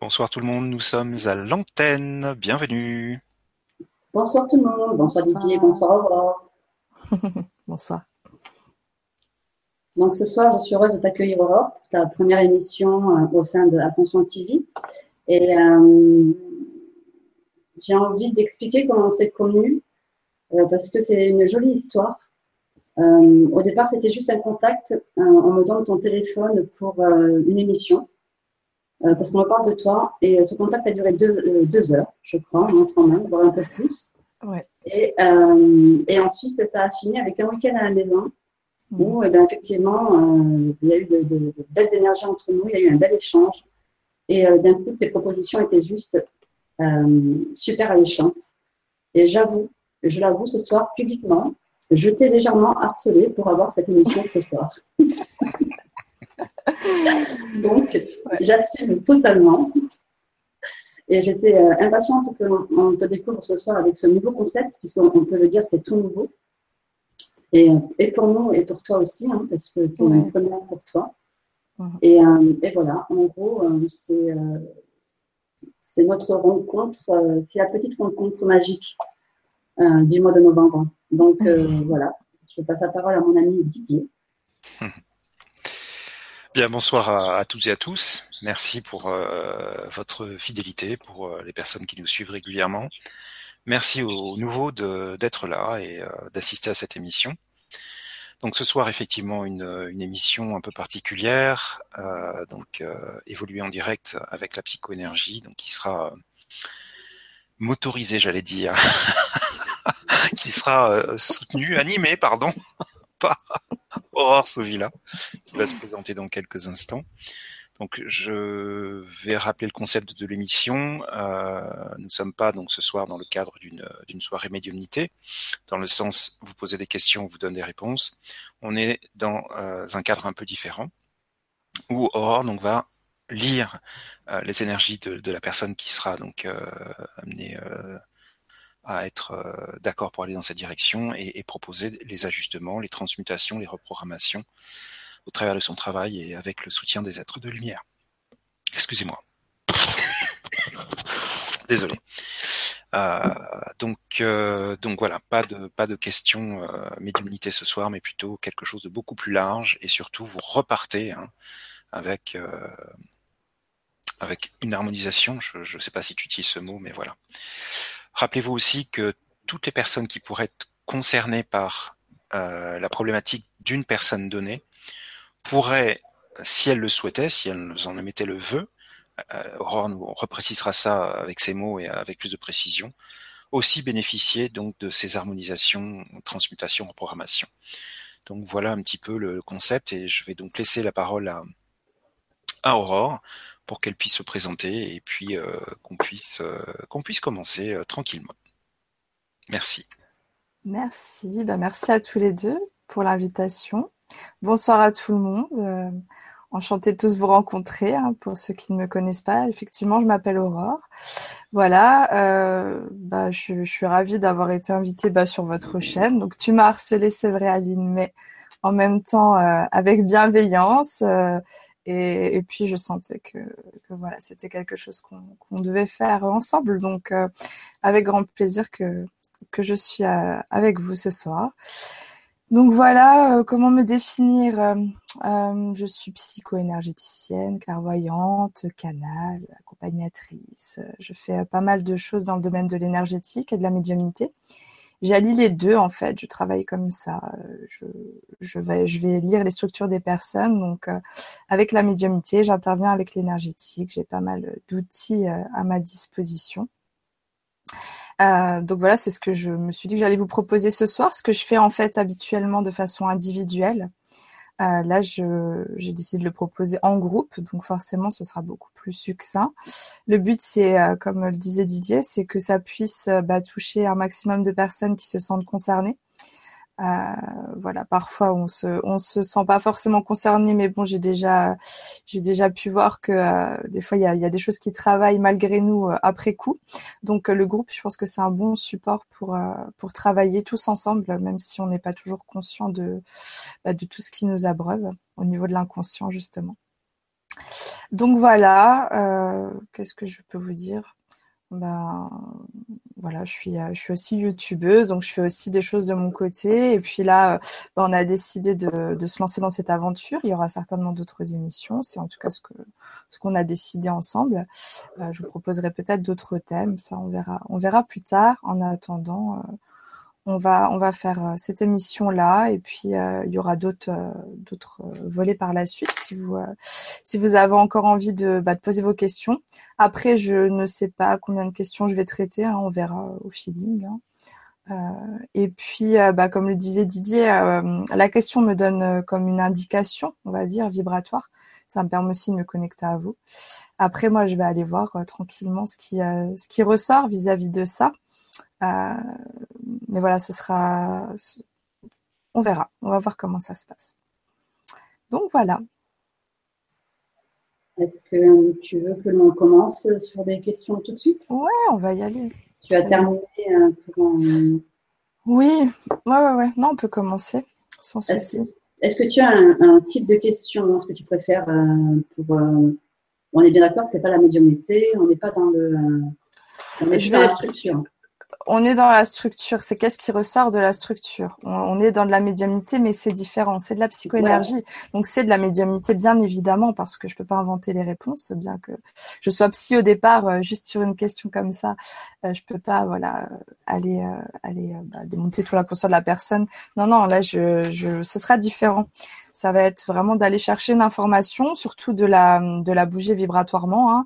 Bonsoir tout le monde, nous sommes à l'antenne, bienvenue. Bonsoir tout le monde, bonsoir, Didier, bonsoir Aurore. bonsoir. Donc ce soir, je suis heureuse de t'accueillir Aurore pour ta première émission euh, au sein de Ascension TV. Et euh, j'ai envie d'expliquer comment on s'est connus euh, parce que c'est une jolie histoire. au départ, c'était juste un contact. on me donne ton téléphone pour une émission. Euh, parce qu'on me parle de toi. Et euh, ce contact a duré deux, euh, deux heures, je crois, en même, voire un peu plus. Ouais. Et, et, ensuite, ça a fini avec un week-end à la maison mmh. où, eh bien, effectivement, il y a eu de, de, belles énergies entre nous, il y a eu un bel échange. Et d'un coup, tes propositions étaient juste super alléchantes. Et j'avoue, je l'avoue ce soir publiquement, je t'ai légèrement harcelé pour avoir cette émission ce soir. Donc, j'assume totalement. Et j'étais euh, impatiente qu'on te découvre ce soir avec ce nouveau concept, puisqu'on peut le dire, c'est tout nouveau. Et, et, pour nous et pour toi aussi, hein, parce que c'est une première pour toi. Et, euh, et, voilà, en gros, euh, c'est notre rencontre, c'est la petite rencontre magique du mois de novembre. Donc voilà, je passe la parole à mon ami Didier. Bien, bonsoir à, toutes et à tous. Merci pour euh, votre fidélité, pour euh, les personnes qui nous suivent régulièrement. Merci aux nouveaux d'être là et euh, d'assister à cette émission. Donc ce soir, effectivement, une, une émission un peu particulière, donc évoluer en direct avec la psychoénergie, donc qui sera motorisée, j'allais dire, qui sera soutenue, animée, pardon, par Aurore Sovilla, qui va se présenter dans quelques instants. Donc, je vais rappeler le concept de l'émission. Euh, nous ne sommes pas donc ce soir dans le cadre d'une soirée médiumnité, dans le sens vous posez des questions, on vous donne des réponses. On est dans euh, un cadre un peu différent où Aurore donc va lire euh, les énergies de, de, la personne qui sera donc amenée à être euh, d'accord pour aller dans cette direction et, proposer les ajustements, les transmutations, les reprogrammations au travers de son travail et avec le soutien des êtres de lumière. Excusez-moi. Désolé. Euh, donc, euh, donc voilà, pas de pas de questions euh, médiumnité ce soir, mais plutôt quelque chose de beaucoup plus large et surtout vous repartez hein, avec avec une harmonisation. Je ne sais pas si tu utilises ce mot, mais voilà. Rappelez-vous aussi que toutes les personnes qui pourraient être concernées par euh, la problématique d'une personne donnée pourraient, si elles le souhaitaient, si elles en émettaient le vœu, euh, Aurore nous reprécisera ça avec ses mots et avec plus de précision, aussi bénéficier donc de ces harmonisations, transmutations, reprogrammations. Donc voilà un petit peu le concept et je vais donc laisser la parole à, à Aurore pour qu'elle puisse se présenter et puis euh, qu'on puisse euh, puisse commencer euh, tranquillement. Merci. Merci, bah, merci à tous les deux pour l'invitation. Bonsoir à tout le monde. Enchanté de tous vous rencontrer. Hein, pour ceux qui ne me connaissent pas, effectivement, je m'appelle Aurore. Voilà, bah, je, suis ravie d'avoir été invitée bah, sur votre chaîne. Donc, tu m'as harcelé, c'est vrai, Aline, mais en même temps avec bienveillance. Et, puis je sentais que, voilà, c'était quelque chose qu'on devait faire ensemble. Donc euh, avec grand plaisir que, que je suis euh, avec vous ce soir. Donc voilà, euh, comment me définir Je suis psycho-énergéticienne, clairvoyante, canal, accompagnatrice. Je fais pas mal de choses dans le domaine de l'énergétique et de la médiumnité j'allie les deux en fait. Je travaille comme ça. Je, je, vais, je vais lire les structures des personnes. Donc euh, avec la médiumité, j'interviens avec l'énergétique. J'ai pas mal d'outils euh, à ma disposition. Euh, donc voilà, c'est ce que je me suis dit que j'allais vous proposer ce soir, ce que je fais en fait habituellement de façon individuelle. Euh, là, j'ai décidé de le proposer en groupe, donc forcément, ce sera beaucoup plus succinct. Le but, c'est, euh, comme le disait Didier, c'est que ça puisse euh, bah, toucher un maximum de personnes qui se sentent concernées. Euh, voilà, parfois on se on se sent pas forcément concerné, mais bon, j'ai déjà j'ai déjà pu voir que euh, des fois il y a, y a, des choses qui travaillent malgré nous euh, après coup. Donc le groupe, je pense que c'est un bon support pour pour travailler tous ensemble, même si on n'est pas toujours conscient de bah, de tout ce qui nous abreuve au niveau de l'inconscient justement. Donc voilà, qu'est-ce que je peux vous dire? Ben, voilà, je suis, je suis aussi youtubeuse, donc je fais aussi des choses de mon côté. Et puis là, ben, on a décidé de, de, se lancer dans cette aventure. Il y aura certainement d'autres émissions. C'est en tout cas ce que ce qu'on a décidé ensemble. Euh, je vous proposerai peut-être d'autres thèmes. Ça, on verra. On verra plus tard. En attendant, euh, on va, faire euh, cette émission-là et puis euh, il y aura d'autres euh, volets par la suite si vous, avez encore envie de, bah, de, poser vos questions. Après, je ne sais pas combien de questions je vais traiter, hein, on verra au feeling. Hein. et puis, bah, comme le disait Didier, la question me donne comme une indication, on va dire, vibratoire. Ça me permet aussi de me connecter à vous. Après, moi, je vais aller voir tranquillement ce qui, ressort vis-à-vis -vis de ça. Euh, mais voilà, ce sera. On verra. On va voir comment ça se passe. Donc voilà. Est-ce que tu veux que l'on commence sur des questions tout de suite? Ouais, on va y aller. Tu as terminé euh, pour. Oui, ouais, ouais, ouais. Non, on peut commencer sans souci. Est-ce que tu as un, type de question, ce que tu préfères euh, pour. on est bien d'accord que ce n'est pas la médiumnité, on n'est pas dans le. on est je dans la structure on est dans la structure. C'est qu'est-ce qui ressort de la structure? On, est dans de la médiumnité, mais c'est différent. C'est de la psychoénergie. Donc c'est de la médiumnité, bien évidemment, parce que je peux pas inventer les réponses, bien que je sois psy au départ, euh, juste sur une question comme ça, euh, je peux pas, voilà, aller, euh, aller bah, démonter tout l'inconscient de la personne. Non, non, là, je, je, ce sera différent. Ça va être vraiment d'aller chercher une information, surtout de la, de la bouger vibratoirement. Hein.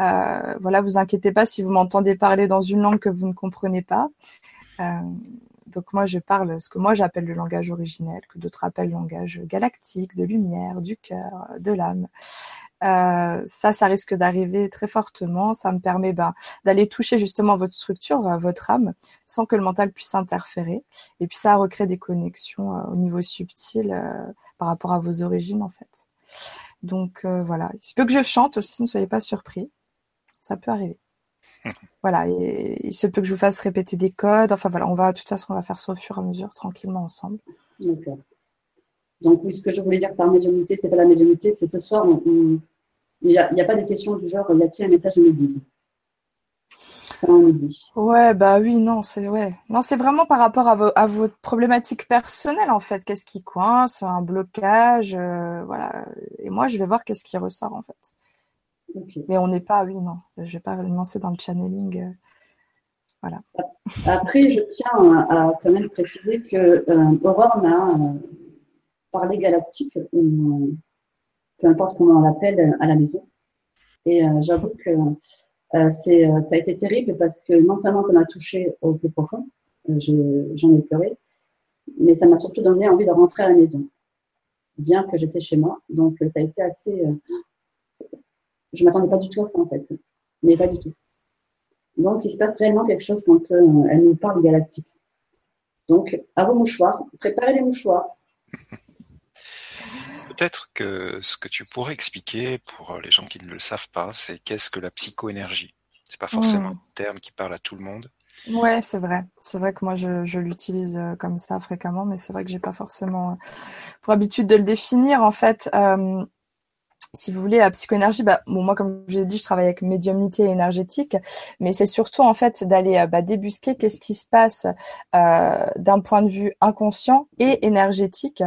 Euh, voilà, vous inquiétez pas si vous m'entendez parler dans une langue que vous ne comprenez pas. Euh, donc moi, je parle ce que moi j'appelle le langage originel, que d'autres appellent le langage galactique, de lumière, du cœur, de l'âme. Euh, ça, ça risque d'arriver très fortement. Ça me permet ben, d'aller toucher justement votre structure, votre âme, sans que le mental puisse interférer. Et puis ça recrée des connexions au niveau subtil par rapport à vos origines en fait. Donc voilà, il se peut que je chante aussi, ne soyez pas surpris ça peut arriver. voilà, et il se peut que je vous fasse répéter des codes. Enfin voilà, on va, de toute façon, on va faire ça au fur et à mesure, tranquillement ensemble. D'accord. Donc oui, ce que je voulais dire par médiumnité, c'est pas la médiumnité, c'est ce soir, il n'y a, a, pas de questions du genre, y a-t-il un message inédit? Ça Ouais, bah oui, non, c'est ouais. Non, c'est vraiment par rapport à, à votre problématique personnelle en fait. Qu'est-ce qui coince, un blocage, euh, voilà. Et moi, je vais voir qu'est-ce qui ressort en fait. Mais on n'est pas, oui, non, je ne vais pas me lancer dans le channeling. Euh, voilà. Après, je tiens à, quand même préciser que euh, Aurore m'a euh, parlé galactique, ou, peu importe comment on l'appelle, à la maison. Et j'avoue que c'est, ça a été terrible parce que non seulement ça m'a touché au plus profond, j'en ai pleuré, mais ça m'a surtout donné envie de rentrer à la maison, bien que j'étais chez moi. Donc ça a été assez je ne m'attendais pas du tout à ça, en fait. Mais pas du tout. Donc, il se passe réellement quelque chose quand euh, elle nous parle galactique. Donc, à vos mouchoirs, préparez les mouchoirs. Peut-être que ce que tu pourrais expliquer pour les gens qui ne le savent pas, c'est qu'est-ce que la psychoénergie? C'est pas forcément hmm. un terme qui parle à tout le monde. Ouais, c'est vrai. C'est vrai que moi, je, l'utilise euh, comme ça fréquemment, mais c'est vrai que j'ai pas forcément euh, pour habitude de le définir. En fait, si vous voulez, la psychoénergie, bah, bon, moi, comme je l'ai dit, je travaille avec médiumnité énergétique, mais c'est surtout, en fait, d'aller euh, bah, débusquer qu'est-ce qui se passe euh, d'un point de vue inconscient et énergétique,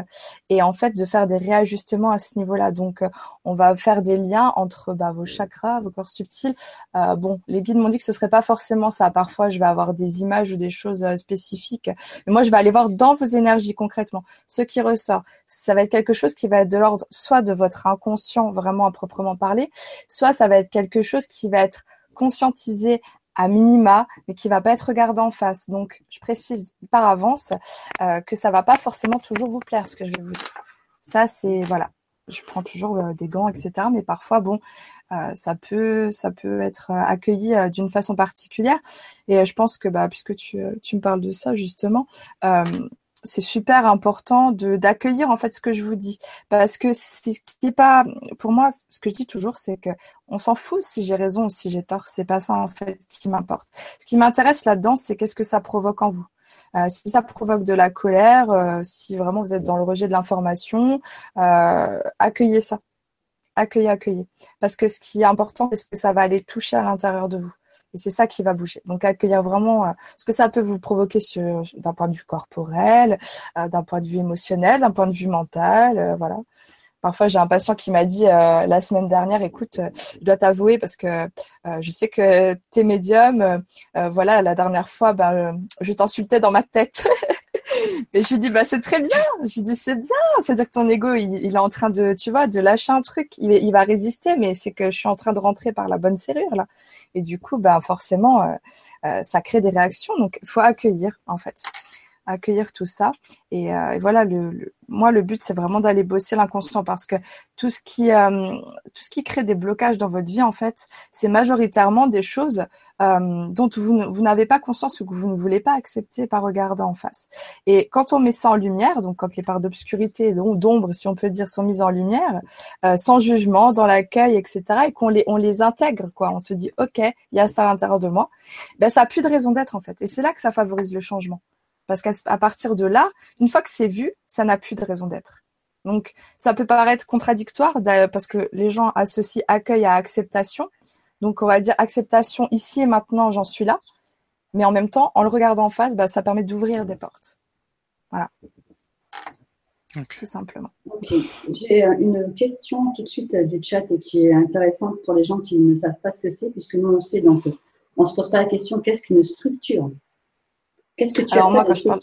et en fait, de faire des réajustements à ce niveau-là. Donc, euh, on va faire des liens entre bah, vos chakras, vos corps subtils. Bon, les guides m'ont dit que ce serait pas forcément ça. Parfois, je vais avoir des images ou des choses spécifiques, mais moi, je vais aller voir dans vos énergies concrètement ce qui ressort. Ça va être quelque chose qui va être de l'ordre soit de votre inconscient vraiment à proprement parler, soit ça va être quelque chose qui va être conscientisé à minima, mais qui va pas être regardé en face. Donc, je précise par avance euh, que ça va pas forcément toujours vous plaire, ce que je vais vous dire. Ça, c'est voilà. Je prends toujours euh, des gants, etc. Mais parfois, bon, euh, ça peut, ça peut être accueilli d'une façon particulière. Et je pense que, bah, puisque tu, tu me parles de ça justement, c'est super important de d'accueillir en fait ce que je vous dis. Parce que ce qui est pas pour moi ce que je dis toujours c'est que on s'en fout si j'ai raison ou si j'ai tort. C'est pas ça en fait qui m'importe. Ce qui m'intéresse là-dedans c'est qu'est-ce que ça provoque en vous. Euh, si ça provoque de la colère euh, si vraiment vous êtes dans le rejet de l'information euh, accueillez ça. Accueillez, accueillez. Parce que ce qui est important, c'est ce que ça va aller toucher à l'intérieur de vous. C'est ça qui va bouger. Donc accueillir vraiment euh, ce que ça peut vous provoquer d'un point de vue corporel, euh, d'un point de vue émotionnel, d'un point de vue mental, euh, voilà. Parfois, j'ai un patient qui m'a dit la semaine dernière, écoute, je dois t'avouer parce que je sais que t'es médium. voilà, la dernière fois, ben, je t'insultais dans ma tête. Et je lui dis, bah, c'est très bien. Je lui dis, c'est bien. C'est-à-dire que ton ego, il, est en train de, tu vois, de lâcher un truc. Il, va résister, mais c'est que je suis en train de rentrer par la bonne serrure, là. Et du coup, bah, forcément, euh, euh, ça crée des réactions. Donc, il faut accueillir, en fait. Accueillir tout ça. Et, euh, et voilà, le, le, moi, le but, c'est vraiment d'aller bosser l'inconscient parce que tout ce qui, euh, tout ce qui crée des blocages dans votre vie, en fait, c'est majoritairement des choses euh, dont vous, vous n'avez pas conscience ou que vous ne voulez pas accepter par regarder en face. Et quand on met ça en lumière, donc quand les parts d'obscurité, d'ombre, si on peut dire, sont mises en lumière, euh, sans jugement, dans l'accueil, etc., et qu'on les, on les intègre, quoi, on se dit, ok, il y a ça à l'intérieur de moi, ben ça a plus de raison d'être en fait. Et c'est là que ça favorise le changement. Parce qu'à partir de là, une fois que c'est vu, ça n'a plus de raison d'être. Donc, ça peut paraître contradictoire parce que les gens associent accueil à acceptation. Donc, on va dire acceptation ici et maintenant, j'en suis là. Mais en même temps, en le regardant en face, bah, ça permet d'ouvrir des portes. Voilà. Tout simplement. Ok. J'ai euh, une question tout de suite euh, du chat et qui est intéressante pour les gens qui ne savent pas ce que c'est, puisque nous on sait, donc on ne se pose pas la question qu'est-ce qu'une structure? Qu'est-ce que tu Alors, moi, quand je parle...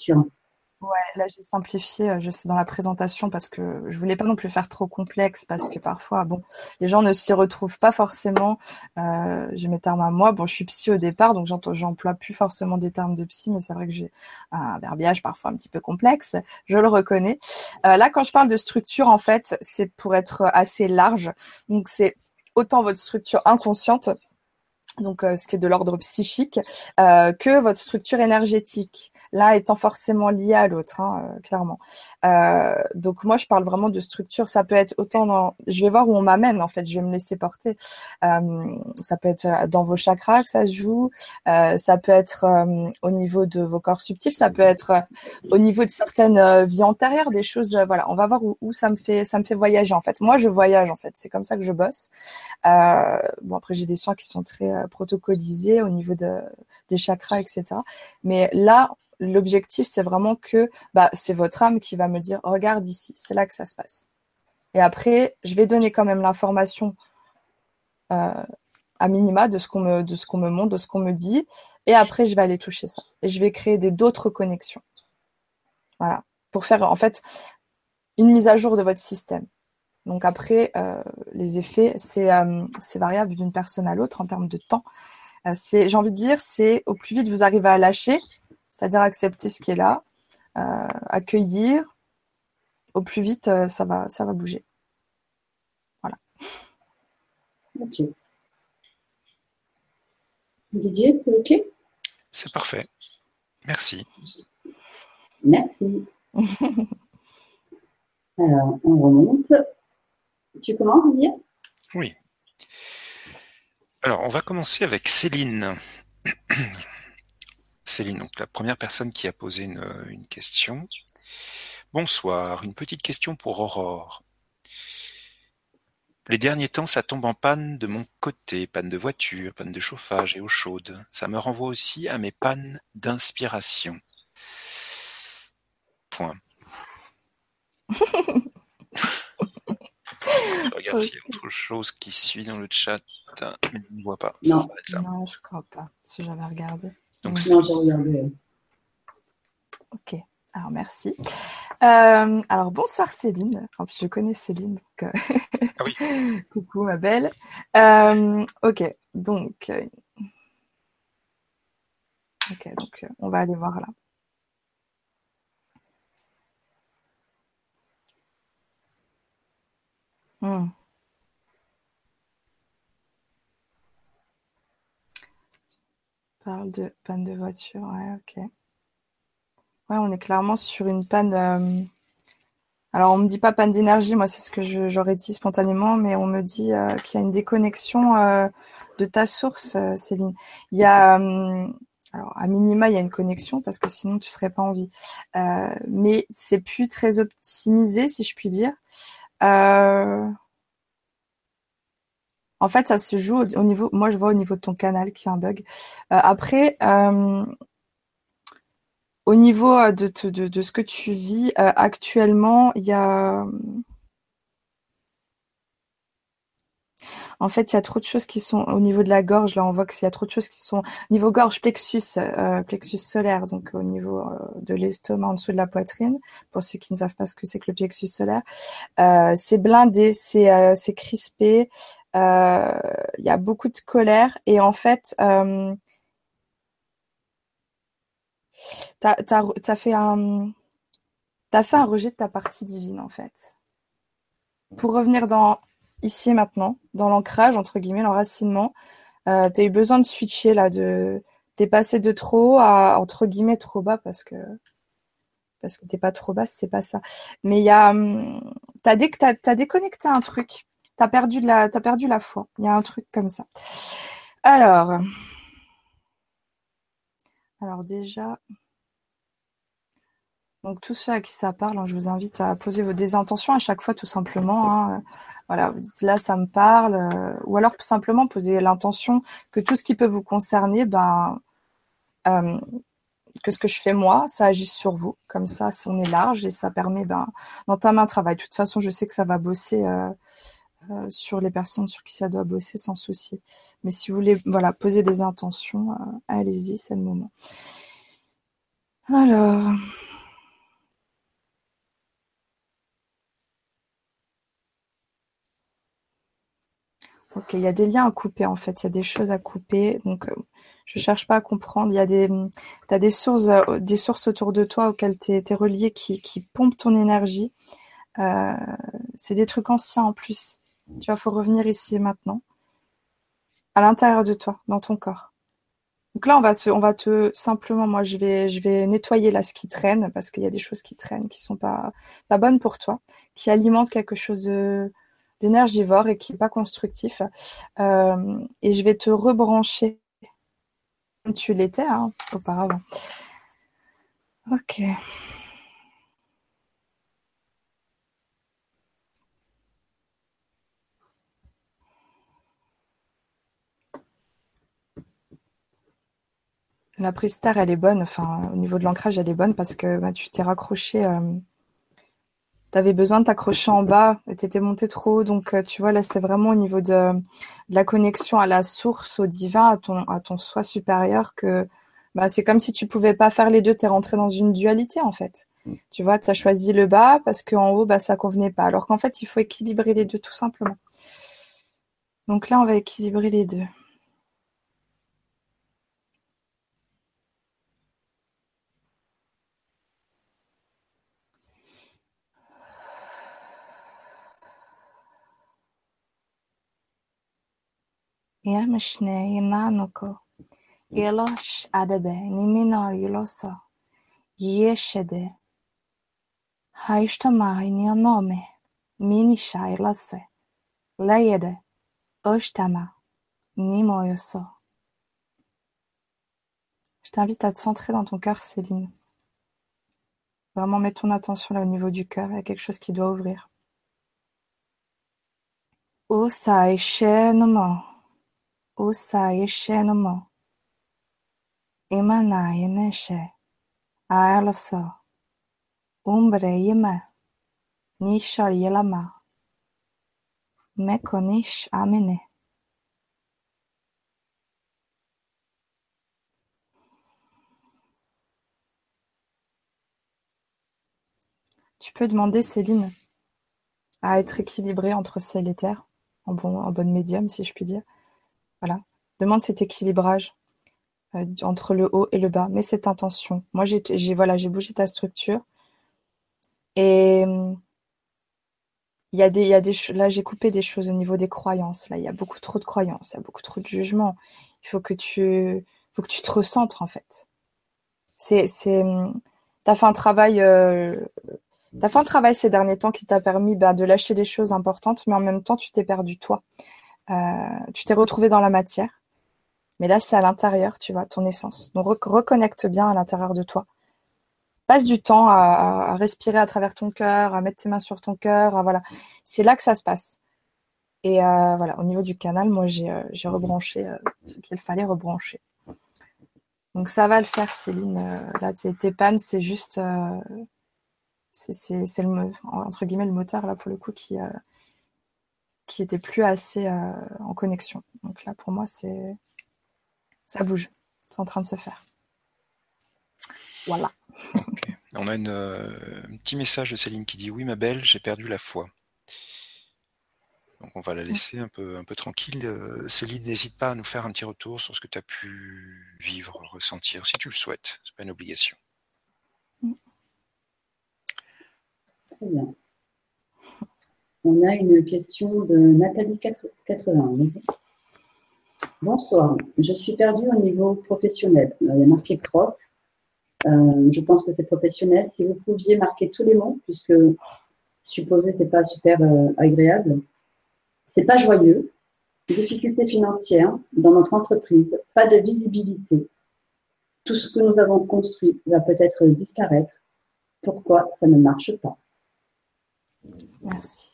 Ouais, là j'ai simplifié, euh, je sais dans la présentation parce que je voulais pas non plus faire trop complexe parce que parfois, bon, les gens ne s'y retrouvent pas forcément. Euh, j'ai mes termes à moi. Bon, je suis psy au départ, donc j'emploie plus forcément des termes de psy, mais c'est vrai que j'ai un verbiage parfois un petit peu complexe. Je le reconnais. Euh, là, quand je parle de structure, en fait, c'est pour être assez large. Donc c'est autant votre structure inconsciente donc euh, ce qui est de l'ordre psychique, euh, que votre structure énergétique, l'un étant forcément lié à l'autre, hein, euh, clairement. Donc moi, je parle vraiment de structure. Ça peut être autant dans, je vais voir où on m'amène en fait. Je vais me laisser porter. ça peut être dans vos chakras que ça se joue. ça peut être au niveau de vos corps subtils. Ça peut être au niveau de certaines vies antérieures, des choses. voilà, on va voir où, où, ça me fait, ça me fait voyager en fait. Moi, je voyage en fait. C'est comme ça que je bosse. bon après, j'ai des soins qui sont très protocolisé au niveau de, des chakras, etc. Mais là, l'objectif, c'est vraiment que bah, c'est votre âme qui va me dire, regarde ici, c'est là que ça se passe. Et après, je vais donner quand même l'information euh, à minima de ce qu'on me, de me montre, de ce qu'on me dit. Et après, je vais aller toucher ça. Et je vais créer des d'autres connexions. Voilà. Pour faire, en fait, une mise à jour de votre système. Donc après, euh, les effets, euh, c'est variable d'une personne à l'autre en termes de temps. Euh, j'ai envie de dire, c'est au plus vite vous arrivez à lâcher, c'est-à-dire accepter ce qui est là, accueillir. Au plus vite, ça va, ça va bouger. Voilà. Ok. Didier, c'est ok? C'est parfait. Merci. Merci. Alors, on remonte. Tu commences, Didier? Oui. Alors, on va commencer avec Céline. Céline, donc la première personne qui a posé une, une question. Bonsoir, une petite question pour Aurore. Les derniers temps, ça tombe en panne de mon côté, panne de voiture, panne de chauffage et eau chaude. Ça me renvoie aussi à mes pannes d'inspiration. Point. Je regarde s'il y a autre chose qui suit dans le chat, mais je ne vois pas. Non, non je crois pas, si j'avais regardé. Donc, non, j'ai regardé. Ok, alors merci. Euh, alors bonsoir Céline. En plus, je connais Céline. Donc, euh, ah oui. Coucou ma belle. Euh, ok, donc. Ok, donc on va aller voir là. Hmm. Parle de panne de voiture, ouais, ok. Ouais, on est clairement sur une panne. Euh, alors, on me dit pas panne d'énergie, moi c'est ce que j'aurais dit spontanément, mais on me dit euh, qu'il y a une déconnexion euh, de ta source, Céline. Il y a, alors à minima, il y a une connexion parce que sinon tu serais pas en vie. mais c'est plus très optimisé, si je puis dire. Euh, En fait, ça se joue au, niveau. Moi, je vois au niveau de ton canal qui a un bug. Euh, après, euh, au niveau de, ce que tu vis actuellement, il y a En fait, il y a trop de choses qui sont au niveau de la gorge. Là, on voit qu'il y a trop de choses qui sont niveau gorge, plexus, euh, plexus solaire, donc au niveau euh, de l'estomac, en dessous de la poitrine. Pour ceux qui ne savent pas ce que c'est que le plexus solaire, euh, c'est blindé, c'est crispé. Il y a beaucoup de colère et en fait. T'as as, fait un fait un rejet de ta partie divine en fait. Pour revenir dans ici et maintenant, dans l'ancrage, entre guillemets, l'enracinement, euh, tu as eu besoin de switcher, là, de dépasser de trop haut à, entre guillemets, trop bas, parce que parce que t'es pas trop basse, c'est pas ça. Mais il y a, hum, t'as t'as déconnecté un truc, t'as perdu de la, as perdu la foi. Il y a un truc comme ça. Alors, alors déjà, donc tous ceux à qui ça parle, hein, je vous invite à poser vos désintentions à chaque fois, tout simplement. Hein. Voilà, vous dites là, ça me parle, euh, ou alors simplement poser l'intention que tout ce qui peut vous concerner, ben, euh, que ce que je fais moi, ça agisse sur vous. Comme ça, on est large et ça permet ben, d'entamer un travail. De toute façon, je sais que ça va bosser euh, sur les personnes sur qui ça doit bosser sans souci. Mais si vous voulez voilà, poser des intentions, allez-y, c'est le moment. Alors. Ok, il y a des liens à couper en fait, il y a des choses à couper. Donc, euh, je cherche pas à comprendre. Il y a des, as des sources, euh, des sources autour de toi auxquelles tu es, relié qui, pompent ton énergie. Euh, c'est des trucs anciens en plus. Tu vois, faut revenir ici et maintenant, à l'intérieur de toi, dans ton corps. Donc là, on va se, on va te simplement, moi, je vais, nettoyer là ce qui traîne parce qu'il y a des choses qui traînent, qui sont pas, pas bonnes pour toi, qui alimentent quelque chose de, d'énergivore et qui n'est pas constructif. Euh, et je vais te rebrancher comme tu l'étais hein, auparavant. Ok. La prise terre, elle est bonne. Enfin, au niveau de l'ancrage, elle est bonne parce que bah, tu t'es raccroché. Euh, avais besoin de t'accrocher en bas et tu étais monté trop haut. Donc, euh, tu vois, là, c'est vraiment au niveau de, la connexion à la source, au divin, à ton, à ton soi supérieur que bah, c'est comme si tu pouvais pas faire les deux. Tu es rentré dans une dualité, en fait. Mm. Tu vois, tu as choisi le bas parce qu'en haut, bah, ça convenait pas. Alors qu'en fait, il faut équilibrer les deux, tout simplement. Donc là, on va équilibrer les deux. Yamashne inanoko ilosh adabe niminar ilosa yeshede haishtama inyanome minisha ilase layede oshtama nimoyoso. Je t'invite à te centrer dans ton cœur, Céline. Vraiment mets ton attention là au niveau du cœur, il y a quelque chose qui doit ouvrir. Osai shenoma. Usayishenmo imanayineshe aalaso umbreyime nisharyelama mekonish amine. Tu peux demander, Céline, à être équilibrée entre ciel et terre, en, bon, médium, si je puis dire. Demande cet équilibrage euh, entre le haut et le bas. Mets cette intention. Moi, j'ai bougé ta structure. Et il y a des, là, j'ai coupé des choses au niveau des croyances. Là, il y a beaucoup trop de croyances, il y a beaucoup trop de jugements. Il faut que tu, te recentres en fait. C'est, c'est, t'as fait un travail, euh, t'as fait un travail ces derniers temps qui t'a permis bah, de lâcher des choses importantes, mais en même temps, tu t'es perdu toi. Euh, tu t'es retrouvé dans la matière. Mais là, c'est à l'intérieur, tu vois, ton essence. Donc reconnecte bien à l'intérieur de toi. Passe du temps à, respirer à travers ton cœur, à mettre tes mains sur ton cœur. voilà. C'est là que ça se passe. Et voilà, au niveau du canal, moi, j'ai rebranché ce qu'il fallait rebrancher. Donc ça va le faire, Céline. là, tes pannes, c'est juste, c'est le moteur là pour le coup qui qui était plus assez en connexion. Donc là, pour moi, c'est ça bouge, c'est en train de se faire. Voilà. On a un petit message de Céline qui dit Oui, ma belle, j'ai perdu la foi. Donc on va la laisser un peu, un peu tranquille. Euh, Céline, n'hésite pas à nous faire un petit retour sur ce que tu as pu vivre, ressentir, si tu le souhaites. C'est pas une obligation. Très bien. On a une question de Nathalie 80. Bonsoir. Je suis perdue au niveau professionnel. Il y a marqué prof. Euh, je pense que c'est professionnel. Si vous pouviez marquer tous les mots, puisque supposer c'est pas super euh, agréable. C'est pas joyeux. Difficultés financières dans notre entreprise, pas de visibilité. Tout ce que nous avons construit va peut-être disparaître. Pourquoi ça ne marche pas? Merci.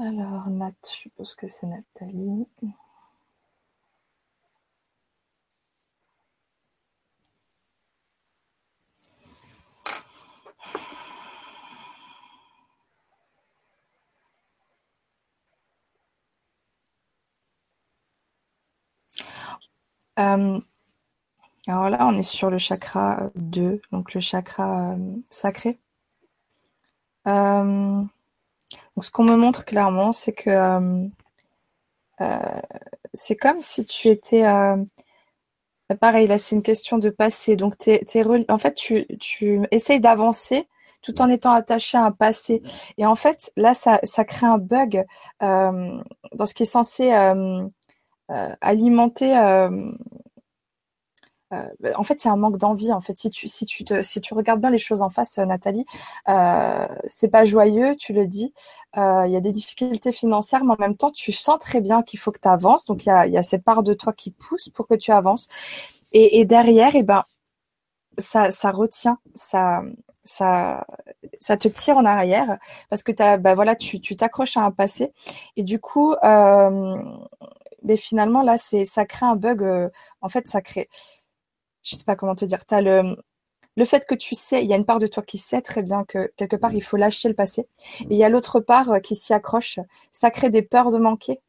Alors, Nat, je suppose que c'est Nathalie. Euh, alors là, on est sur le chakra 2, donc le chakra euh, sacré. Euh, donc ce qu'on me montre clairement, c'est que c'est comme si tu étais... pareil, là, c'est une question de passé. Donc, en fait, tu, essayes d'avancer tout en étant attaché à un passé. Et en fait, là, ça, crée un bug dans ce qui est censé euh, alimenter euh, euh, en fait, c'est un manque d'envie. En fait, si tu si tu te si tu regardes bien les choses en face, Nathalie, euh, c'est pas joyeux, tu le dis. Il y a des difficultés financières, mais en même temps, tu sens très bien qu'il faut que tu avances. Donc il y a, y a cette part de toi qui pousse pour que tu avances. Et, et derrière, eh ben ça ça retient, ça ça ça te tire en arrière parce que as, bah voilà, tu t'accroches à un passé et du coup, euh, mais finalement là c'est ça crée un bug euh, en fait ça crée je sais pas comment te dire tu as le le fait que tu sais, il y a une part de toi qui sait très bien que quelque part il faut lâcher le passé, et il y a l'autre part euh, qui s'y accroche. Ça crée des peurs de manquer,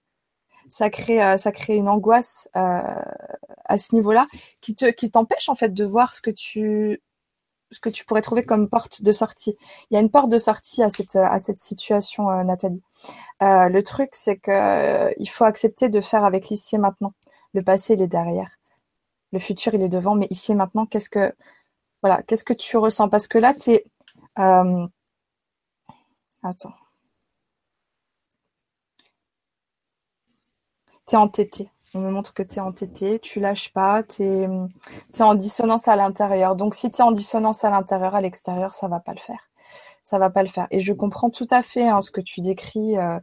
ça crée, euh, ça crée une angoisse à ce niveau-là qui te, qui t'empêche en fait de voir ce que tu, ce que tu pourrais trouver comme porte de sortie. Il y a une porte de sortie à cette, à cette situation, euh, Nathalie. Euh, le truc, c'est que euh, il faut accepter de faire avec l'ici et maintenant. Le passé, il est derrière. Le futur, il est devant, mais ici et maintenant, qu'est-ce que, voilà, qu'est-ce que tu ressens? Parce que là, tu es. Attends. Tu es entêté. On me montre que tu es entêté, tu lâches pas, tu es, en dissonance à l'intérieur. Donc si tu es en dissonance à l'intérieur, à l'extérieur, ça va pas le faire. Ça va pas le faire. Et je comprends tout à fait hein, ce que tu décris. Euh,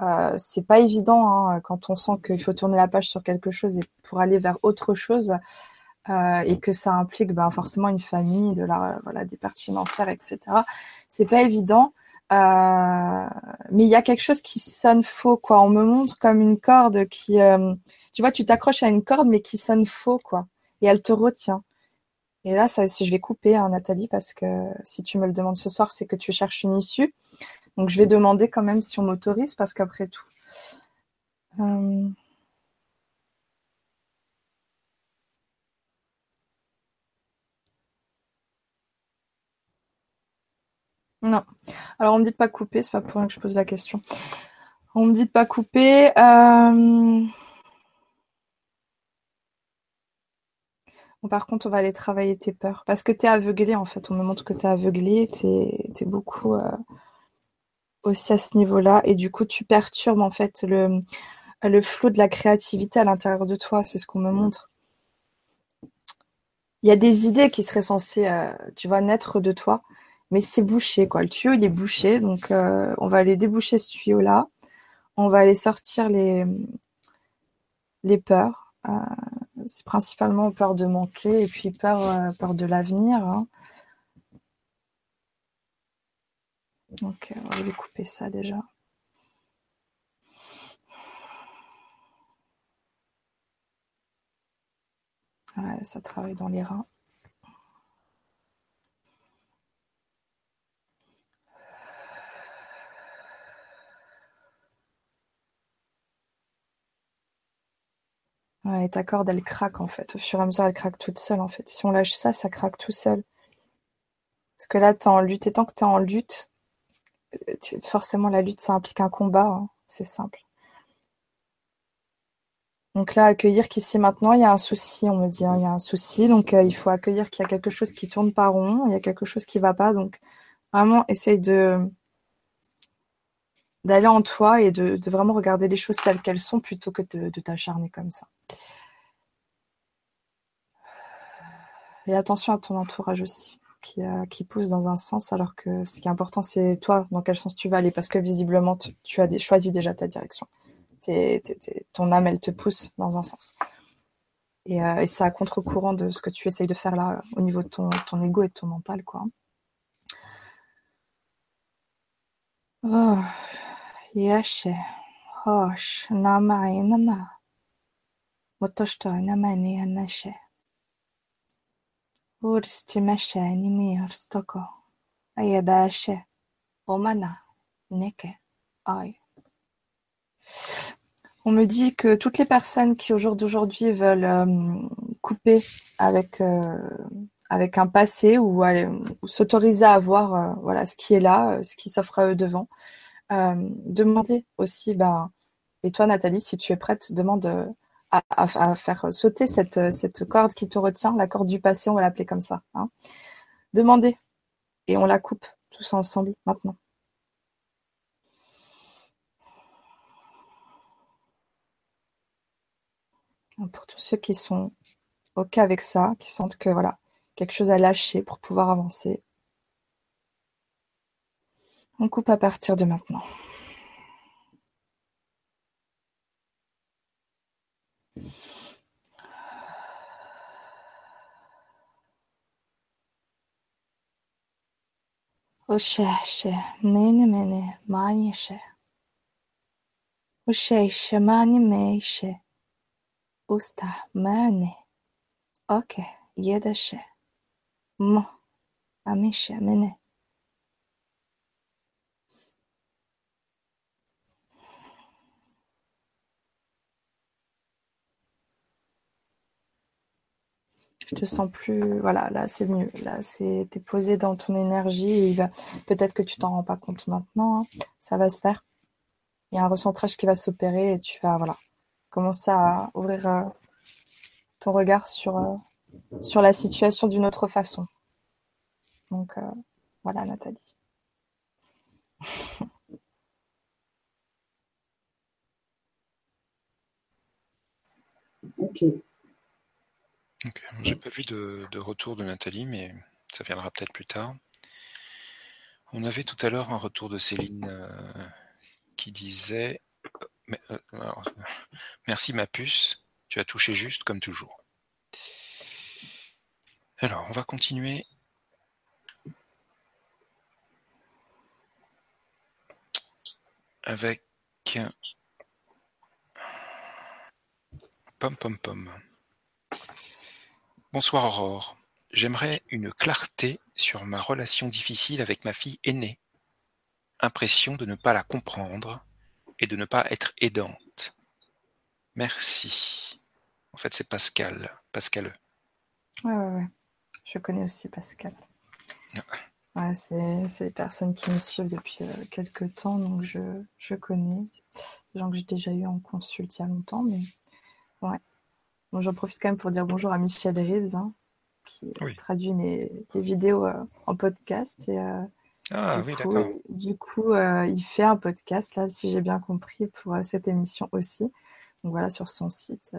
euh, c'est pas évident hein, quand on sent qu'il faut tourner la page sur quelque chose et pour aller vers autre chose euh, et que ça implique ben, forcément une famille, des pertes financières, etc. C'est pas évident. Euh, mais il y a quelque chose qui sonne faux, quoi. On me montre comme une corde qui, tu vois, tu t'accroches à une corde, mais qui sonne faux, quoi. Et elle te retient. Et là, je vais couper, hein, Nathalie, parce que si tu me le demandes ce soir, c'est que tu cherches une issue. Donc, je vais demander quand même si on m'autorise, parce qu'après tout. Euh, non. Alors, on me dit de pas couper, c'est pas pour rien que je pose la question. On me dit de pas couper. Euh... par contre, on va aller travailler tes peurs. Parce que tu es aveuglé, en fait. On me montre que tu es aveuglé. Tu es, beaucoup euh, aussi à ce niveau-là. Et du coup, tu perturbes, en fait, le, le flot de la créativité à l'intérieur de toi. C'est ce qu'on me montre. Il y a des idées qui seraient censées, euh, tu vois, naître de toi. Mais c'est bouché, quoi. Le tuyau, il est bouché. Donc, euh, on va aller déboucher ce tuyau-là. On va aller sortir les, les peurs c'est principalement peur de manquer et puis peur, euh, peur de l'avenir. Hein. Donc, on je vais couper ça déjà. Ouais, ça travaille dans les reins. Ouais, et ta corde, elle craque en fait. Au fur et à mesure, elle craque toute seule en fait. Si on lâche ça, ça craque tout seul. Parce que là, es en lutte. Et tant que tu es en lutte, forcément, la lutte, ça implique un combat. Hein. C'est simple. Donc là, accueillir qu'ici maintenant, il y a un souci, on me dit, hein, il y a un souci. Donc euh, il faut accueillir qu'il y a quelque chose qui tourne pas rond, il y a quelque chose qui va pas. Donc vraiment, essaye de d'aller en toi et de, vraiment regarder les choses telles qu'elles sont plutôt que de, t'acharner comme ça. Et attention à ton entourage aussi, qui, euh, qui, pousse dans un sens, alors que ce qui est important, c'est toi, dans quel sens tu vas aller, parce que visiblement, tu, as choisi déjà ta direction. ton âme, elle te pousse dans un sens. Et, euh, c'est à contre-courant de ce que tu essayes de faire là, au niveau de ton, ton ego et de ton mental, quoi. Oh. Namai nama. Motoshto. On me dit que toutes les personnes qui au jour d'aujourd'hui veulent euh, couper avec euh, avec un passé ou, s'autoriser à voir euh, voilà ce qui est là, ce qui s'offre à eux devant, demander aussi, ben, et toi Nathalie, si tu es prête, demande à, faire sauter cette, cette corde qui te retient, la corde du passé, on va l'appeler comme ça. Hein. Demandez et on la coupe tous ensemble maintenant. Pour tous ceux qui sont OK avec ça, qui sentent que voilà, quelque chose à lâcher pour pouvoir avancer, on coupe à partir de maintenant. Ušeše, mene mene, manješe. Ušeše, manje mejše. Usta, mene. Oke, jedeše. Mo, a miše, mene. Je te sens plus. Voilà, là c'est mieux. Là, c'est posé dans ton énergie. Peut-être que tu t'en rends pas compte maintenant. Hein. Ça va se faire. Il y a un recentrage qui va s'opérer et tu vas voilà commencer à ouvrir euh, ton regard sur euh, sur la situation d'une autre façon. Donc euh, voilà, Nathalie. ok. J'ai pas vu de, retour de Nathalie, mais ça viendra peut-être plus tard. On avait tout à l'heure un retour de Céline euh, qui disait euh, euh, Merci ma puce, tu as touché juste comme toujours. Alors, on va continuer. Avec Pom Pom Pom. Bonsoir Aurore, j'aimerais une clarté sur ma relation difficile avec ma fille aînée. Impression de ne pas la comprendre et de ne pas être aidante. Merci. En fait, c'est Pascal. Pascal. Ouais, ouais, ouais. Je connais aussi Pascal. Ouais, c'est des personnes qui me suivent depuis euh, quelques temps, donc je, je connais. Des gens que j'ai déjà eu en consulte il y a longtemps, mais ouais, j'en profite quand même pour dire bonjour à Michel Reeves, hein, qui traduit mes, vidéos euh, en podcast. Et, euh, ah oui, d'accord. Du coup, euh, il fait un podcast, là, si j'ai bien compris, pour cette émission aussi. Donc voilà, sur son site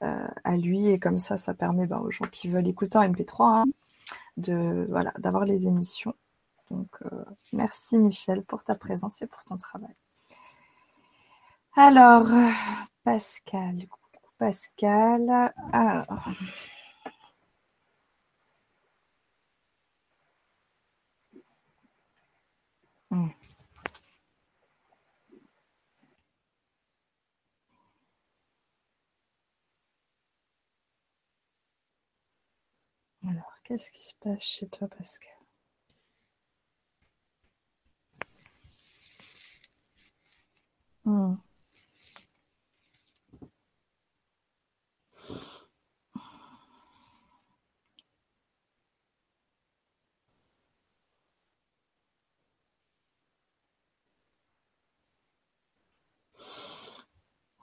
à lui. Et comme ça, ça permet ben, aux gens qui veulent écouter en MP3 hein, de, voilà, d'avoir les émissions. Donc, merci Michel pour ta présence et pour ton travail. Alors, Pascal, Pascal. Alors. Hmm. Alors, qu'est-ce qui se passe chez toi, Pascal? Hmm.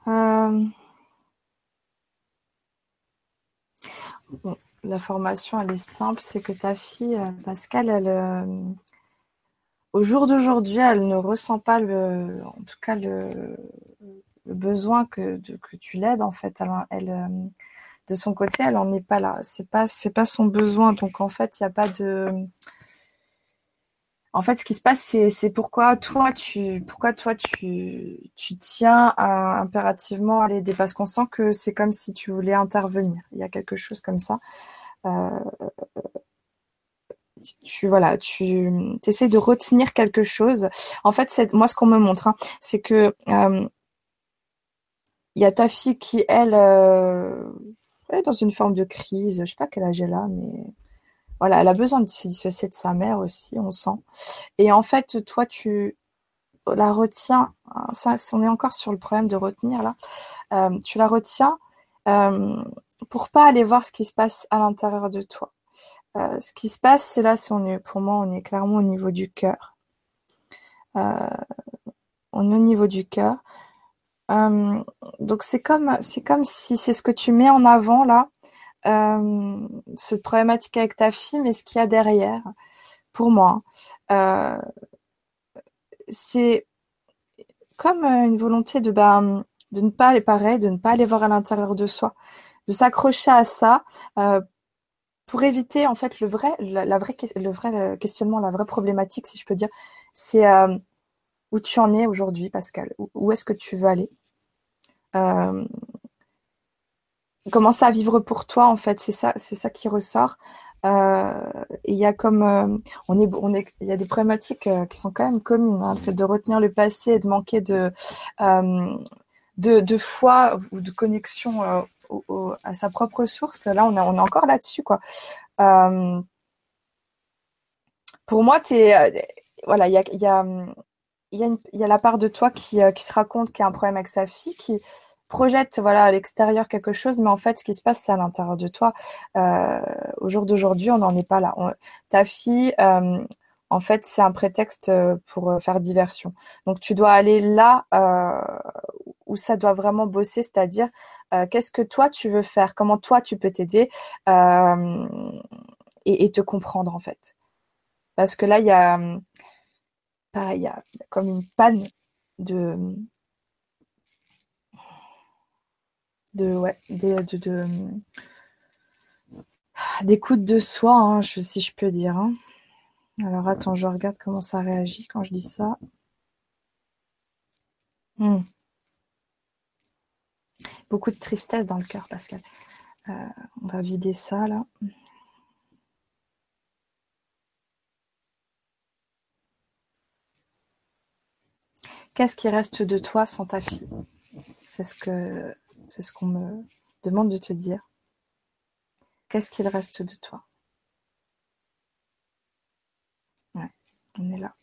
Euh, la formation, elle est simple, c'est que ta fille, euh, Pascal, euh, au jour d'aujourd'hui, elle ne ressent pas le, en tout cas le, besoin que, tu l'aides en fait. De son côté, elle n'en est pas là. C'est pas, pas son besoin. Donc en fait, il n'y a pas de, en fait, ce qui se passe, c'est pourquoi toi, tu, pourquoi toi, tu, tu tiens impérativement à l'aider parce qu'on sent que c'est comme si tu voulais intervenir. Il y a quelque chose comme ça. Euh, tu voilà, tu essaies de retenir quelque chose. En fait, moi ce qu'on me montre, hein, c'est que euh, il y a ta fille qui elle, euh, est dans une forme de crise. Je sais pas quel âge elle a, mais voilà, elle a besoin de se dissocier de sa mère aussi, on sent. Et en fait, toi, tu la retiens. Hein, ça, on est encore sur le problème de retenir là. Euh, tu la retiens euh, pour pas aller voir ce qui se passe à l'intérieur de toi. Euh, ce qui se passe, c'est là, on est, pour moi, on est clairement au niveau du cœur. Euh, on est au niveau du cœur. donc c'est comme, c'est comme si c'est ce que tu mets en avant là cette problématique avec ta fille, mais ce qu'il y a derrière, pour moi, euh, c'est comme euh, une volonté de, ben, de ne pas aller pareil, de ne pas aller voir à l'intérieur de soi, de s'accrocher à ça pour éviter en fait le vrai, la, vraie, le vrai questionnement, la vraie problématique, si je peux dire, c'est où tu en es aujourd'hui, Pascal? Où, est-ce que tu veux aller? Commencer à vivre pour toi en fait. C'est ça c'est ça qui ressort. Euh, il y a comme euh, on est on est il y a des problématiques euh, qui sont quand même communes hein, le fait de retenir le passé et de manquer de de, foi ou de connexion à sa propre source là on est on est encore là-dessus quoi. Pour moi voilà il y a y a y, a a la part de toi qui, qui se raconte qu'il y a un problème avec sa fille qui projette voilà à l'extérieur quelque chose, mais en fait, ce qui se passe, c'est à l'intérieur de toi. Euh, au jour d'aujourd'hui, on n'en est pas là. ta fille, euh, en fait, c'est un prétexte euh, pour faire diversion. Donc, tu dois aller là où ça doit vraiment bosser, c'est-à-dire qu'est-ce que toi tu veux faire, comment toi tu peux t'aider et, te comprendre en fait? Parce que là, il y a, il y a comme une panne de de ouais de, d'écoute de soi hein, si je peux dire hein. alors attends je regarde comment ça réagit quand je dis ça hmm. beaucoup de tristesse dans le cœur Pascal euh, on va vider ça là Qu'est-ce qui reste de toi sans ta fille? C'est ce que c'est ce qu'on me demande de te dire. Qu'est-ce qu'il reste de toi? Ouais, on est là.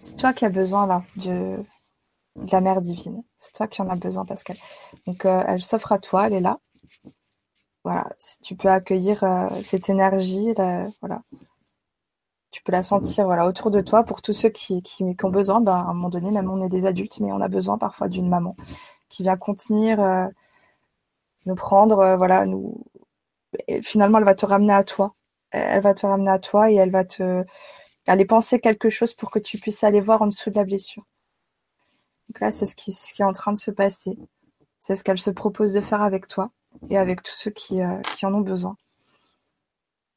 C'est toi qui as besoin là de de la mère divine. C'est toi qui en as besoin, Pascal. Donc, euh, elle s'offre à toi, elle est là. Voilà, si tu peux accueillir euh, cette énergie, voilà. Tu peux la sentir voilà, autour de toi pour tous ceux qui, qui, ont besoin. Ben, à un moment donné, même on est des adultes, mais on a besoin parfois d'une maman qui vient contenir, euh, nous prendre, voilà, nous. finalement, elle va te ramener à toi. Elle va te ramener à toi et elle va te aller penser quelque chose pour que tu puisses aller voir en dessous de la blessure. Donc là, c'est ce qui, est en train de se passer. C'est ce qu'elle se propose de faire avec toi et avec tous ceux qui, euh, en ont besoin.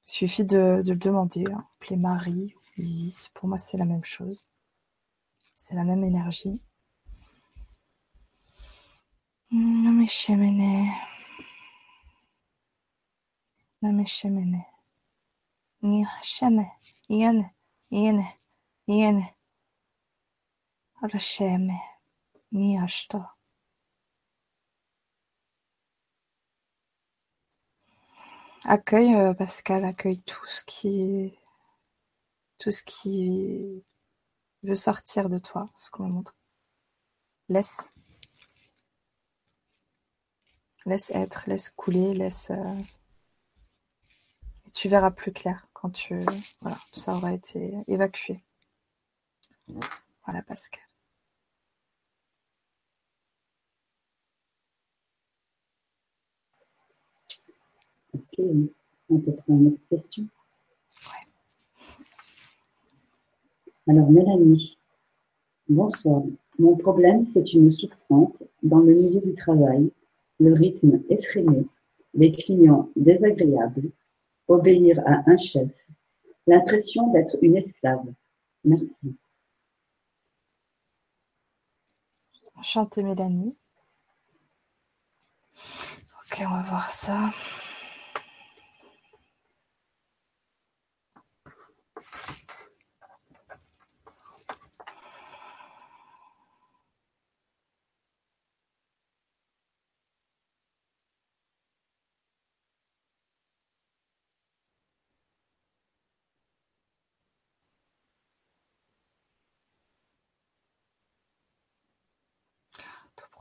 Il suffit de, le demander. Hein. Appeler Marie Isis, pour moi, c'est la même chose. C'est la même énergie. Mmh, Nameshemene. Ni Sheme. Yene. Yene. Yene. Rasheme. Mi Ashto. Accueille, Pascal, accueille tout ce qui tout ce qui veut sortir de toi, ce qu'on montre. Laisse. Laisse être, laisse couler, laisse. Euh, tu verras plus clair quand tu. Voilà, tout ça aura été évacué. Voilà, Pascal. On te prend une autre question. Alors, Mélanie, bonsoir. Mon problème, c'est une souffrance dans le milieu du travail, le rythme effréné, les clients désagréables, obéir à un chef, l'impression d'être une esclave. Merci. Enchantée, Mélanie. Ok, on va voir ça.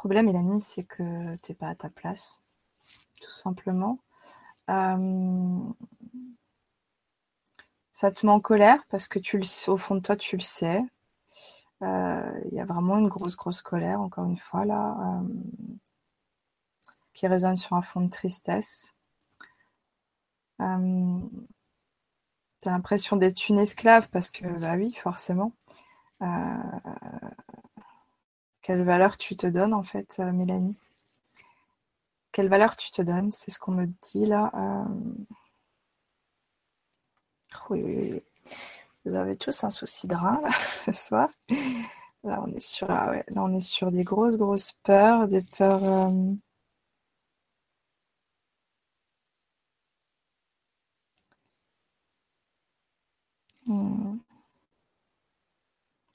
Problème, Mélanie, c'est que tu n'es pas à ta place, tout simplement. Euh, ça te met en colère parce que tu le, au fond de toi, tu le sais. Euh, il y a vraiment une grosse, grosse colère, encore une fois, là, euh, qui résonne sur un fond de tristesse. tu as l'impression d'être une esclave parce que, bah oui, forcément. Quelle valeur tu te donnes en fait, euh, Mélanie? Quelle valeur tu te donnes? C'est ce qu'on me dit là. Euh. Oui, oui, oui. Vous avez tous un souci de rein ce soir. Là on est sur, ah là, on est sur des grosses, grosses peurs, des peurs. Euh. Hmm.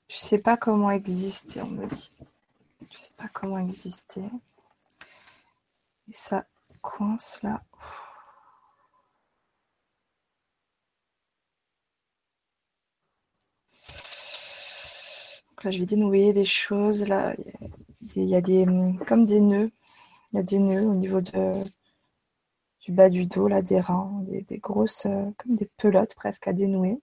Tu sais pas comment exister, on me dit. Je sais pas comment exister. Et ça coince là. Donc là, je vais dénouer des choses. Là, il y a des, comme des nœuds. Il y a des nœuds au niveau de, du bas du dos, là, des reins, des, des grosses, euh, comme des pelotes presque à dénouer.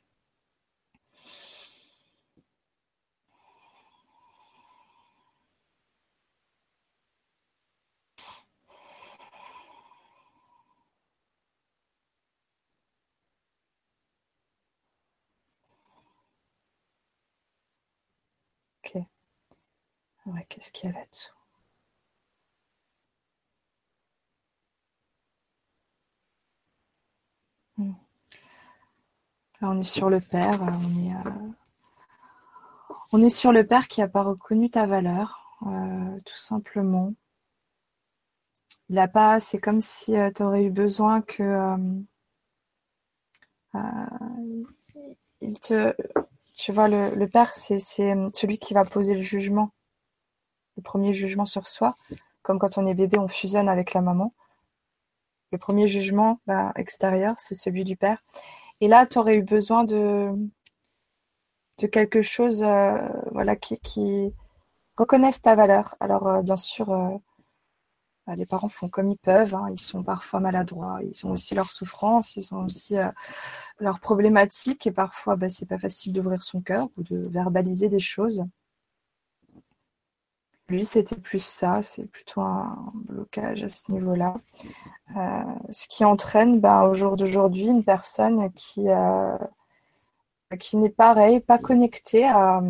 Ouais, qu'est-ce qu'il y a là-dessous? Hmm. Là, on est sur le père, euh, on est, euh, on est sur le père qui n'a pas reconnu ta valeur, euh, tout simplement. Il a pas, c'est comme si tu aurais eu besoin que il te, tu vois, le père, c'est celui qui va poser le jugement le premier jugement sur soi, comme quand on est bébé, on fusionne avec la maman. Le premier jugement bah, extérieur, c'est celui du père. Et là, tu aurais eu besoin de, quelque chose euh, voilà, qui, reconnaisse ta valeur. Alors, euh, bien sûr, euh, bah, les parents font comme ils peuvent. Hein. Ils sont parfois maladroits. Ils ont aussi leurs souffrances. Ils ont aussi leurs problématiques. Et parfois, bah, c'est pas facile d'ouvrir son cœur ou de verbaliser des choses. Lui, c'était plus ça, c'est plutôt un blocage à ce niveau-là. Euh, ce qui entraîne ben, au jour d'aujourd'hui une personne qui, euh, qui n'est pareil, pas connectée à,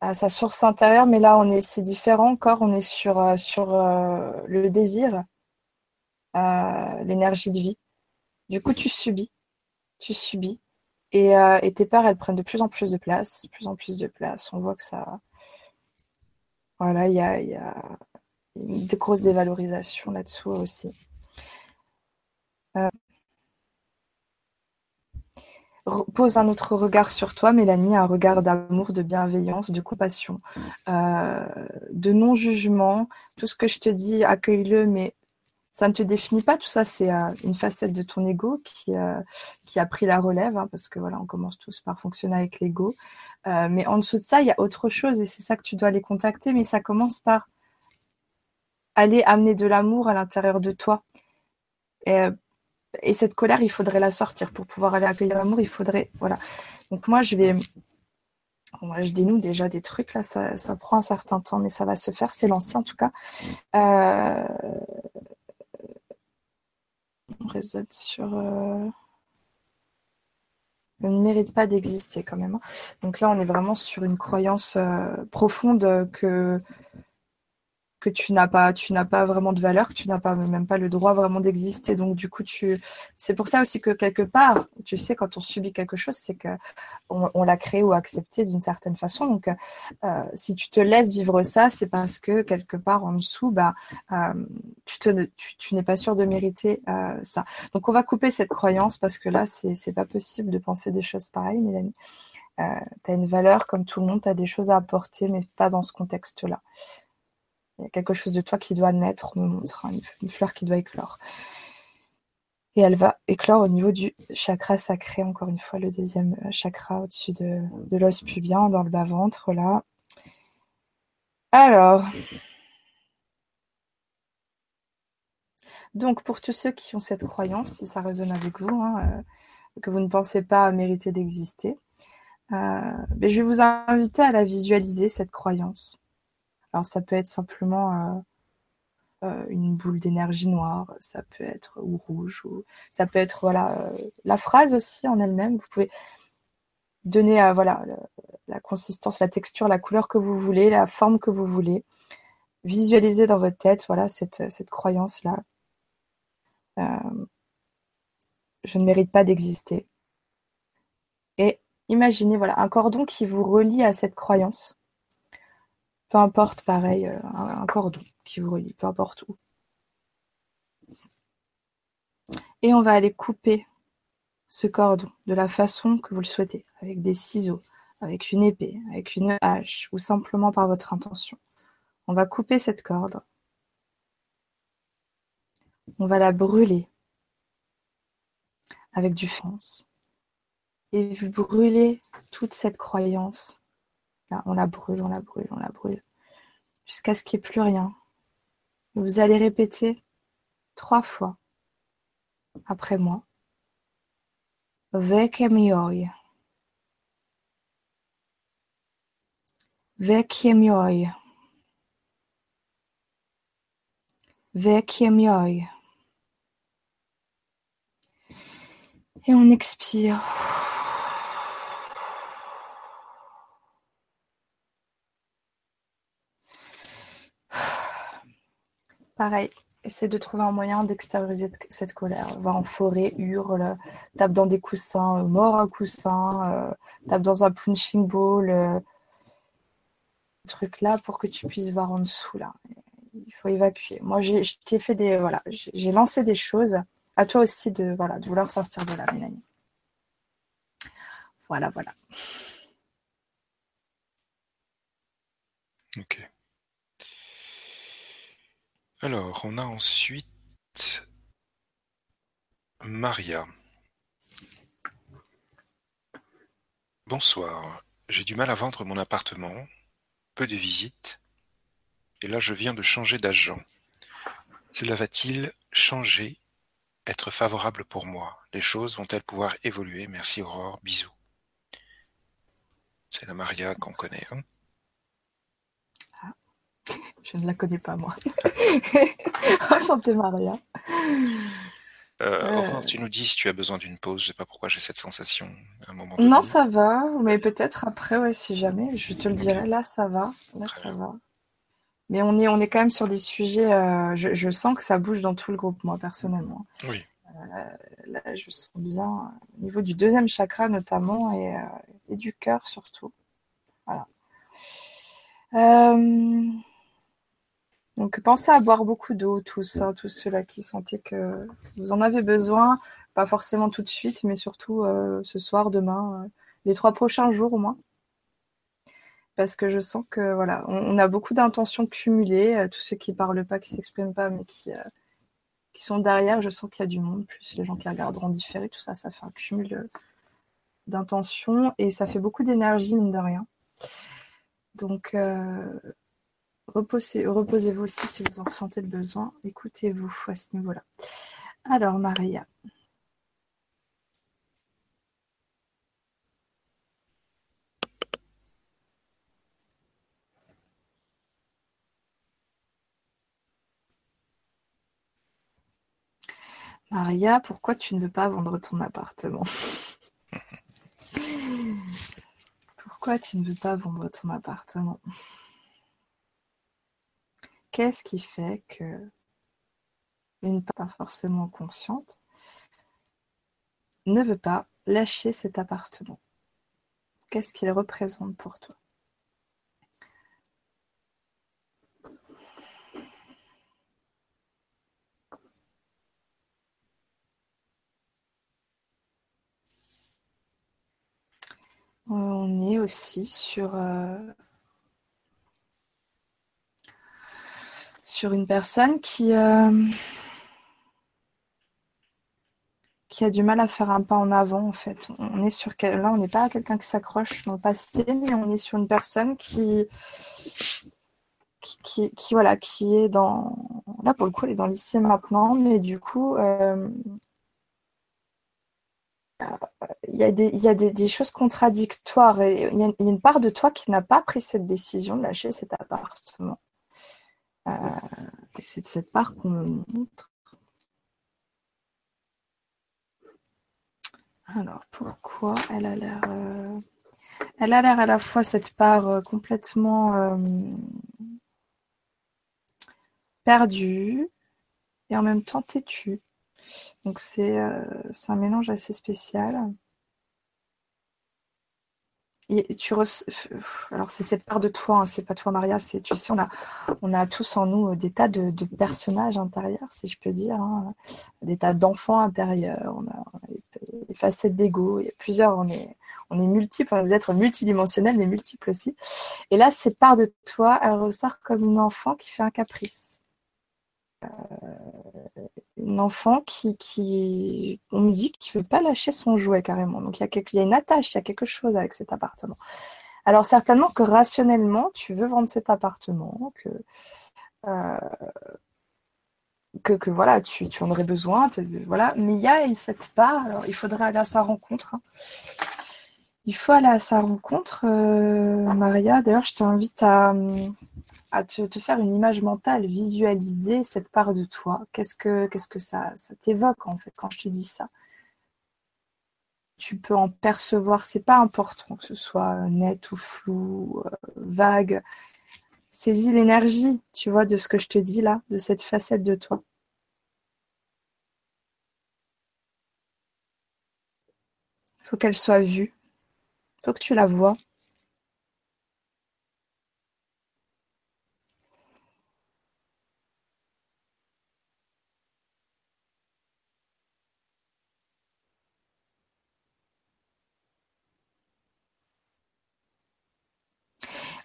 à, sa source intérieure, mais là on est c'est différent encore, on est sur, euh, sur le désir, l'énergie de vie. Du coup, tu subis, tu subis. Et, et tes peurs, elles prennent de plus en plus de place, de plus en plus de place. On voit que ça, voilà, il y a, une grosse dévalorisation là-dessous aussi. pose un autre regard sur toi, Mélanie, un regard d'amour, de bienveillance, de compassion, euh, de non-jugement. Tout ce que je te dis, accueille-le, mais ça ne te définit pas. Tout ça, c'est euh, une facette de ton ego qui, euh, qui a pris la relève, hein, parce que voilà, on commence tous par fonctionner avec l'ego. Mais en dessous de ça, il y a autre chose, et c'est ça que tu dois aller contacter, mais ça commence par aller amener de l'amour à l'intérieur de toi. Et et cette colère, il faudrait la sortir. Pour pouvoir aller accueillir l'amour, il faudrait. Voilà. Donc moi, je vais. Moi, je dénoue déjà des trucs, là, ça, prend un certain temps, mais ça va se faire, c'est lancé en tout cas. Euh... On résonne sur. Euh... ne mérite pas d'exister quand même. Hein. Donc là, on est vraiment sur une croyance euh, profonde que que tu n'as pas, tu n'as pas vraiment de valeur, que tu n'as pas même pas le droit vraiment d'exister. Donc du coup, tu, c'est pour ça aussi que quelque part, tu sais, quand on subit quelque chose, c'est que on, l'a créé ou accepté d'une certaine façon. Donc euh, si tu te laisses vivre ça, c'est parce que quelque part en dessous, bah, euh, tu, n'es pas sûr de mériter euh, ça. Donc on va couper cette croyance parce que là, c'est, c'est pas possible de penser des choses pareilles, Mélanie. tu as une valeur comme tout le monde, tu as des choses à apporter, mais pas dans ce contexte-là. Il y a quelque chose de toi qui doit naître, on me montre une, fleur qui doit éclore. Et elle va éclore au niveau du chakra sacré, encore une fois, le deuxième euh, chakra au-dessus de, l'os pubien, dans le bas-ventre, là. Alors. Donc, pour tous ceux qui ont cette croyance, si ça résonne avec vous, hein, euh, que vous ne pensez pas mériter d'exister, euh, ben, je vais vous inviter à la visualiser, cette croyance. Alors ça peut être simplement euh, euh, une boule d'énergie noire, ça peut être ou rouge, ou ça peut être voilà euh, la phrase aussi en elle-même. Vous pouvez donner voilà la consistance, la texture, la couleur que vous voulez, la forme que vous voulez. Visualisez dans votre tête voilà cette, cette croyance là. je ne mérite pas d'exister. Et imaginez voilà un cordon qui vous relie à cette croyance peu importe, pareil, euh, un, cordon qui vous relie, peu importe où. Et on va aller couper ce cordon de la façon que vous le souhaitez, avec des ciseaux, avec une épée, avec une hache ou simplement par votre intention. On va couper cette corde. On va la brûler avec du fonce. Et vous brûlez toute cette croyance on la brûle, on la brûle, on la brûle, jusqu'à ce qu'il n'y ait plus rien. vous allez répéter trois fois après moi. Vecchia mioi. Vecchia mioi. Vecchia mioi. Et on expire. Pareil, essaie de trouver un moyen d'extérioriser cette colère. Va en forêt, hurle, tape dans des coussins, mord un coussin, euh, tape dans un punching ball, euh, truc là pour que tu puisses voir en dessous là. Il faut évacuer. Moi, j'ai fait des voilà, j'ai lancé des choses. À toi aussi de voilà de vouloir sortir de là, Mélanie. Voilà, voilà. Ok. Alors, on a ensuite Maria. Bonsoir. J'ai du mal à vendre mon appartement, peu de visites, et là je viens de changer d'agent. Cela va-t-il changer, être favorable pour moi? Les choses vont-elles pouvoir évoluer? Merci Aurore, bisous. C'est la Maria qu'on connaît. Hein je ne la connais pas, moi. Enchantée, Maria. Euh, tu nous dis si tu as besoin d'une pause. Je sais pas pourquoi j'ai cette sensation à un moment Non, ça va, mais peut-être après, ouais, si jamais, je te le dirai. Là, ça va. Là, ça va. Mais on est, on est quand même sur des sujets. Euh, je, sens que ça bouge dans tout le groupe, moi, personnellement. Oui. Euh, là, je sens bien au niveau du deuxième chakra, notamment, et, et du cœur, surtout. Voilà. Donc pensez à boire beaucoup d'eau, tous, hein, tous ceux-là qui sentaient que vous en avez besoin, pas forcément tout de suite, mais surtout euh, ce soir, demain, euh, les trois prochains jours au moins. Parce que je sens que voilà, on, a beaucoup d'intentions cumulées, euh, tous ceux qui parlent pas, qui s'expriment pas, mais qui, qui sont derrière, je sens qu'il y a du monde, plus les gens qui regarderont différé, tout ça, ça fait un cumul d'intentions et ça fait beaucoup d'énergie, mine de rien. Donc, reposez-vous aussi si vous en ressentez le besoin. Écoutez-vous à ce niveau-là. Alors, Maria. Maria, pourquoi tu ne veux pas vendre ton appartement? Pourquoi tu ne veux pas vendre ton appartement? Qu'est-ce qui fait que une part pas forcément consciente ne veut pas lâcher cet appartement? Qu'est-ce qu'il représente pour toi? On est aussi sur euh, sur une personne qui, euh, qui a du mal à faire un pas en avant en fait. On est sur là, on n'est pas quelqu'un qui s'accroche dans le passé, mais on est sur une personne qui, est dans là pour le coup, elle est dans l'ici maintenant, mais du coup. Euh, il y a, des, il y a des, choses contradictoires il y, a, une part de toi qui n'a pas pris cette décision de lâcher cet appartement. Euh, c'est de cette part qu'on me montre. Alors, pourquoi elle a l'air... Euh, elle a l'air à la fois cette part euh, complètement perdue et en même temps têtue. Donc c'est un mélange assez spécial Alors c'est cette part de toi, hein, c'est pas toi Maria, c'est tu sais on a on tous en nous euh, des tas de, personnages intérieurs, si je peux dire, hein. des tas d'enfants intérieurs, on a, des facettes d'ego, il y a plusieurs, on est on multiples, on est des êtres multidimensionnels mais multiples aussi. Et là cette part de toi, elle ressort comme une enfant qui fait un caprice. Euh, une enfant qui, qui, on me dit qu'il ne veut pas lâcher son jouet carrément. Donc il y, a une attache, il y a quelque chose avec cet appartement. Alors certainement que rationnellement, tu veux vendre cet appartement, que, euh, que, voilà, tu, en aurais besoin, voilà. Mais il y a cette part, alors il faudrait aller à sa rencontre. Hein. Il faut aller à sa rencontre, euh, Maria. D'ailleurs, je t'invite à, à te, faire une image mentale, visualiser cette part de toi. Qu'est-ce que, qu'est-ce que ça, ça t'évoque en fait quand je te dis ça? Tu peux en percevoir, c'est pas important que ce soit net ou flou, euh, vague. Saisis l'énergie, tu vois, de ce que je te dis là, de cette facette de toi. Il faut qu'elle soit vue. Il faut que tu la vois.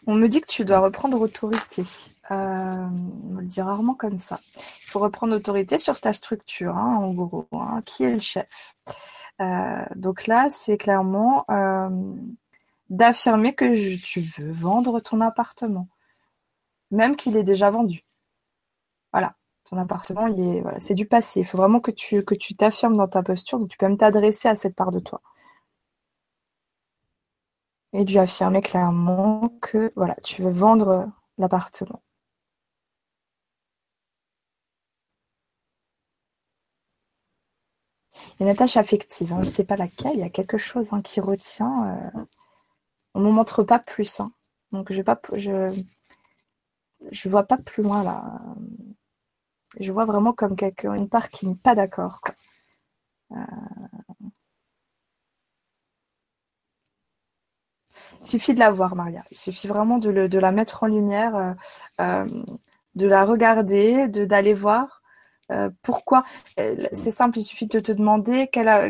On me dit que tu dois reprendre autorité. Euh, on me le dit rarement comme ça. Il faut reprendre autorité sur ta structure, hein, en gros. Hein. qui est le chef? Euh, Donc là, c'est clairement euh, d'affirmer que tu veux vendre ton appartement, même qu'il est déjà vendu. Voilà, ton appartement, il est, voilà, c'est du passé. Il faut vraiment que tu que tu t'affirmes dans ta posture. Donc tu peux même t'adresser à cette part de toi et lui affirmer clairement que voilà, tu veux vendre l'appartement. Il y a une attache affective, hein. je ne sais pas laquelle, il y a quelque chose hein, qui retient. Euh, on ne me montre pas plus. Hein. Donc je ne pas, vois pas plus loin là. Je vois vraiment comme quelque, une part qui n'est pas d'accord. Il suffit de la voir, Maria. Il suffit vraiment de, la mettre en lumière. Euh, euh, de la regarder, de d'aller voir euh, pourquoi. C'est simple, il suffit de te demander quelle a,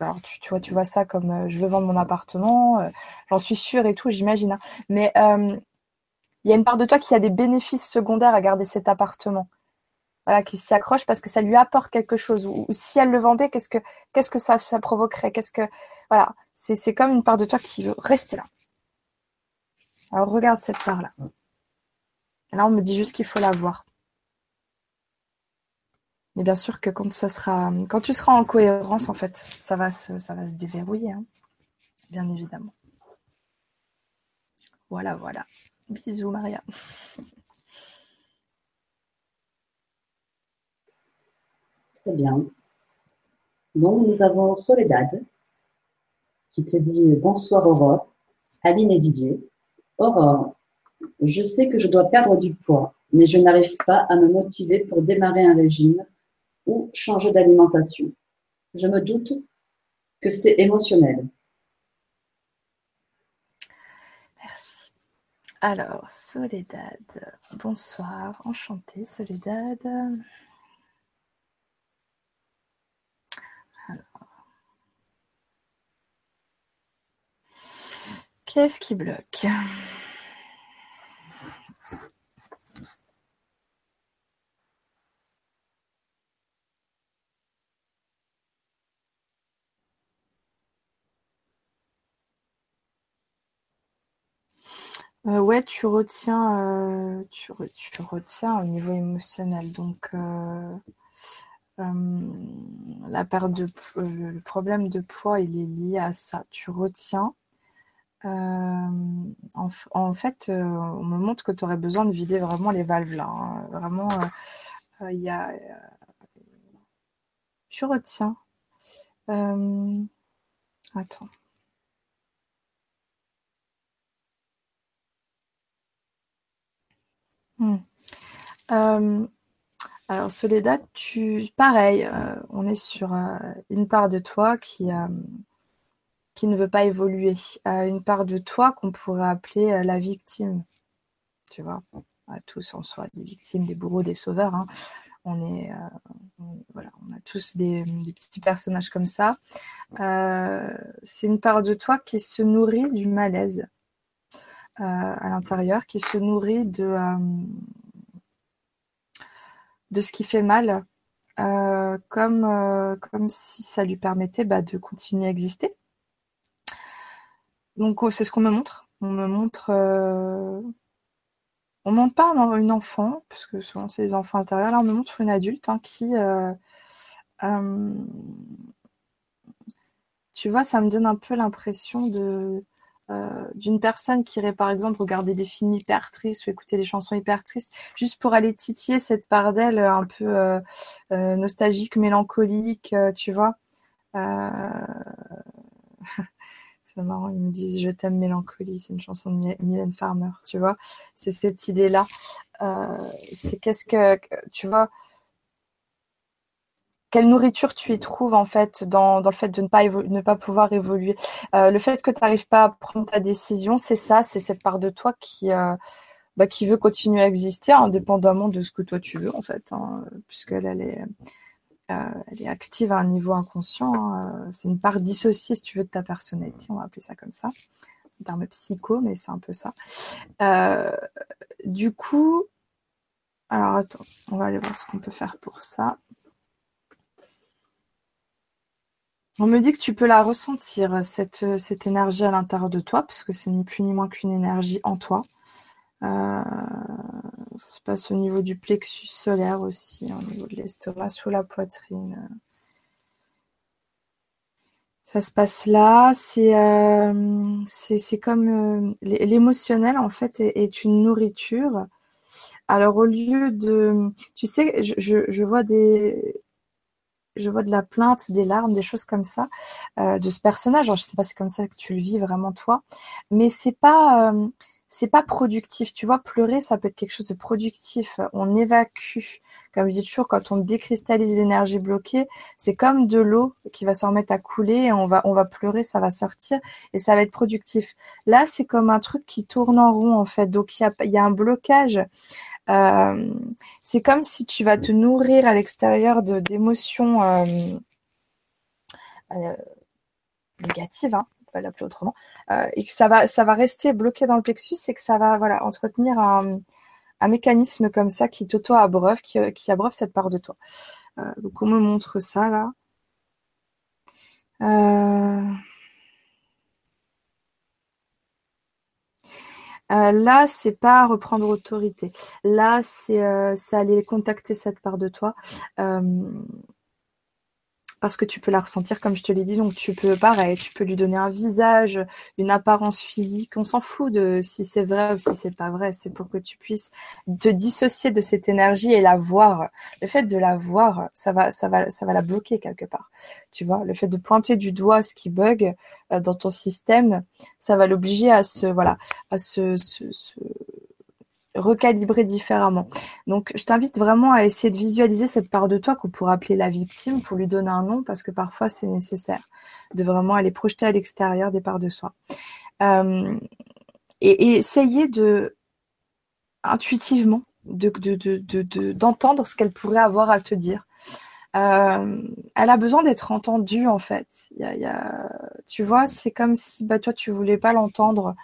alors tu, vois, tu vois ça comme je veux vendre mon appartement, j'en suis sûre et tout, j'imagine. Hein. Mais il y a une part de toi qui a des bénéfices secondaires à garder cet appartement. Voilà, qui s'y accroche parce que ça lui apporte quelque chose. Ou, si elle le vendait, qu'est-ce que, qu'est-ce que ça, ça provoquerait? Qu'est-ce que, voilà, c'est, comme une part de toi qui veut rester là. Alors regarde cette part-là. Là, on me dit juste qu'il faut la voir. Mais bien sûr que quand ça sera, quand tu seras en cohérence, en fait, ça va se, ça va se déverrouiller, hein. bien évidemment. Voilà, voilà. Bisous, Maria. Très bien. Donc, nous avons Soledad qui te dit bonsoir Aurore, Aline et Didier. Aurore, je sais que je dois perdre du poids, mais je n'arrive pas à me motiver pour démarrer un régime ou changer d'alimentation. Je me doute que c'est émotionnel. Merci. Alors, Soledad, bonsoir, enchantée Soledad. Qu'est-ce qui bloque Euh, ouais, tu retiens, euh, tu, retiens au niveau émotionnel. Donc, euh, la perte de le problème de poids, il est lié à ça. Tu retiens. En, fait, on me montre que tu aurais besoin de vider vraiment les valves là. Hein. Vraiment, il y a. Tu retiens. Attends. Hmm. Euh, alors Soledad, tu pareil, euh, on est sur euh, une part de toi qui, qui ne veut pas évoluer, une part de toi qu'on pourrait appeler la victime. Tu vois, à tous en soi des victimes, des bourreaux, des sauveurs. Hein. On est, voilà, on a tous des, petits personnages comme ça. c'est une part de toi qui se nourrit du malaise euh, à l'intérieur qui se nourrit de, euh, de ce qui fait mal, euh, comme, comme si ça lui permettait bah, de continuer à exister. Donc c'est ce qu'on me montre. On me montre on ne montre pas une enfant, parce que souvent c'est les enfants intérieurs. Là, on me montre une adulte hein, qui, tu vois, ça me donne un peu l'impression euh, d'une personne qui irait par exemple regarder des films hyper tristes ou écouter des chansons hyper tristes, juste pour aller titiller cette part d'elle un peu euh, euh, nostalgique, mélancolique, tu vois. C'est marrant, ils me disent Je t'aime mélancolie, c'est une chanson de Mylène Farmer, tu vois. C'est cette idée-là. c'est qu'est-ce que, tu vois, quelle nourriture tu y trouves en fait dans, le fait de ne pas, ne pas pouvoir évoluer. Euh, le fait que tu n'arrives pas à prendre ta décision, c'est ça, c'est cette part de toi qui, euh, bah, qui veut continuer à exister indépendamment de ce que toi tu veux en fait, hein, puisqu'elle elle est, euh, elle est active à un niveau inconscient. Hein, c'est une part dissociée, si tu veux, de ta personnalité, on va appeler ça comme ça. En termes psycho, mais c'est un peu ça. du coup, alors attends, on va aller voir ce qu'on peut faire pour ça. On me dit que tu peux la ressentir, cette, cette énergie à l'intérieur de toi, parce que c'est ni plus ni moins qu'une énergie en toi. Euh, ça se passe au niveau du plexus solaire aussi, au niveau de l'estomac, sous la poitrine. Ça se passe là, c'est euh, comme euh, l'émotionnel en fait est, une nourriture. Alors au lieu de, tu sais, je vois des, je vois de la plainte, des larmes, des choses comme ça euh, de ce personnage. Alors, je sais pas si c'est comme ça que tu le vis vraiment toi, mais c'est pas c'est pas productif. Tu vois, pleurer, ça peut être quelque chose de productif. On évacue. Comme je dis toujours, quand on décristallise l'énergie bloquée, c'est comme de l'eau qui va se remettre à couler on va, on va pleurer, ça va sortir et ça va être productif. Là, c'est comme un truc qui tourne en rond, en fait. Donc, il y a, un blocage. Euh, c'est comme si tu vas te nourrir à l'extérieur d'émotions euh, euh, négatives, hein, va l'appeler autrement, euh, et que ça va, ça va rester bloqué dans le plexus et que ça va voilà, entretenir un, mécanisme comme ça qui t'auto-abreuve, qui, qui, abreuve cette part de toi. Euh, donc on me montre ça là. Euh... Euh, là, c'est pas reprendre autorité. Là, c'est euh, aller contacter cette part de toi. Euh, parce que tu peux la ressentir comme je te l'ai dit. Donc tu peux, pareil, tu peux lui donner un visage, une apparence physique. On s'en fout de si c'est vrai ou si c'est pas vrai. C'est pour que tu puisses te dissocier de cette énergie et la voir. Le fait de la voir, ça va, ça va, ça va la bloquer quelque part. Tu vois, le fait de pointer du doigt ce qui bug euh, dans ton système, ça va l'obliger à se, voilà, à se, se, se recalibrer différemment. Donc, je t'invite vraiment à essayer de visualiser cette part de toi qu'on pourrait appeler la victime pour lui donner un nom parce que parfois c'est nécessaire de vraiment aller projeter à l'extérieur des parts de soi. Euh, et, essayer de intuitivement de, d'entendre de, ce qu'elle pourrait avoir à te dire. Euh, elle a besoin d'être entendue en fait. Y y a, tu vois, c'est comme si bah, toi tu voulais pas l'entendre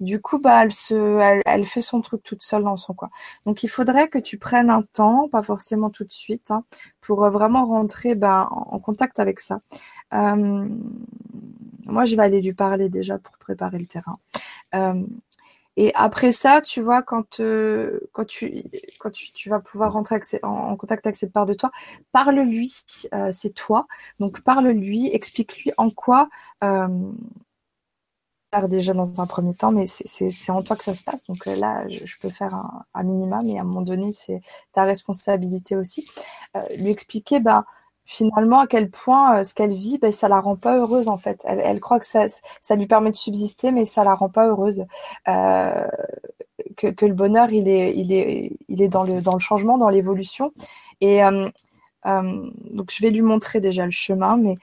du coup, bah, elle, se, fait son truc toute seule dans son coin. Donc, il faudrait que tu prennes un temps, pas forcément tout de suite, hein, pour euh, vraiment rentrer bah, en, contact avec ça. Euh, moi, je vais aller lui parler déjà pour préparer le terrain. Euh, et après ça, tu vois, quand, quand tu, vas pouvoir rentrer en, contact avec cette part de toi, parle-lui, c'est toi. Donc parle-lui, explique-lui en quoi déjà dans un premier temps, mais c'est en toi que ça se passe. Donc euh, là, je, peux faire un, minimum, mais à un moment donné, c'est ta responsabilité aussi. Euh, lui expliquer, bah, finalement, à quel point euh, ce qu'elle vit, bah, ça la rend pas heureuse en fait. Elle, croit que ça, ça lui permet de subsister, mais ça la rend pas heureuse. Que, que, le bonheur, il est, il est, il est dans le, dans le changement, dans l'évolution. Et donc, je vais lui montrer déjà le chemin, mais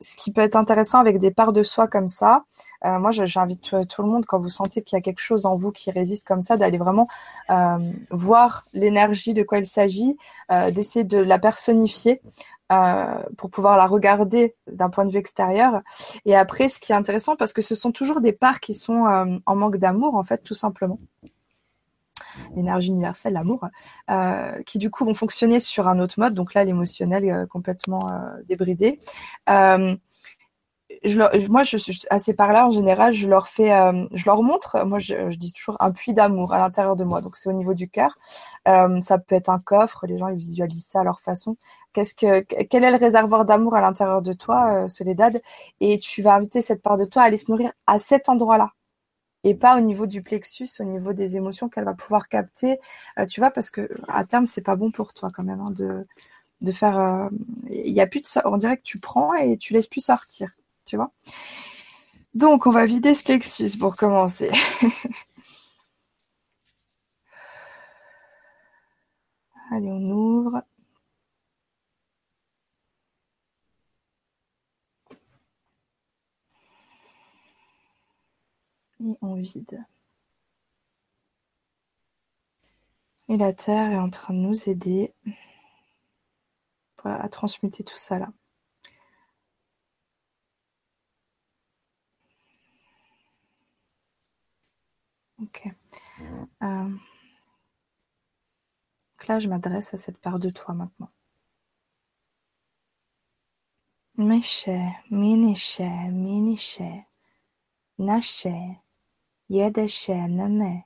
ce qui peut être intéressant avec des parts de soi comme ça, euh, moi j'invite tout, le monde, quand vous sentez qu'il y a quelque chose en vous qui résiste comme ça, d'aller vraiment euh, voir l'énergie de quoi il s'agit, euh, d'essayer de la personnifier pour pouvoir la regarder d'un point de vue extérieur. Et après, ce qui est intéressant, parce que ce sont toujours des parts qui sont en manque d'amour, en fait, tout simplement l'énergie universelle, l'amour, euh, qui du coup vont fonctionner sur un autre mode, donc là l'émotionnel euh, complètement euh, débridé. Je moi, je, à ces parts-là, en général, je leur fais, je leur montre, moi, je, je dis toujours un puits d'amour à l'intérieur de moi. Donc, c'est au niveau du cœur. ça peut être un coffre. Les gens, ils visualisent ça à leur façon. Qu'est-ce que, quel est le réservoir d'amour à l'intérieur de toi, Soledad? Et tu vas inviter cette part de toi à aller se nourrir à cet endroit-là et pas au niveau du plexus, au niveau des émotions qu'elle va pouvoir capter. Euh, tu vois, parce que à terme, c'est pas bon pour toi quand même hein, de, de faire. Euh, il y a plus de, on dirait que tu prends et tu laisses plus sortir. Tu vois. Donc, on va vider ce plexus pour commencer. Allez, on ouvre. Et on vide. Et la Terre est en train de nous aider à transmuter tout ça là. Ok. Euh, donc là, je m'adresse à cette part de toi maintenant. Meshe, minishe, minishe, nashe, Jedesheneme.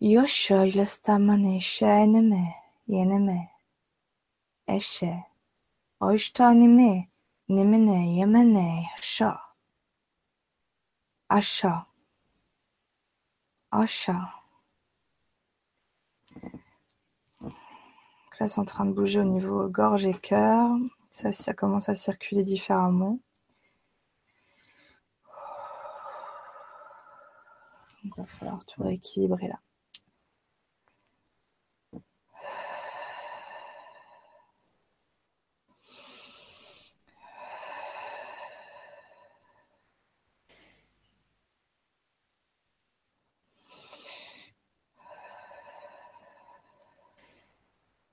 Yosho ilastamane sheneme yeneme. Eshe. Oishtanime nimene yemene sha. Asha. Asha. Là, c'est en train de bouger au niveau gorge et cœur. Ça commence à circuler différemment. Donc, il va falloir tout rééquilibrer là.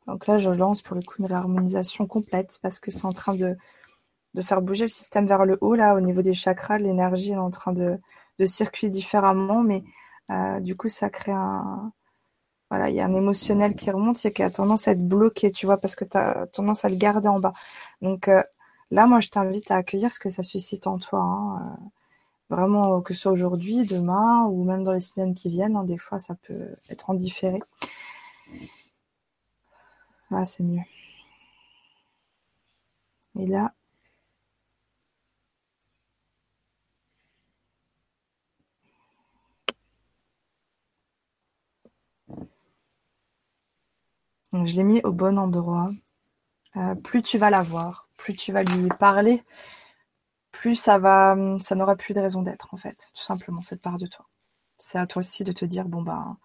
Donc là, je lance pour le coup une réharmonisation complète parce que c'est en train de, faire bouger le système vers le haut. Là, au niveau des chakras, l'énergie est en train de, circuler différemment, mais euh, du coup, ça crée un. Voilà, il y a un émotionnel qui remonte, il y a tendance à être bloqué, tu vois, parce que tu as tendance à le garder en bas. Donc euh, là, moi, je t'invite à accueillir ce que ça suscite en toi. Hein, euh, vraiment, que ce soit aujourd'hui, demain, ou même dans les semaines qui viennent, hein, des fois, ça peut être en différé. Ah, c'est mieux. Et là, je l'ai mis au bon endroit. Euh, plus tu vas la voir, plus tu vas lui parler, plus ça va, ça n'aura plus de raison d'être en fait, tout simplement cette part de toi. C'est à toi aussi de te dire bon ben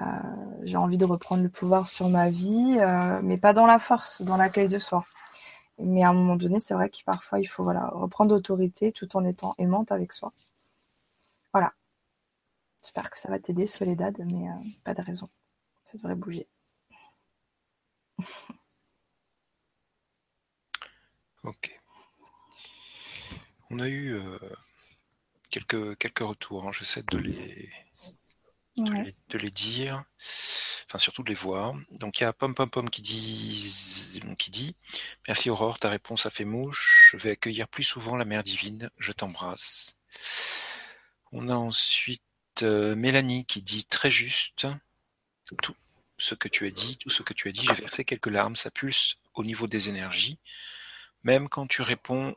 euh, j'ai envie de reprendre le pouvoir sur ma vie, euh, mais pas dans la force, dans l'accueil de soi. Mais à un moment donné, c'est vrai qu'il parfois il faut reprendre l'autorité tout en étant aimante avec soi. Voilà. J'espère que ça va t'aider, Soledad, mais pas de raison. Ça devrait bouger. ok. On a eu quelques, quelques retours. Hein. J'essaie de les, de, les, dire, enfin surtout de les voir. Donc il y a Pom Pom Pom qui dit, qui dit Merci Aurore, ta réponse a fait mouche. Je vais accueillir plus souvent la Mère Divine. Je t'embrasse. On a ensuite euh, Mélanie qui dit très juste tout ce que tu as dit, tout ce que tu as dit. J'ai versé quelques larmes, ça pulse au niveau des énergies, même quand tu réponds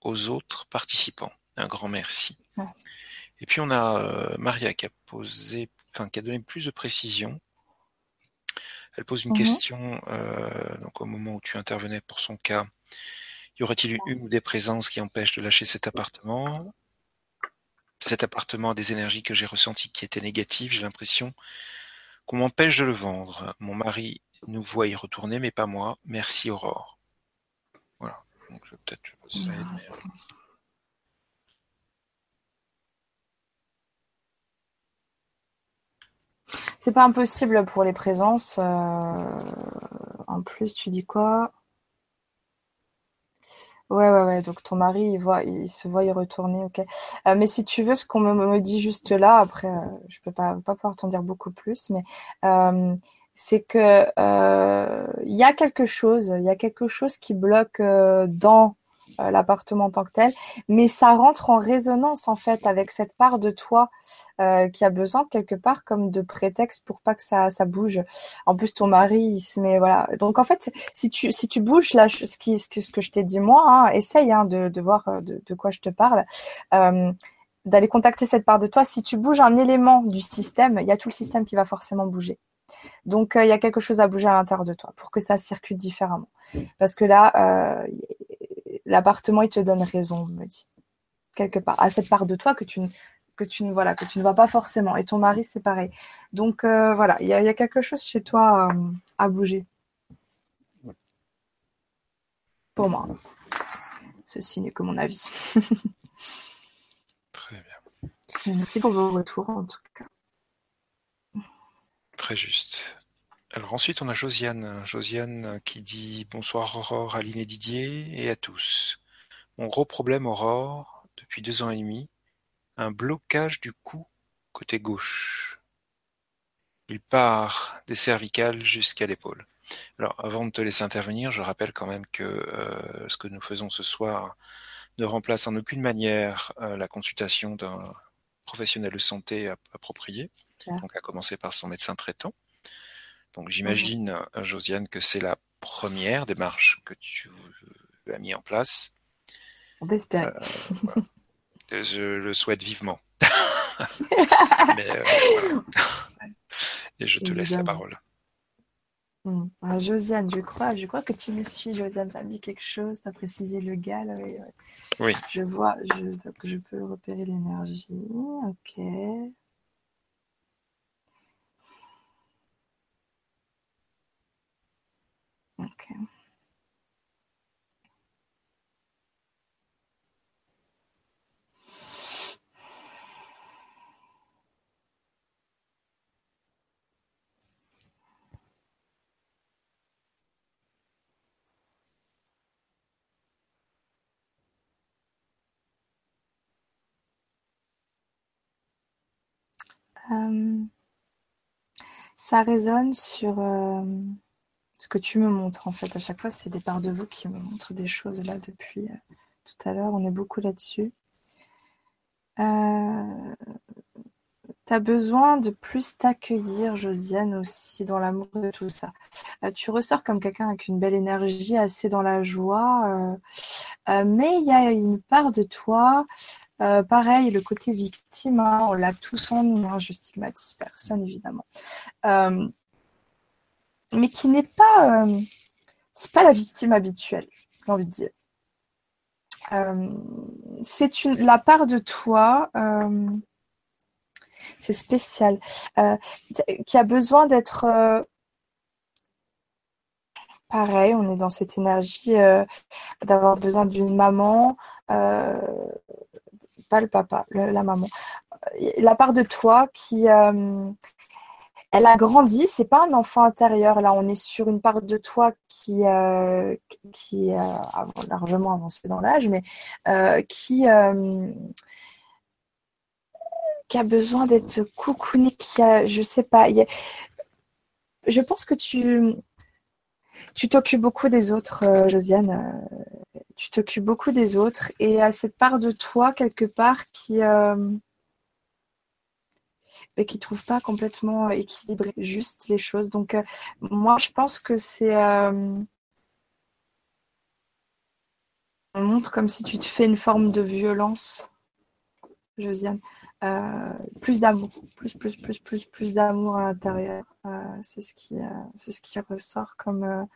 aux autres participants. Un grand merci. Et puis on a euh, Maria qui a posé, enfin qui a donné plus de précision. Elle pose une mmh question euh, donc au moment où tu intervenais pour son cas. Y aurait-il une ou des présences qui empêchent de lâcher cet appartement? Cet appartement a des énergies que j'ai ressenties qui étaient négatives. J'ai l'impression qu'on m'empêche de le vendre? Mon mari nous voit y retourner, mais pas moi. Merci Aurore. Voilà. Donc peut-être ça aide, mais... Euh, C'est pas impossible pour les présences. Euh, en plus, tu dis quoi? Ouais, ouais, ouais. Donc ton mari, il voit, il se voit y retourner, ok. Euh, mais si tu veux, ce qu'on me, dit juste là, après, euh, je peux pas, pas pouvoir t'en dire beaucoup plus, mais c'est que il y a quelque chose, il y a quelque chose qui bloque dans euh, l'appartement en tant que tel, mais ça rentre en résonance en fait avec cette part de toi euh, qui a besoin quelque part comme de prétexte pour pas que ça, ça bouge. En plus, ton mari, il se met voilà. Donc en fait, si tu bouges là, ce qui ce que, je t'ai dit moi, hein, essaye hein, de, voir euh, de, quoi je te parle. D'aller contacter cette part de toi. Si tu bouges un élément du système, il y a tout le système qui va forcément bouger. Donc, il y a quelque chose à bouger à l'intérieur de toi pour que ça circule différemment. Parce que là, l'appartement, il te donne raison, me dit. Quelque part. À cette part de toi que tu, que tu, ne, voilà, que tu ne vois pas forcément. Et ton mari, c'est pareil. Donc, euh, voilà, il y, a quelque chose chez toi euh, à bouger. Pour moi. Ceci n'est que mon avis. Très bien. Merci pour vos retours, en tout cas. Très juste. Alors ensuite, on a Josiane. Josiane qui dit bonsoir Aurore, Aline et Didier et à tous. Mon gros problème, Aurore, depuis deux ans et demi, un blocage du cou côté gauche. Il part des cervicales jusqu'à l'épaule. Alors, avant de te laisser intervenir, je rappelle quand même que euh, ce que nous faisons ce soir ne remplace en aucune manière euh, la consultation d'un professionnel de santé approprié, donc à commencer par son médecin traitant. Donc j'imagine, mmh. Josiane, que c'est la première démarche que tu as mis en place. On peut espérer. Euh, je le souhaite vivement. Mais, euh, Et je te laisse la parole. Mmh. Ah, Josiane, je crois, je crois que tu me suis, Josiane. Ça me dit quelque chose. Tu as précisé le gars. Oui. Je vois, je, je peux repérer l'énergie. Ok. Euh, ça résonne sur euh, ce que tu me montres en fait. À chaque fois, c'est des parts de vous qui me montrent des choses là depuis euh, tout à l'heure. On est beaucoup là-dessus. Euh, tu as besoin de plus t'accueillir, Josiane, aussi, dans l'amour de tout ça. tu ressors comme quelqu'un avec une belle énergie, assez dans la joie. mais il y a une part de toi euh, pareil, le côté victime, hein, on l'a tous en nous, hein, je stigmatise personne évidemment. Euh, mais qui n'est pas, euh, c'est pas la victime habituelle, j'ai envie de dire. c'est une, la part de toi, c'est spécial, qui a besoin d'être pareil, on est dans cette énergie d'avoir besoin d'une maman, pas le papa, la maman. La part de toi qui, euh, elle a grandi, c'est pas un enfant intérieur. Là, on est sur une part de toi qui, euh, qui a largement avancé dans l'âge, mais euh, qui, qui a besoin d'être coucouné, qui a, je sais pas, je pense que tu, tu t'occupes beaucoup des autres, Josiane tu t'occupes beaucoup des autres et à cette part de toi quelque part qui euh, qui trouve pas complètement équilibré juste les choses. Donc euh, moi je pense que c'est euh, on montre comme si tu te fais une forme de violence, Josiane. Euh, plus d'amour, plus, plus, plus, plus, plus d'amour à l'intérieur. c'est ce qui, c'est ce qui ressort comme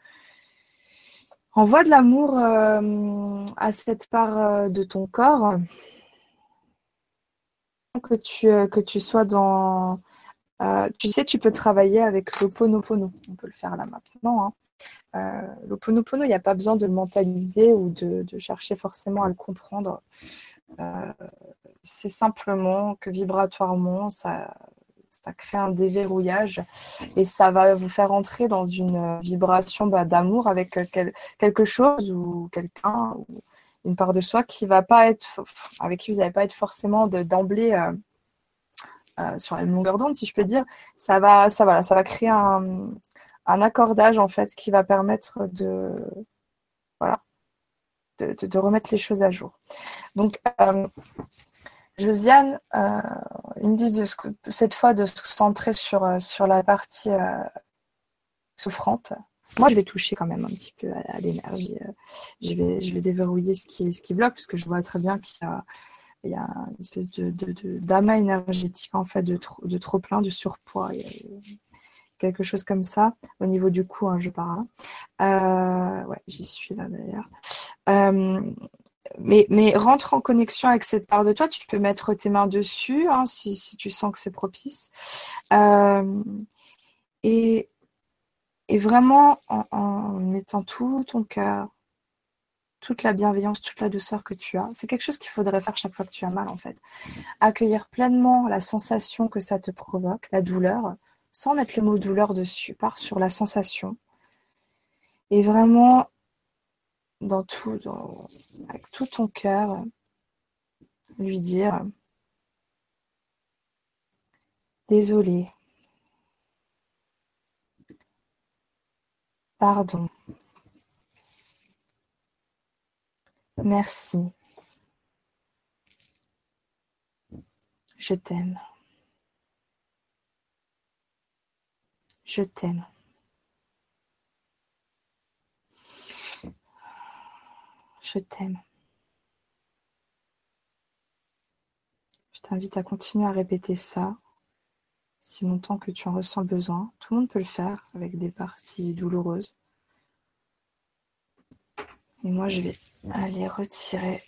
Envoie de l'amour euh, à cette part euh, de ton corps. Que tu, euh, que tu sois dans. tu sais, tu peux travailler avec l'Oponopono. On peut le faire là maintenant. Hein. L'Oponopono, il n'y a pas besoin de le mentaliser ou de, chercher forcément à le comprendre. c'est simplement que vibratoirement, ça, ça crée un déverrouillage et ça va vous faire entrer dans une euh, vibration bah, d'amour avec euh, quelque chose ou quelqu'un une part de soi qui va pas être avec qui vous n'allez pas être forcément d'emblée euh, sur la même longueur d'onde si je peux dire ça va ça va ça va créer un, accordage en fait qui va permettre de voilà de, remettre les choses à jour donc Josiane, euh, ils me disent cette fois de se centrer sur, euh, sur la partie euh, souffrante. Moi, je vais toucher quand même un petit peu à, l'énergie. je, vais, je vais déverrouiller ce qui, ce qui bloque, parce que je vois très bien qu'il y a, une espèce de, d'amas énergétique, en fait, de, de trop plein, de surpoids. quelque chose comme ça, au niveau du cou, hein, je parle. ouais, j'y suis là d'ailleurs mais, mais, rentre en connexion avec cette part de toi. Tu peux mettre tes mains dessus hein, si, si, tu sens que c'est propice. Euh, et, et, vraiment en, mettant tout ton cœur, toute la bienveillance, toute la douceur que tu as. C'est quelque chose qu'il faudrait faire chaque fois que tu as mal en fait. Accueillir pleinement la sensation que ça te provoque, la douleur, sans mettre le mot douleur dessus. Pars sur la sensation. Et vraiment dans tout, avec tout ton cœur, lui dire désolé, pardon, merci, je t'aime, je t'aime. Je t'aime. Je t'invite à continuer à répéter ça si longtemps que tu en ressens besoin. Tout le monde peut le faire avec des parties douloureuses. Et moi, je vais aller retirer.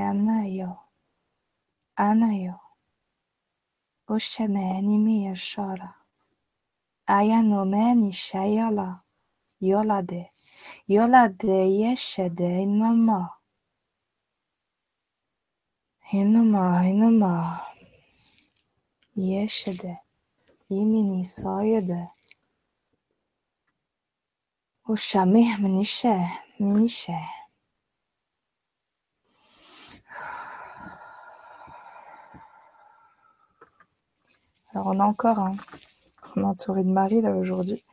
Anayo, anayo. Oxêmene me chora, Aianomene xeiola, Iolade, Iolade Yeshede inoma. Inoma, inoma. Yeshede, imini soyede. Oxa mer menixe, menixe. Alors on a encore un, on entouré de Marie là aujourd'hui.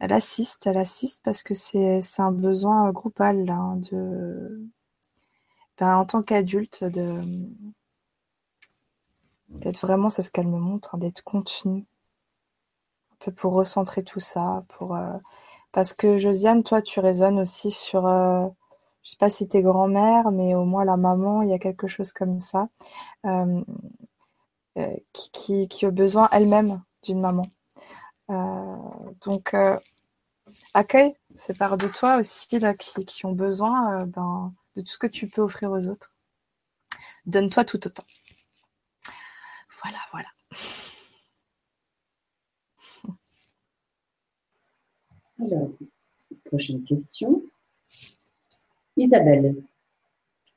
Elle assiste, elle assiste parce que c'est un besoin groupal là, hein, de ben, en tant qu'adulte d'être vraiment, c'est ce qu'elle me montre, hein, d'être contenu. Un peu pour recentrer tout ça, pour euh, parce que Josiane, toi tu résonnes aussi sur euh, je sais pas si t'es grand-mère, mais au moins la maman, il y a quelque chose comme ça. Euh, euh, qui, qui, a besoin elle-même d'une maman. Euh, donc, euh, accueille ces parts de toi aussi là, qui, qui ont besoin ben, de tout ce que tu peux offrir aux autres. Donne-toi tout autant. Voilà, voilà. Alors, prochaine question. Isabelle.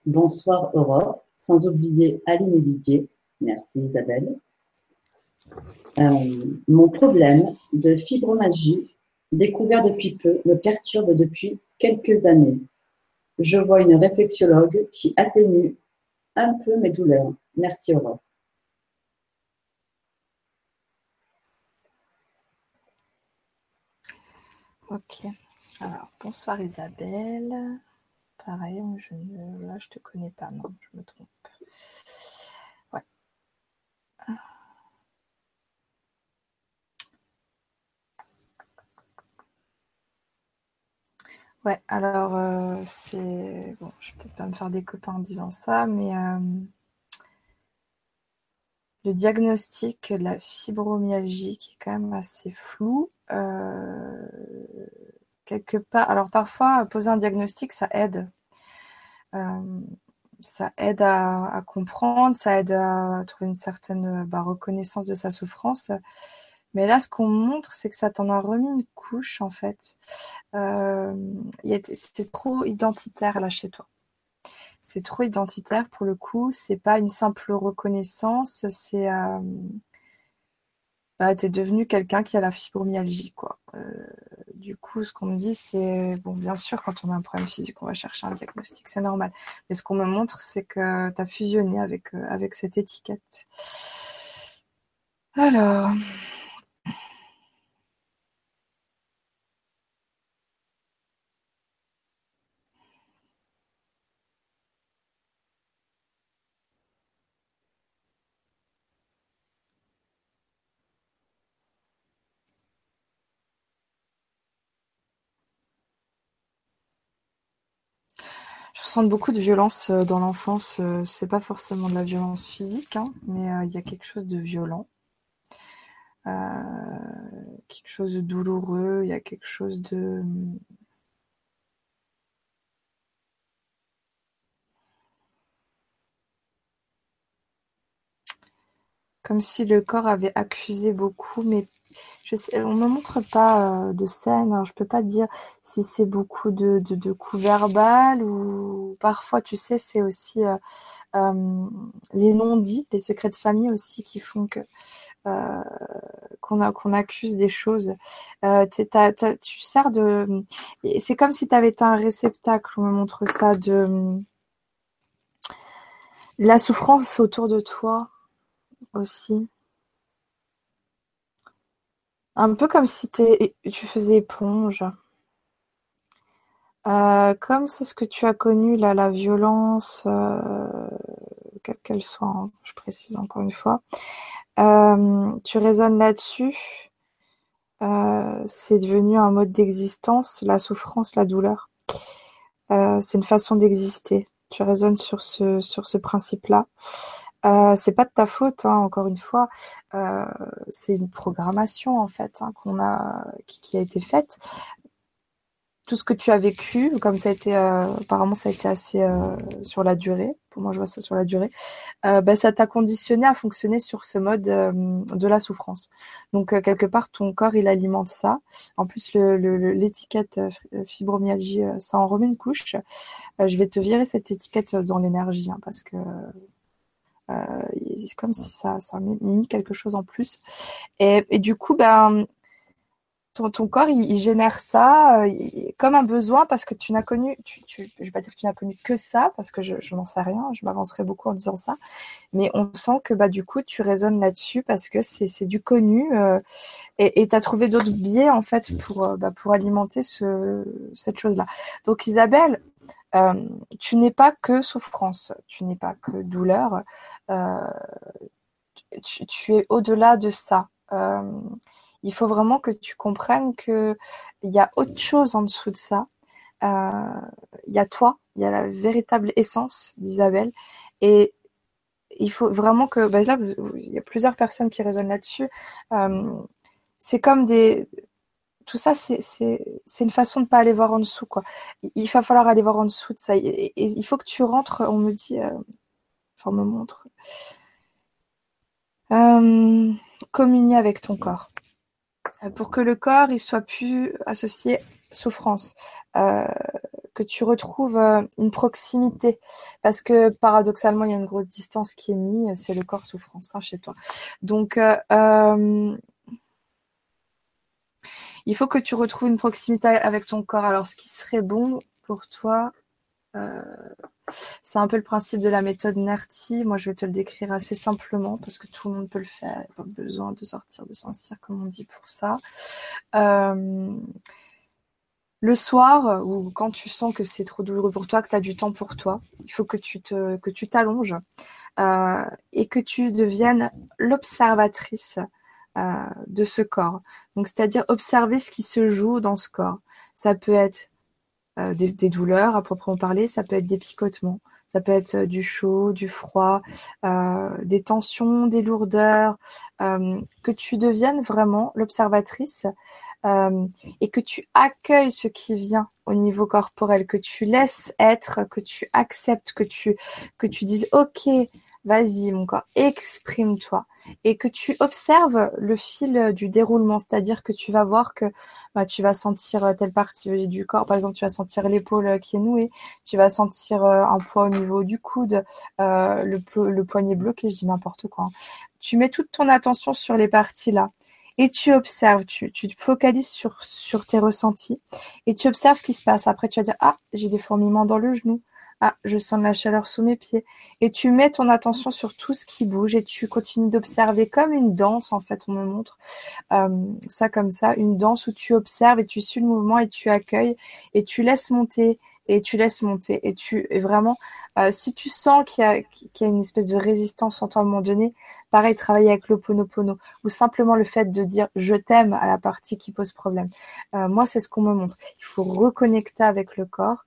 Bonsoir Aurore, sans oublier Aline et Didier. Merci Isabelle. Euh, mon problème de fibromyalgie, découvert depuis peu, me perturbe depuis quelques années. Je vois une réflexologue qui atténue un peu mes douleurs. Merci Aurore. Ok. Alors, bonsoir Isabelle. Pareil, je ne, là je te connais pas, non, je me trompe. Ouais, alors euh, c'est bon, je vais peut-être pas me faire des copains en disant ça, mais euh, le diagnostic de la fibromyalgie qui est quand même assez flou. Euh, quelque part, alors parfois poser un diagnostic ça aide, ça aide à, comprendre, ça aide à trouver une certaine bah, reconnaissance de sa souffrance. Mais là, ce qu'on montre, c'est que ça t'en a remis une couche, en fait. Euh, c'est trop identitaire, là, chez toi. C'est trop identitaire, pour le coup. C'est pas une simple reconnaissance, c'est... Euh, bah, t'es devenu quelqu'un qui a la fibromyalgie, quoi. Euh, du coup, ce qu'on me dit, c'est... Bon, bien sûr, quand on a un problème physique, on va chercher un diagnostic, c'est normal. Mais ce qu'on me montre, c'est que tu as fusionné avec, avec cette étiquette. Alors... beaucoup de violence euh, dans l'enfance. Euh, c'est pas forcément de la violence physique, hein, mais euh, il y a quelque chose de violent. quelque chose de douloureux, il y a quelque chose de... Comme si le corps avait accusé beaucoup, mais on me montre pas euh, de scène. Hein. je peux pas dire si c'est beaucoup de, coups verbal ou parfois, tu sais, c'est aussi euh, euh, les non-dits, les secrets de famille aussi qui font qu'on accuse des choses. tu sers de. C'est comme si tu avais un réceptacle. On me montre ça de la souffrance autour de toi aussi. Un peu comme si tu faisais éponge. Euh, comme c'est ce que tu as connu là, la violence, euh, quelle qu'elle soit, hein, je précise encore une fois, euh, tu raisonnes là-dessus. c'est devenu un mode d'existence, la souffrance, la douleur. c'est une façon d'exister. Tu raisonnes sur ce, sur ce principe-là. Euh, c'est pas de ta faute, hein, encore une fois. Euh, c'est une programmation en fait hein, qu'on a, qui, a été faite. tout ce que tu as vécu, comme ça a été, euh, apparemment ça a été assez euh, sur la durée, pour moi je vois ça sur la durée, bah, ça t'a conditionné à fonctionner sur ce mode de la souffrance. Donc quelque part ton corps il alimente ça. En plus l'étiquette fibromyalgie, ça en remet une couche. je vais te virer cette étiquette dans l'énergie hein, parce que c'est comme si ça, ça mis quelque chose en plus. Et, et du coup, ben, ton, corps, il, génère ça euh, comme un besoin parce que tu n'as connu, tu, tu, je vais pas dire que tu n'as connu que ça parce que je, n'en sais rien, je m'avancerai beaucoup en disant ça, mais on sent que bah du coup tu résonnes là-dessus parce que c'est du connu euh, et tu as trouvé d'autres biais en fait pour euh, bah, pour alimenter ce, cette chose-là. Donc Isabelle, tu n'es pas que souffrance, tu n'es pas que douleur, tu, tu, es au-delà de ça il faut vraiment que tu comprennes qu'il y a autre chose en dessous de ça. Euh, il y a toi, il y a la véritable essence d'Isabelle. Et il faut vraiment que. Bah là, il y a plusieurs personnes qui résonnent là-dessus. Euh, c'est comme des. Tout ça, c'est une façon de ne pas aller voir en dessous. Quoi. Il va falloir aller voir en dessous de ça. Il faut que tu rentres, on me dit. Euh, enfin, on me montre. communier avec ton corps. Euh, pour que le corps il soit plus associé souffrance, euh, que tu retrouves euh, une proximité, parce que paradoxalement il y a une grosse distance qui est mise, c'est le corps souffrance chez toi. Donc il faut que tu retrouves une proximité avec ton corps. Alors ce qui serait bon pour toi, c'est un peu le principe de la méthode NERTI. Moi, je vais te le décrire assez simplement parce que tout le monde peut le faire. Il n'y a pas besoin de sortir de Saint-Cyr, comme on dit, pour ça. Euh, le soir, ou quand tu sens que c'est trop douloureux pour toi, que tu as du temps pour toi, il faut que tu te, que tu t'allonges euh, et que tu deviennes l'observatrice euh, de ce corps. Donc, c'est-à-dire observer ce qui se joue dans ce corps. Ça peut être euh, des, douleurs à proprement parler, ça peut être des picotements, ça peut être euh, du chaud, du froid, euh, des tensions, des lourdeurs, que tu deviennes vraiment l'observatrice et que tu accueilles ce qui vient au niveau corporel, que tu laisses être, que tu acceptes, que tu dises ok, vas-y mon corps, exprime-toi et que tu observes le fil du déroulement, c'est-à-dire que tu vas voir que bah, tu vas sentir telle partie du corps, par exemple tu vas sentir l'épaule qui est nouée, tu vas sentir euh, un poids au niveau du coude, euh, le, poignet bloqué, je dis n'importe quoi. Hein. Tu mets toute ton attention sur les parties là et tu observes, tu, tu te focalises sur, sur tes ressentis et tu observes ce qui se passe. Après tu vas dire ah j'ai des fourmillements dans le genou, ah, je sens la chaleur sous mes pieds. Et tu mets ton attention sur tout ce qui bouge et tu continues d'observer comme une danse, en fait, on me montre euh, ça comme ça, une danse où tu observes et tu suis le mouvement et tu accueilles et tu laisses monter et tu laisses monter. Et tu es vraiment, euh, si tu sens qu'il y, a, qu'il y a une espèce de résistance en toi à un moment donné, pareil, travailler avec l'oponopono ou simplement le fait de dire je t'aime à la partie qui pose problème. Euh, moi, c'est ce qu'on me montre. Il faut reconnecter avec le corps.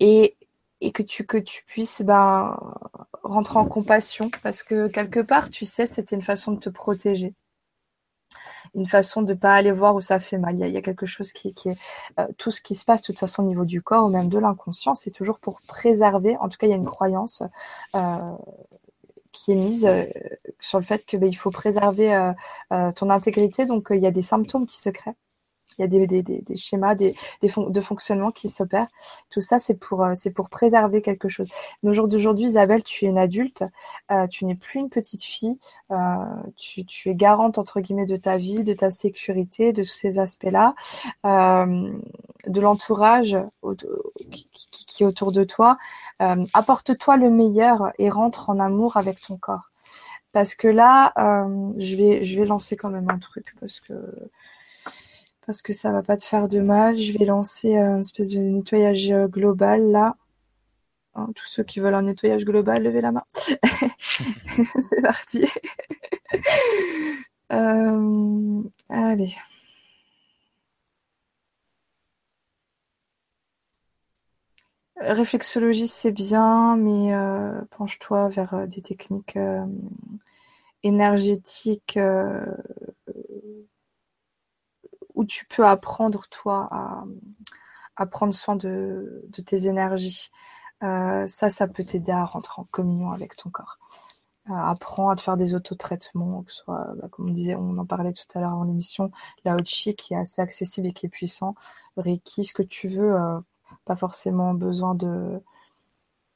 Et, que tu que tu puisses ben rentrer en compassion parce que quelque part tu sais c'était une façon de te protéger une façon de pas aller voir où ça fait mal. Il y a, quelque chose qui, qui est euh, tout ce qui se passe de toute façon au niveau du corps ou même de l'inconscient, c'est toujours pour préserver. En tout cas, il y a une croyance euh, qui est mise euh, sur le fait que ben, il faut préserver ton intégrité. Donc il y a des symptômes qui se créent il y a des, des, des, schémas des, de fonctionnement qui s'opèrent. Tout ça, c'est pour, euh, c'est pour préserver quelque chose. Mais au jour d'aujourd'hui, Isabelle, tu es une adulte, euh, tu n'es plus une petite fille, euh, tu, tu, es garante, entre guillemets, de ta vie, de ta sécurité, de tous ces aspects-là, de l'entourage qui, qui, qui, est autour de toi. Apporte-toi le meilleur et rentre en amour avec ton corps. Parce que là, je, vais, je vais lancer quand même un truc, parce que parce que ça va pas te faire de mal. Je vais lancer un espèce de nettoyage euh, global là. Hein, tous ceux qui veulent un nettoyage global, levez la main. C'est parti. Euh, allez. Réflexologie, c'est bien, mais euh, penche-toi vers des techniques énergétiques où tu peux apprendre, toi, à, prendre soin de, tes énergies. ça, ça peut t'aider à rentrer en communion avec ton corps. apprends à te faire des autotraitements, que ce soit, bah, comme on disait, on en parlait tout à l'heure avant l'émission, la Chi qui est assez accessible et qui est puissant, Reiki, ce que tu veux, pas forcément besoin de,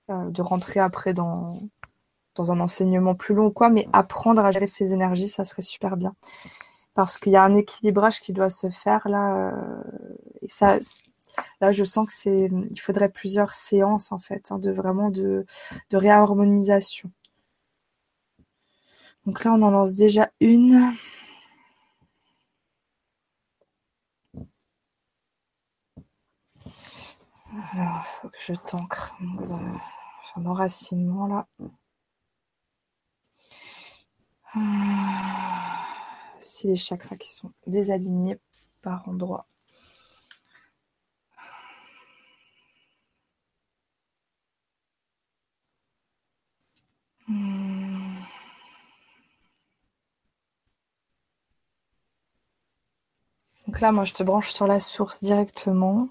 de rentrer après dans, dans un enseignement plus long ou quoi, mais apprendre à gérer ses énergies, ça serait super bien. Parce qu'il y a un équilibrage qui doit se faire là. Euh, et ça, là, je sens que c'est, il faudrait plusieurs séances en fait, hein, de vraiment de, de réharmonisation. Donc là, on en lance déjà une. Alors, il faut que je t'ancre un enracinement là. Si les chakras qui sont désalignés par endroit. Donc là, moi, je te branche sur la source directement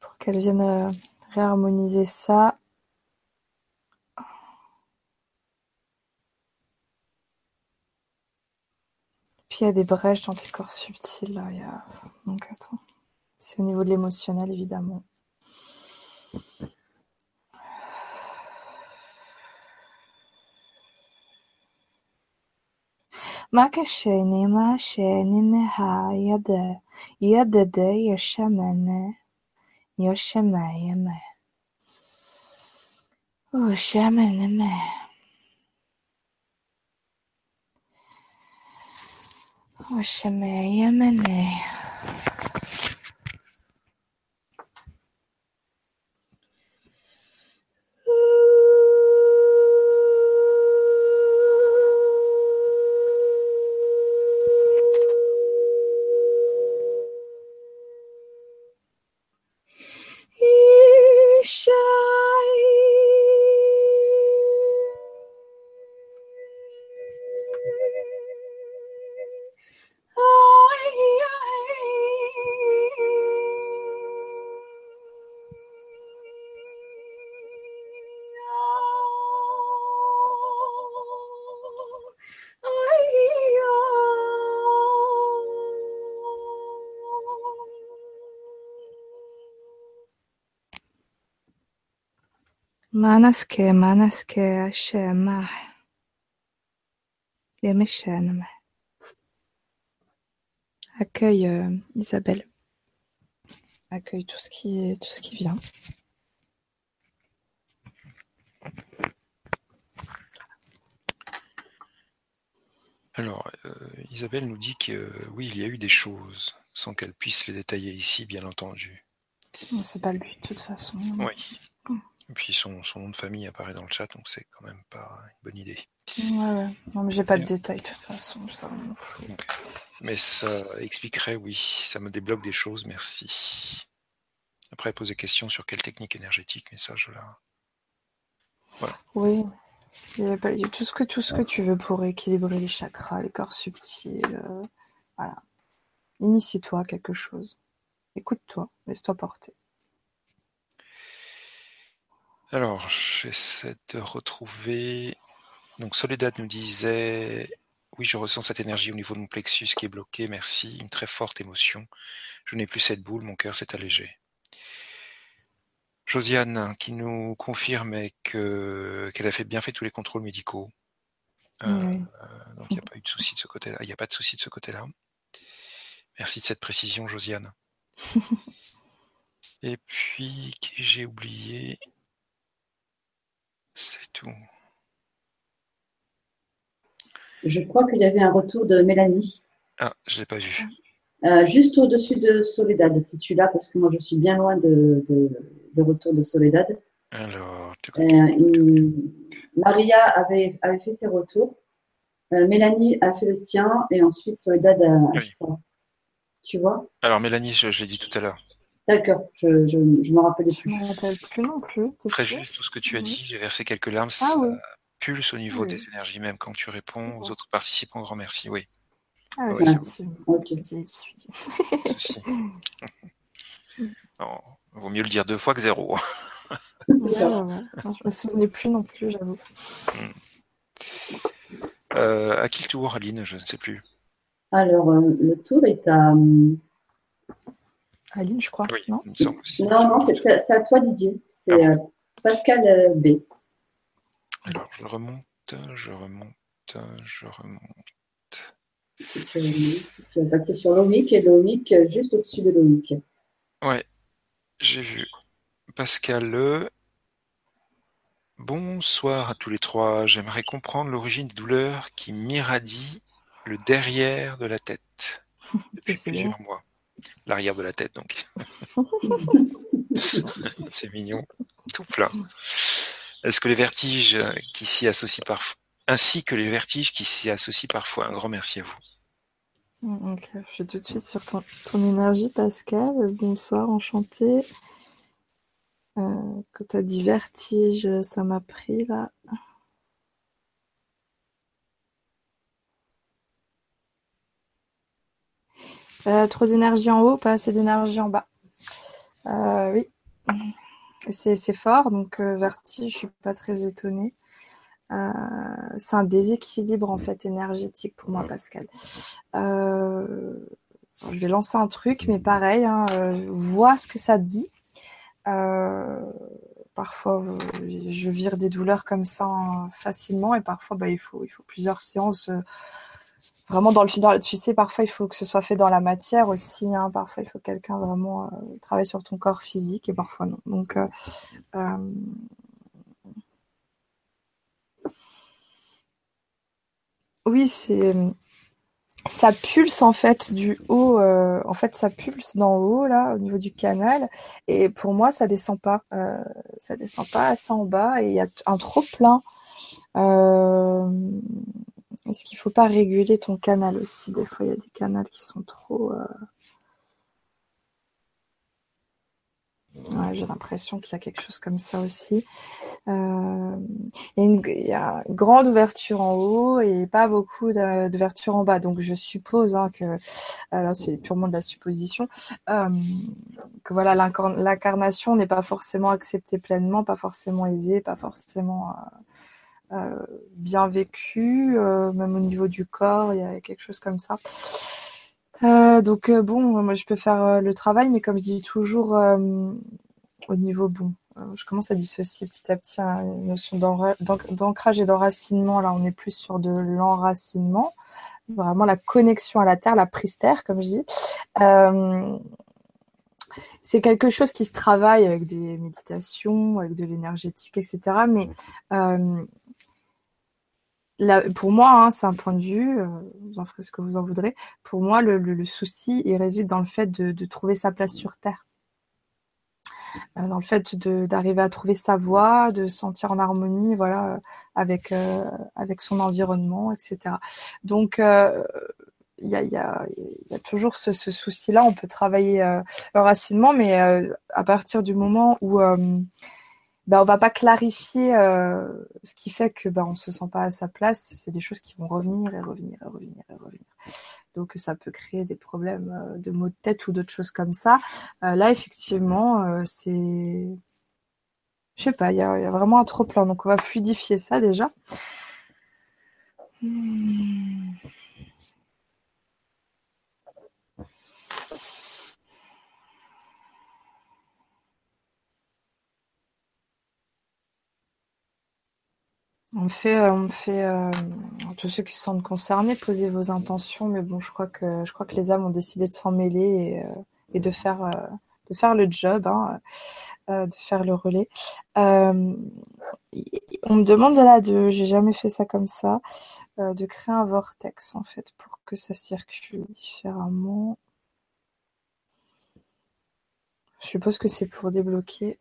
pour qu'elle vienne euh, réharmoniser ça. Y a des brèches dans tes corps subtils. Là. Y a... Donc attends. C'est au niveau de l'émotionnel, évidemment. 我什么也没呢。Manaske, manaske, shema. Les. Accueille euh, Isabelle. Accueille tout ce qui tout ce qui vient. Alors, euh, Isabelle nous dit que oui, il y a eu des choses, sans qu'elle puisse les détailler ici, bien entendu. C'est pas le but, de toute façon. Oui. Et puis son, son, nom de famille apparaît dans le chat, donc c'est quand même pas une bonne idée. Ouais, ouais. Non, mais j'ai pas de détails de toute façon, ça Mais ça expliquerait, oui, ça me débloque des choses, merci. Après, poser question sur quelle technique énergétique, mais ça, je la. Voilà. Oui. Il y, a, tout, ce que, tout ce que tu veux pour équilibrer les chakras, les corps subtils. Euh, voilà. Initie-toi quelque chose. Écoute-toi, laisse-toi porter. Alors, j'essaie de retrouver. Donc, Soledad nous disait Oui, je ressens cette énergie au niveau de mon plexus qui est bloqué, merci, une très forte émotion. Je n'ai plus cette boule, mon cœur s'est allégé. Josiane qui nous confirme que qu'elle a fait bien fait tous les contrôles médicaux. Euh, euh, donc il n'y a pas eu de souci de ce côté-là. Il n'y a pas de souci de ce côté-là. Merci de cette précision, Josiane. Et puis j'ai oublié? C'est tout. Je crois qu'il y avait un retour de Mélanie. Ah, je ne l'ai pas vu. Euh, juste au-dessus de Soledad, si tu l'as, parce que moi je suis bien loin de, retour de Soledad. Alors, euh, Maria avait, avait fait ses retours. Euh, Mélanie a fait le sien et ensuite Soledad a, je crois. Tu vois? Alors Mélanie, je l'ai dit tout à l'heure. D'accord, je, je, je me rappelle plus. Je me rappelle plus non plus. Très juste, tout ce que tu as dit, j'ai versé quelques larmes, ah ça pulse au niveau des énergies, même quand tu réponds aux autres participants, grand merci, oui. Ah, Ouais. Ceci. Non, vaut mieux le dire deux fois que zéro. Ouais, ouais, ouais. Non, je me souvenais plus non plus, j'avoue. Euh, à qui le tour, Aline? Je ne sais plus. Alors, euh, le tour est à. Aline, je crois. Oui, Non il me semble aussi. Non, non, c'est à toi, Didier. C'est Ah euh, Pascal euh, B. Alors, je remonte, je remonte, je remonte. Tu, vas passer sur Lomic et Lomic euh, juste au-dessus de Lomic. Ouais, j'ai vu. Pascal Le. Bonsoir à tous les trois. J'aimerais comprendre l'origine des douleurs qui m'irradient le derrière de la tête depuis plusieurs mois. L'arrière de la tête, donc. C'est mignon. Tout plein. Est-ce que les vertiges qui s'y associent parfois, ainsi que les vertiges qui s'y associent parfois, un grand merci à vous. Donc, euh, je suis tout de suite sur ton, ton énergie, Pascal. Bonsoir, enchanté. Euh, quand tu as dit vertige, ça m'a pris là. Euh, trop d'énergie en haut, pas assez d'énergie en bas. Euh, oui, c'est fort, donc euh, vertige, je suis pas très étonnée. Euh, c'est un déséquilibre en fait énergétique pour moi, Pascal. Je vais lancer un truc, mais pareil, hein, vois ce que ça dit. Parfois, je vire des douleurs comme ça hein, facilement, et parfois, bah, il faut, il faut plusieurs séances. Vraiment dans le dans, tu sais, parfois il faut que ce soit fait dans la matière aussi. hein, parfois, il faut que quelqu'un vraiment euh, travaille sur ton corps physique, et parfois non. Donc, euh, euh, oui, c'est ça pulse en fait du haut. en fait, ça pulse d'en haut là, au niveau du canal. Et pour moi, ça descend pas. ça descend pas assez en bas et il y a un trop plein. Est-ce qu'il faut pas réguler ton canal aussi? Des fois, il y a des canaux qui sont trop. euh, j'ai l'impression qu'il y a quelque chose comme ça aussi. Euh, il, y a une, grande ouverture en haut et pas beaucoup d'ouverture en bas. Donc je suppose hein, que, alors c'est purement de la supposition, euh, que voilà l'incarn- l'incarnation n'est pas forcément acceptée pleinement, pas forcément aisée, pas forcément bien vécue, euh, même au niveau du corps, il y a quelque chose comme ça. Euh, donc euh, bon, moi je peux faire euh, le travail, mais comme je dis toujours, euh, au niveau bon, euh, je commence à dissocier petit à petit hein, une notion d'ancrage et d'enracinement. Là, on est plus sur de l'enracinement, vraiment la connexion à la terre, la prise terre, comme je dis. Euh, c'est quelque chose qui se travaille avec des méditations, avec de l'énergétique, etc. Mais euh, pour moi, hein, c'est un point de vue, euh, vous en ferez ce que vous en voudrez. Pour moi, le, souci, il réside dans le fait de, trouver sa place sur Terre. Euh, dans le fait d'arriver à trouver sa voie, de se sentir en harmonie, voilà, euh, avec, son environnement, etc. Donc, il y a, toujours ce, ce souci-là. On peut travailler le racinement, mais à partir du moment où ben, on va pas clarifier euh, ce qui fait que ben, on se sent pas à sa place, c'est des choses qui vont revenir et revenir et revenir et revenir. Donc ça peut créer des problèmes euh, de maux de tête ou d'autres choses comme ça. Euh, là, effectivement, c'est... Je sais pas, il y a, il y a vraiment un trop plein. Donc on va fluidifier ça déjà. Hmm. On fait, euh, on fait euh, tous ceux qui se sentent concernés, posez vos intentions, mais bon, je crois que les âmes ont décidé de s'en mêler et, euh, de faire le job, hein, de faire le relais. On me demande là de, j'ai jamais fait ça comme ça, de créer un vortex en fait pour que ça circule différemment. Je suppose que c'est pour débloquer.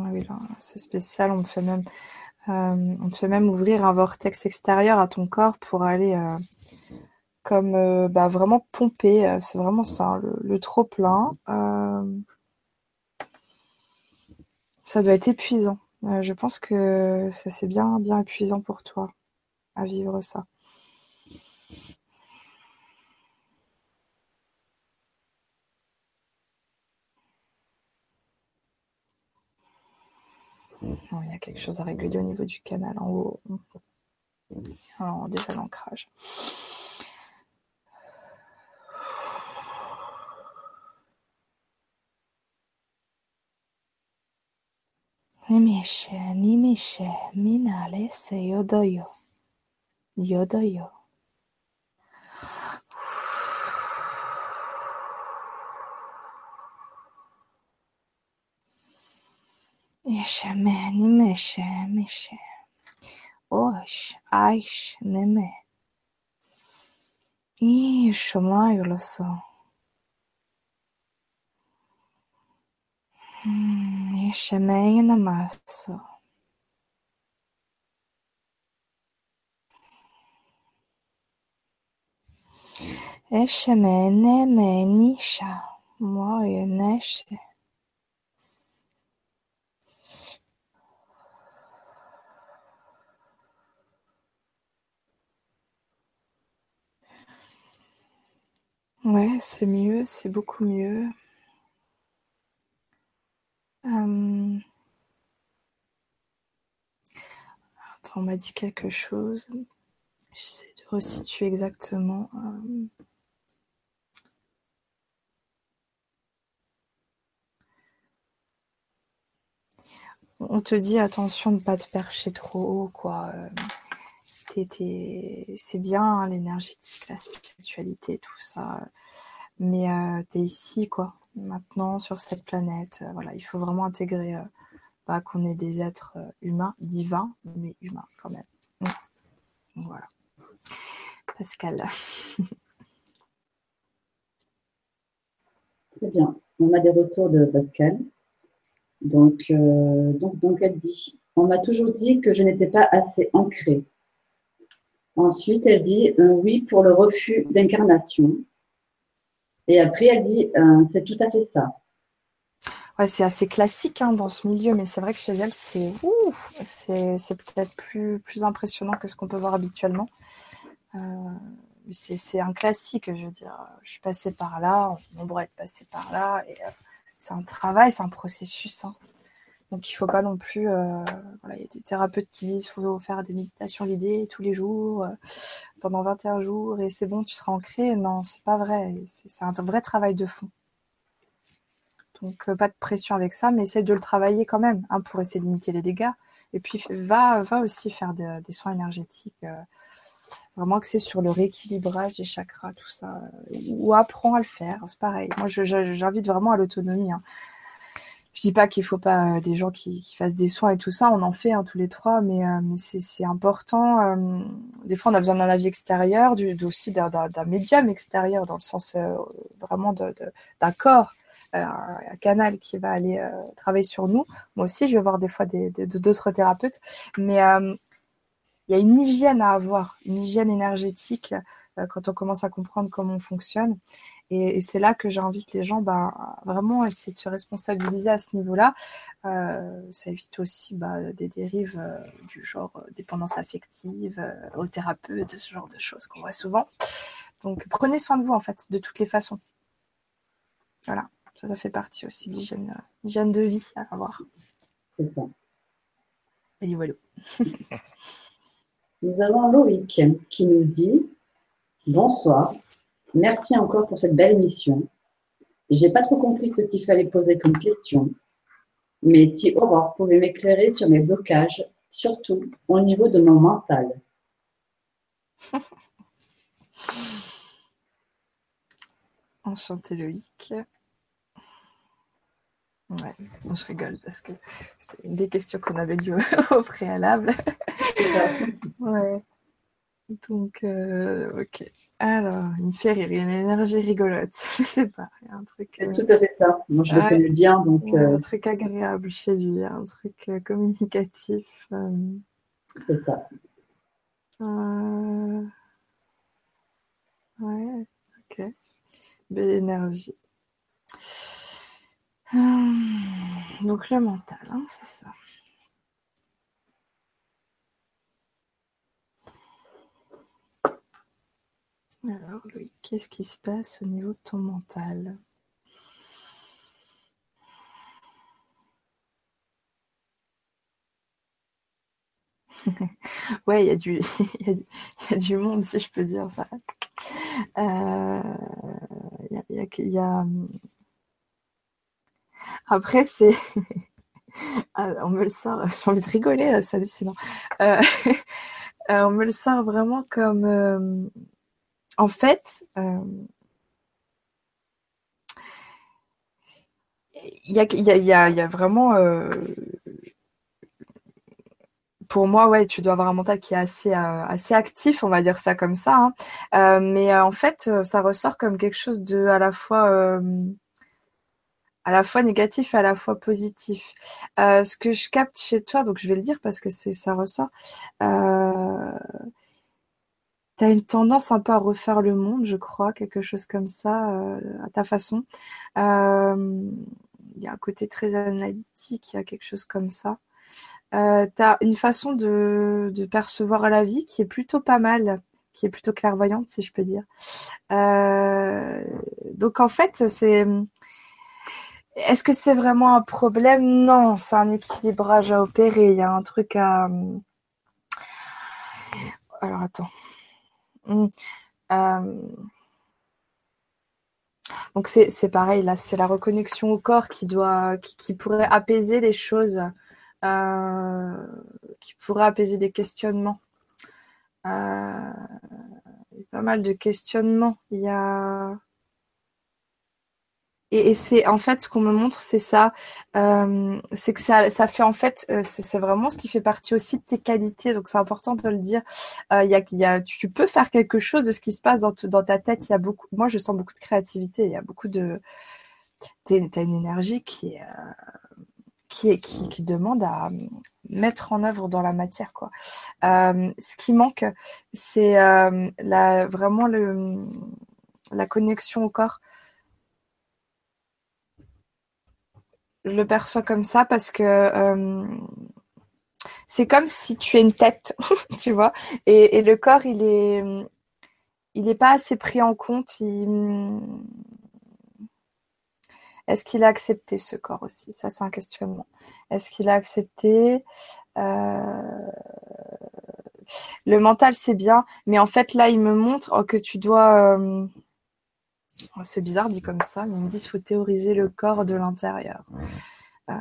Ah oui, c'est spécial. On me fait même, euh, fait même ouvrir un vortex extérieur à ton corps pour aller euh, comme euh, bah, vraiment pompé. Euh, c'est vraiment ça, le, trop plein. ça doit être épuisant. je pense que ça c'est bien, bien épuisant pour toi à vivre ça. Il y a quelque chose à réguler au niveau du canal en haut. Alors, déjà l'ancrage. Nimishe, nimishe, minale se yodoyo. Yodoyo. Yaşameni meşemişe. Oş, ayş, neme. Isso, Mailosso. Yaşamayı namazı. neme, menişa. Moyo neşe. Ouais, c'est mieux, c'est beaucoup mieux. Euh, attends, on m'a dit quelque chose. J'essaie de resituer exactement. Euh. On te dit attention de ne pas te percher trop haut, quoi. Euh c'est bien hein, l'énergétique, la spiritualité, tout ça. Mais euh, tu es ici, quoi, maintenant, sur cette planète. Euh, voilà, il faut vraiment intégrer euh, bah, qu'on est des êtres humains, divins, mais humains quand même. Voilà. Pascal. Très bien. On a des retours de Pascal. Donc, donc, donc elle dit, on m'a toujours dit que je n'étais pas assez ancrée Ensuite, elle dit euh, oui pour le refus d'incarnation. Et après, elle dit euh, c'est tout à fait ça. Ouais, c'est assez classique hein, dans ce milieu, mais c'est vrai que chez elle, c'est c'est peut-être plus, plus impressionnant que ce qu'on peut voir habituellement. Euh, c'est un classique, je veux dire. Je suis passée par là, on pourrait être passé par là. et C'est un travail, c'est un processus. Hein. Donc il faut pas non plus. Euh, voilà, il y a des thérapeutes qui disent qu'il faut faire des méditations guidées tous les jours, euh, pendant 21 jours, et c'est bon, tu seras ancré. Non, c'est pas vrai. C'est un vrai travail de fond. Donc euh, pas de pression avec ça, mais essaye de le travailler quand même, hein, pour essayer de limiter les dégâts. Et puis va, va aussi faire des soins énergétiques, vraiment axés sur le rééquilibrage des chakras, tout ça. Ou apprends à le faire, c'est pareil. Moi, j'invite vraiment à l'autonomie. Hein je dis pas qu'il faut pas euh, des gens qui, fassent des soins et tout ça, on en fait hein, tous les trois, mais, euh, c'est important. Euh, des fois, on a besoin d'un avis extérieur, du, aussi d'un médium extérieur, dans le sens vraiment d'un corps, un canal qui va aller travailler sur nous. Moi aussi, je vais voir des fois d'autres thérapeutes, mais il y a une hygiène à avoir, une hygiène énergétique quand on commence à comprendre comment on fonctionne. Et, c'est là que j'invite les gens bah, vraiment à essayer de se responsabiliser à ce niveau-là. Euh, ça évite aussi bah, des dérives euh, du genre euh, dépendance affective, au thérapeute, ce genre de choses qu'on voit souvent. Donc prenez soin de vous en fait, de toutes les façons. Voilà, ça, ça fait partie aussi de l'hygiène de vie à avoir. C'est ça. Et voilà. nous avons Loïc qui nous dit Bonsoir, Merci encore pour cette belle émission. J'ai pas trop compris ce qu'il fallait poser comme question, mais si Aurore pouvait m'éclairer sur mes blocages, surtout au niveau de mon mental. Enchanté Loïc. Ouais, je rigole parce que c'était une des questions qu'on avait lues au préalable. ouais. Donc, euh, ok. Alors, il me fait rire, il y a une énergie rigolote. Je sais pas, il y a un truc. C'est euh, tout à fait ça. Moi, je le connais bien, donc. Euh, un truc agréable chez lui, un truc communicatif. C'est ça. Ouais, ok. Belle énergie. Donc le mental, hein, c'est ça. Alors Louis, qu'est-ce qui se passe au niveau de ton mental? Ouais, il y, a du, y, a du monde, si je peux dire ça. Euh, y y a... Après, c'est. Ah, on me le sort, j'ai envie de rigoler là, c'est hallucinant. Euh, euh, on me le sort vraiment comme. Euh, en fait, il y a, vraiment pour moi, ouais, tu dois avoir un mental qui est assez, euh, actif, on va dire ça comme ça. Hein. Euh, mais euh, en fait, ça ressort comme quelque chose de à la fois, à la fois négatif et à la fois positif. ce que je capte chez toi, donc je vais le dire parce que c'est ça ressort. Tu as une tendance un peu à refaire le monde, je crois, quelque chose comme ça, à ta façon. Il y a un côté très analytique, il y a quelque chose comme ça. Euh, tu as une façon de, percevoir la vie qui est plutôt pas mal, qui est plutôt clairvoyante, si je peux dire. Euh, donc en fait, c'est. Est-ce que c'est vraiment un problème? Non, c'est un équilibrage à opérer. Il y a un truc à. Alors attends. Hmm. Euh, donc c'est pareil, là, c'est la reconnexion au corps qui doit, qui pourrait apaiser les choses. Euh, qui pourrait apaiser des questionnements. Euh, il y a pas mal de questionnements. Il y a et, c'est en fait ce qu'on me montre, c'est ça, euh, c'est que ça, ça fait en fait, c'est vraiment ce qui fait partie aussi de tes qualités. Donc c'est important de le dire. Il y a, y a, tu peux faire quelque chose de ce qui se passe dans, dans ta tête. Il y a beaucoup, moi je sens beaucoup de créativité. Il y a beaucoup de, t'as une énergie qui est qui, qui, demande à mettre en œuvre dans la matière. Quoi. Euh, ce qui manque, c'est euh, vraiment le, la connexion au corps. Je le perçois comme ça parce que euh, c'est comme si tu es une tête, tu vois, et, le corps, il est, il n'est pas assez pris en compte. Est-ce qu'il a accepté ce corps aussi? Ça, c'est un questionnement. Est-ce qu'il a accepté euh, Le mental, c'est bien, mais en fait, là, il me montre que tu dois. Euh, c'est bizarre dit comme ça, mais il me dit qu'il faut théoriser le corps de l'intérieur. Euh,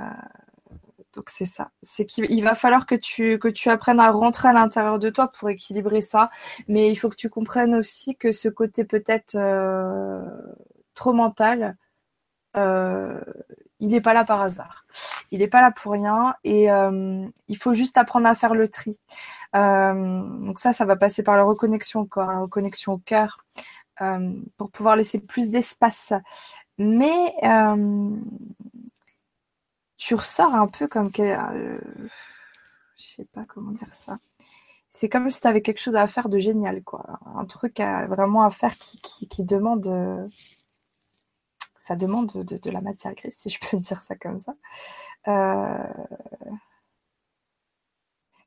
donc c'est ça. C'est qu'il va falloir que tu, que tu apprennes à rentrer à l'intérieur de toi pour équilibrer ça. Mais il faut que tu comprennes aussi que ce côté peut-être trop mental, euh, il n'est pas là par hasard. Il n'est pas là pour rien et euh, il faut juste apprendre à faire le tri. Euh, donc ça, ça va passer par la reconnexion au corps, la reconnexion au cœur, pour pouvoir laisser plus d'espace. Mais tu ressors un peu comme que, je sais pas comment dire ça. C'est comme si tu avais quelque chose à faire de génial, quoi. Un truc vraiment à faire qui, demande ça demande de, la matière grise, si je peux dire ça comme ça. Euh,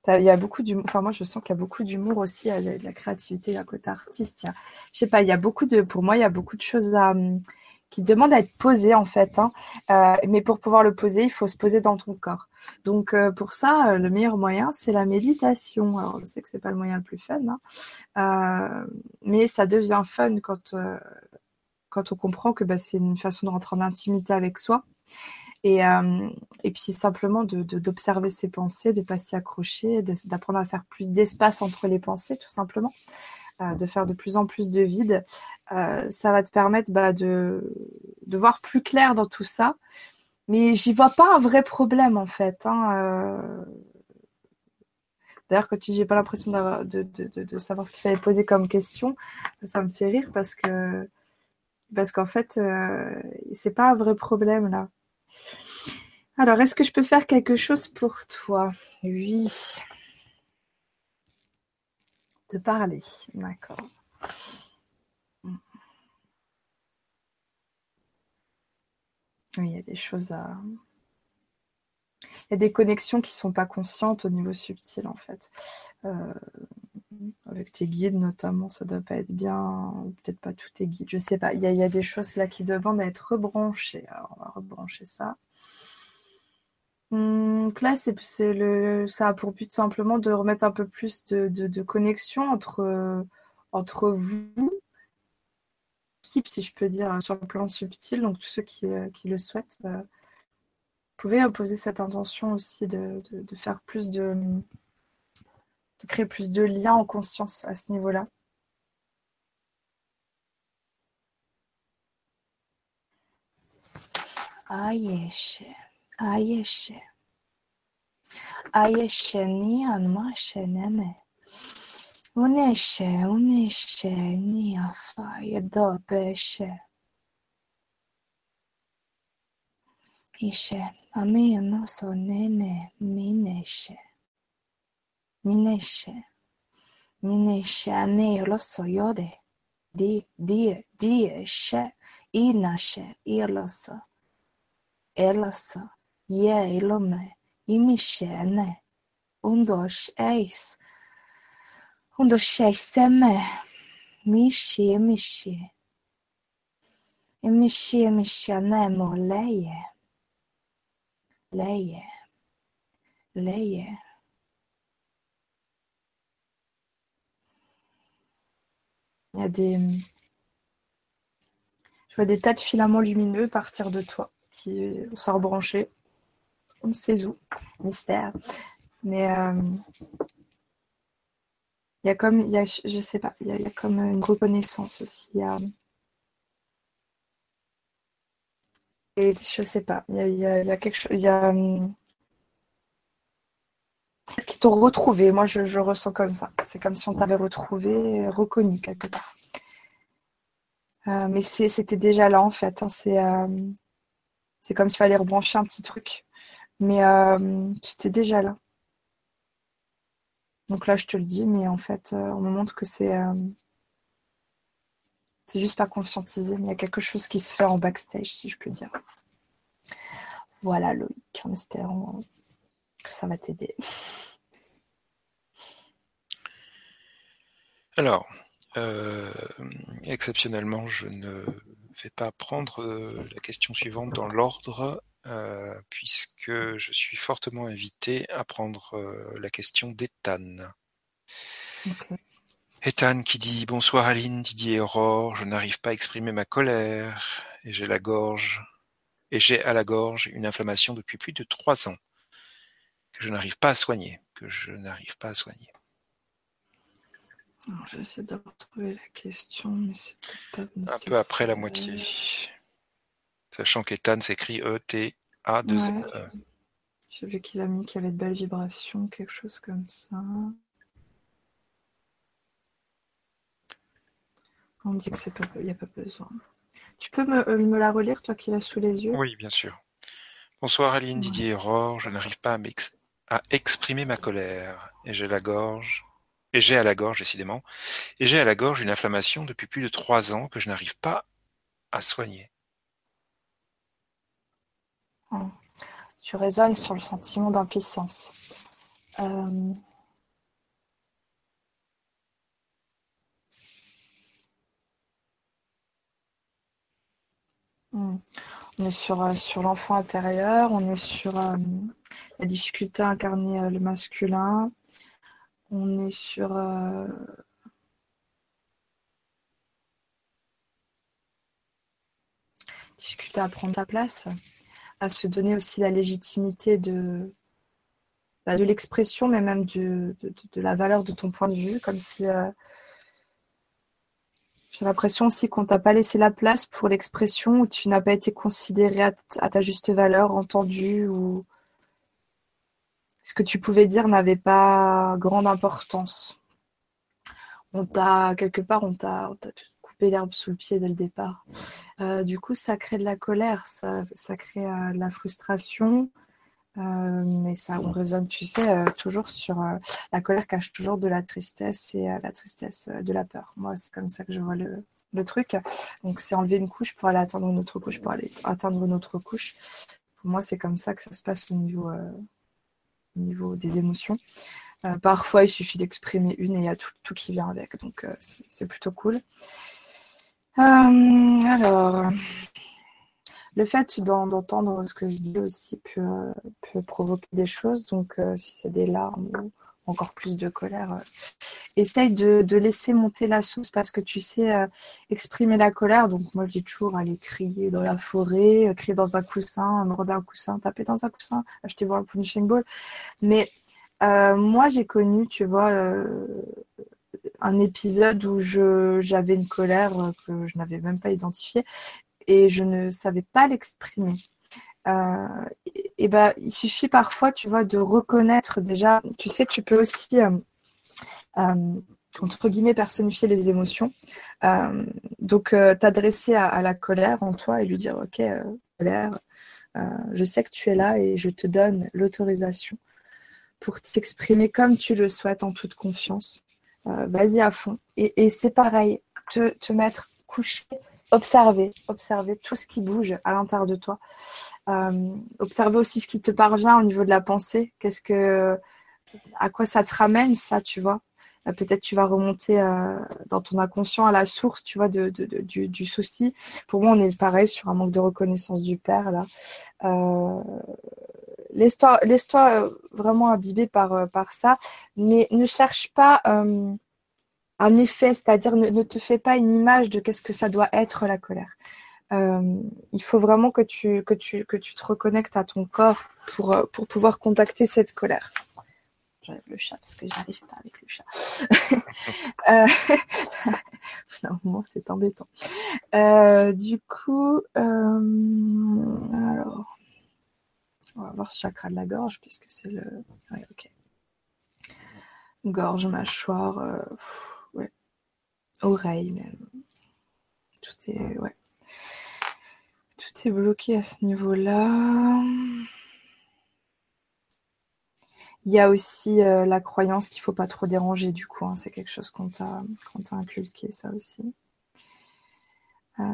il y a beaucoup d'humour. Enfin, moi, je sens qu'il y a beaucoup d'humour aussi. Il de la créativité, à côté artiste. Il y a, je sais pas, il y a beaucoup de, pour moi, il y a beaucoup de choses qui demandent à être posées, en fait. Hein. Euh, mais pour pouvoir le poser, il faut se poser dans ton corps. Donc, euh, pour ça, le meilleur moyen, c'est la méditation. Alors, je sais que c'est pas le moyen le plus fun, hein. mais ça devient fun quand, quand on comprend que bah, c'est une façon de rentrer en intimité avec soi. Et, euh, et puis simplement d'observer de, ses pensées, de ne pas s'y accrocher, d'apprendre à faire plus d'espace entre les pensées, tout simplement, euh, de faire de plus en plus de vide. Euh, ça va te permettre bah, de, de, voir plus clair dans tout ça. Mais j'y vois pas un vrai problème en fait. Hein, D'ailleurs, quand tu dis j'ai pas l'impression de, de, savoir ce qu'il fallait poser comme question, ça me fait rire parce que parce qu'en fait, c'est pas un vrai problème là. Alors, est-ce que je peux faire quelque chose pour toi? Oui. Te parler, d'accord. Oui, il y a des choses à, il y a des connexions qui ne sont pas conscientes au niveau subtil, en fait. Euh, avec tes guides, notamment, ça doit pas être bien, peut-être pas tous tes guides, je sais pas. Il y, a, des choses là qui demandent à être rebranchées. Alors, on va rebrancher ça. Donc là, c'est, le, ça a pour but simplement de remettre un peu plus de, connexion entre, entre vous, si je peux dire, sur le plan subtil. Donc tous ceux qui, euh, le souhaitent, euh, pouvez poser cette intention aussi de, faire plus de, de créer plus de liens en conscience à ce niveau-là. Ayeshe, Ayeshe, Ayeshe ni anma shenene. Uneshe, uneshe ni afa yedopeshe. ishe amionoso nene mineshe. Mineshe. Mineshe aneoloso yode. Di, die, dieshe. Inashe, ioloso. Eloso. Ye ilome. Imishe ne. Undosh, eis. Undos eis seme. Mishi, mishi. Mishi, mishi anemo leje. Leie. Leie. Il y a des. Je vois des tas de filaments lumineux partir de toi qui sont rebranchés. On ne sait où. Mystère. Mais euh, il y a comme. Il y a, je sais pas. Il y, a, comme une reconnaissance aussi. Y a, et je sais pas. Il y a, quelque chose. Il y a qui t'ont retrouvé. Moi, je, ressens comme ça. C'est comme si on t'avait retrouvé, reconnu quelque part. Euh, mais c'était déjà là, en fait. Hein. Euh, c'est comme s'il fallait rebrancher un petit truc. Mais euh, c'était déjà là. Donc là, je te le dis, mais en fait, on me montre que c'est. C'est juste pas conscientisé, mais il y a quelque chose qui se fait en backstage, si je peux dire. Voilà, Loïc, en espérant que ça va t'aider. Alors, euh, exceptionnellement, je ne vais pas prendre euh, la question suivante dans l'ordre, euh, puisque je suis fortement invité à prendre la question d'Ethan. Ethan qui dit Bonsoir Aline, Didier et Aurore, je n'arrive pas à exprimer ma colère, et j'ai la gorge, et j'ai à la gorge une inflammation depuis plus de trois ans, que je n'arrive pas à soigner, que je n'arrive pas à soigner. J'essaie de retrouver la question, mais c'est pas Un peu après la moitié. Sachant qu'Ethan s'écrit E-T-A-2-N. E. J'ai vu qu'il a mis qu'il y avait de belles vibrations, quelque chose comme ça. On dit que c'est pas, il n'y a pas besoin. Tu peux me, euh, la relire, toi qui l'as sous les yeux? Oui, bien sûr. Bonsoir Aline, Didier et Aurore. Je n'arrive pas à exprimer ma colère et j'ai la gorge et j'ai à la gorge, décidément, et j'ai à la gorge une inflammation depuis plus de trois ans que je n'arrive pas à soigner. Hmm. Tu résonnes sur le sentiment d'impuissance. Euh, On est sur, euh, sur l'enfant intérieur, on est sur euh, la difficulté à incarner le masculin, on est sur euh, difficulté à prendre sa place, à se donner aussi la légitimité de, bah, l'expression, mais même de, la valeur de ton point de vue, comme si euh, j'ai l'impression aussi qu'on t'a pas laissé la place pour l'expression, où tu n'as pas été considéré à, ta juste valeur, entendu ou ce que tu pouvais dire n'avait pas grande importance. On t'a, quelque part, on t'a, coupé l'herbe sous le pied dès le départ. Euh, du coup, ça crée de la colère, ça, crée euh, de la frustration. Euh, mais ça, on résonne, tu sais, toujours sur la colère cache toujours de la tristesse et la tristesse de la peur. Moi, c'est comme ça que je vois le, truc. Donc c'est enlever une couche pour aller atteindre une autre couche, pour aller atteindre une autre couche. Pour moi, c'est comme ça que ça se passe au niveau, euh, au niveau des émotions. Euh, parfois, il suffit d'exprimer une et il y a tout, qui vient avec. Donc euh, c'est plutôt cool. alors, le fait d'entendre ce que je dis aussi peut, provoquer des choses. Donc si c'est des larmes encore plus de colère. Euh. Essaye de, laisser monter la sauce parce que tu sais euh, exprimer la colère. Donc moi je dis toujours aller crier dans la forêt, euh, crier dans un coussin, mordre un coussin, taper dans un coussin, achetez-vous un punching ball. Mais moi j'ai connu, tu vois, un épisode où j'avais une colère que je n'avais même pas identifiée et je ne savais pas l'exprimer. Euh, et, ben, il suffit parfois, tu vois, de reconnaître déjà. Tu sais, tu peux aussi, euh, euh, entre guillemets, personnifier les émotions. donc, t'adresser à, la colère en toi et lui dire, ok, colère, je sais que tu es là et je te donne l'autorisation pour t'exprimer comme tu le souhaites en toute confiance. Vas-y à fond. Et, c'est pareil, te, te mettre couché observer, observer tout ce qui bouge à l'intérieur de toi. Euh, observer aussi ce qui te parvient au niveau de la pensée. Qu'est-ce que, à quoi ça te ramène, ça, tu vois? Euh, Peut-être tu vas remonter euh, dans ton inconscient à la source, tu vois, de, du, souci. Pour moi, on est pareil sur un manque de reconnaissance du père là. Laisse-toi vraiment par, par ça, mais ne cherche pas un effet, c'est-à-dire ne, te fais pas une image de qu'est-ce que ça doit être la colère. Euh, il faut vraiment que tu, te reconnectes à ton corps pour, euh, pour pouvoir contacter cette colère. J'enlève le chat parce que j'arrive pas avec le chat. euh, c'est embêtant. Euh, du coup, alors, on va voir ce chakra de la gorge puisque c'est le. ok. Gorge, mâchoire oreille même. Tout est, ouais. Tout est bloqué à ce niveau-là. Il y a aussi euh, la croyance qu'il ne faut pas trop déranger du coup. Hein. C'est quelque chose qu'on t'a, inculqué, ça aussi. Euh.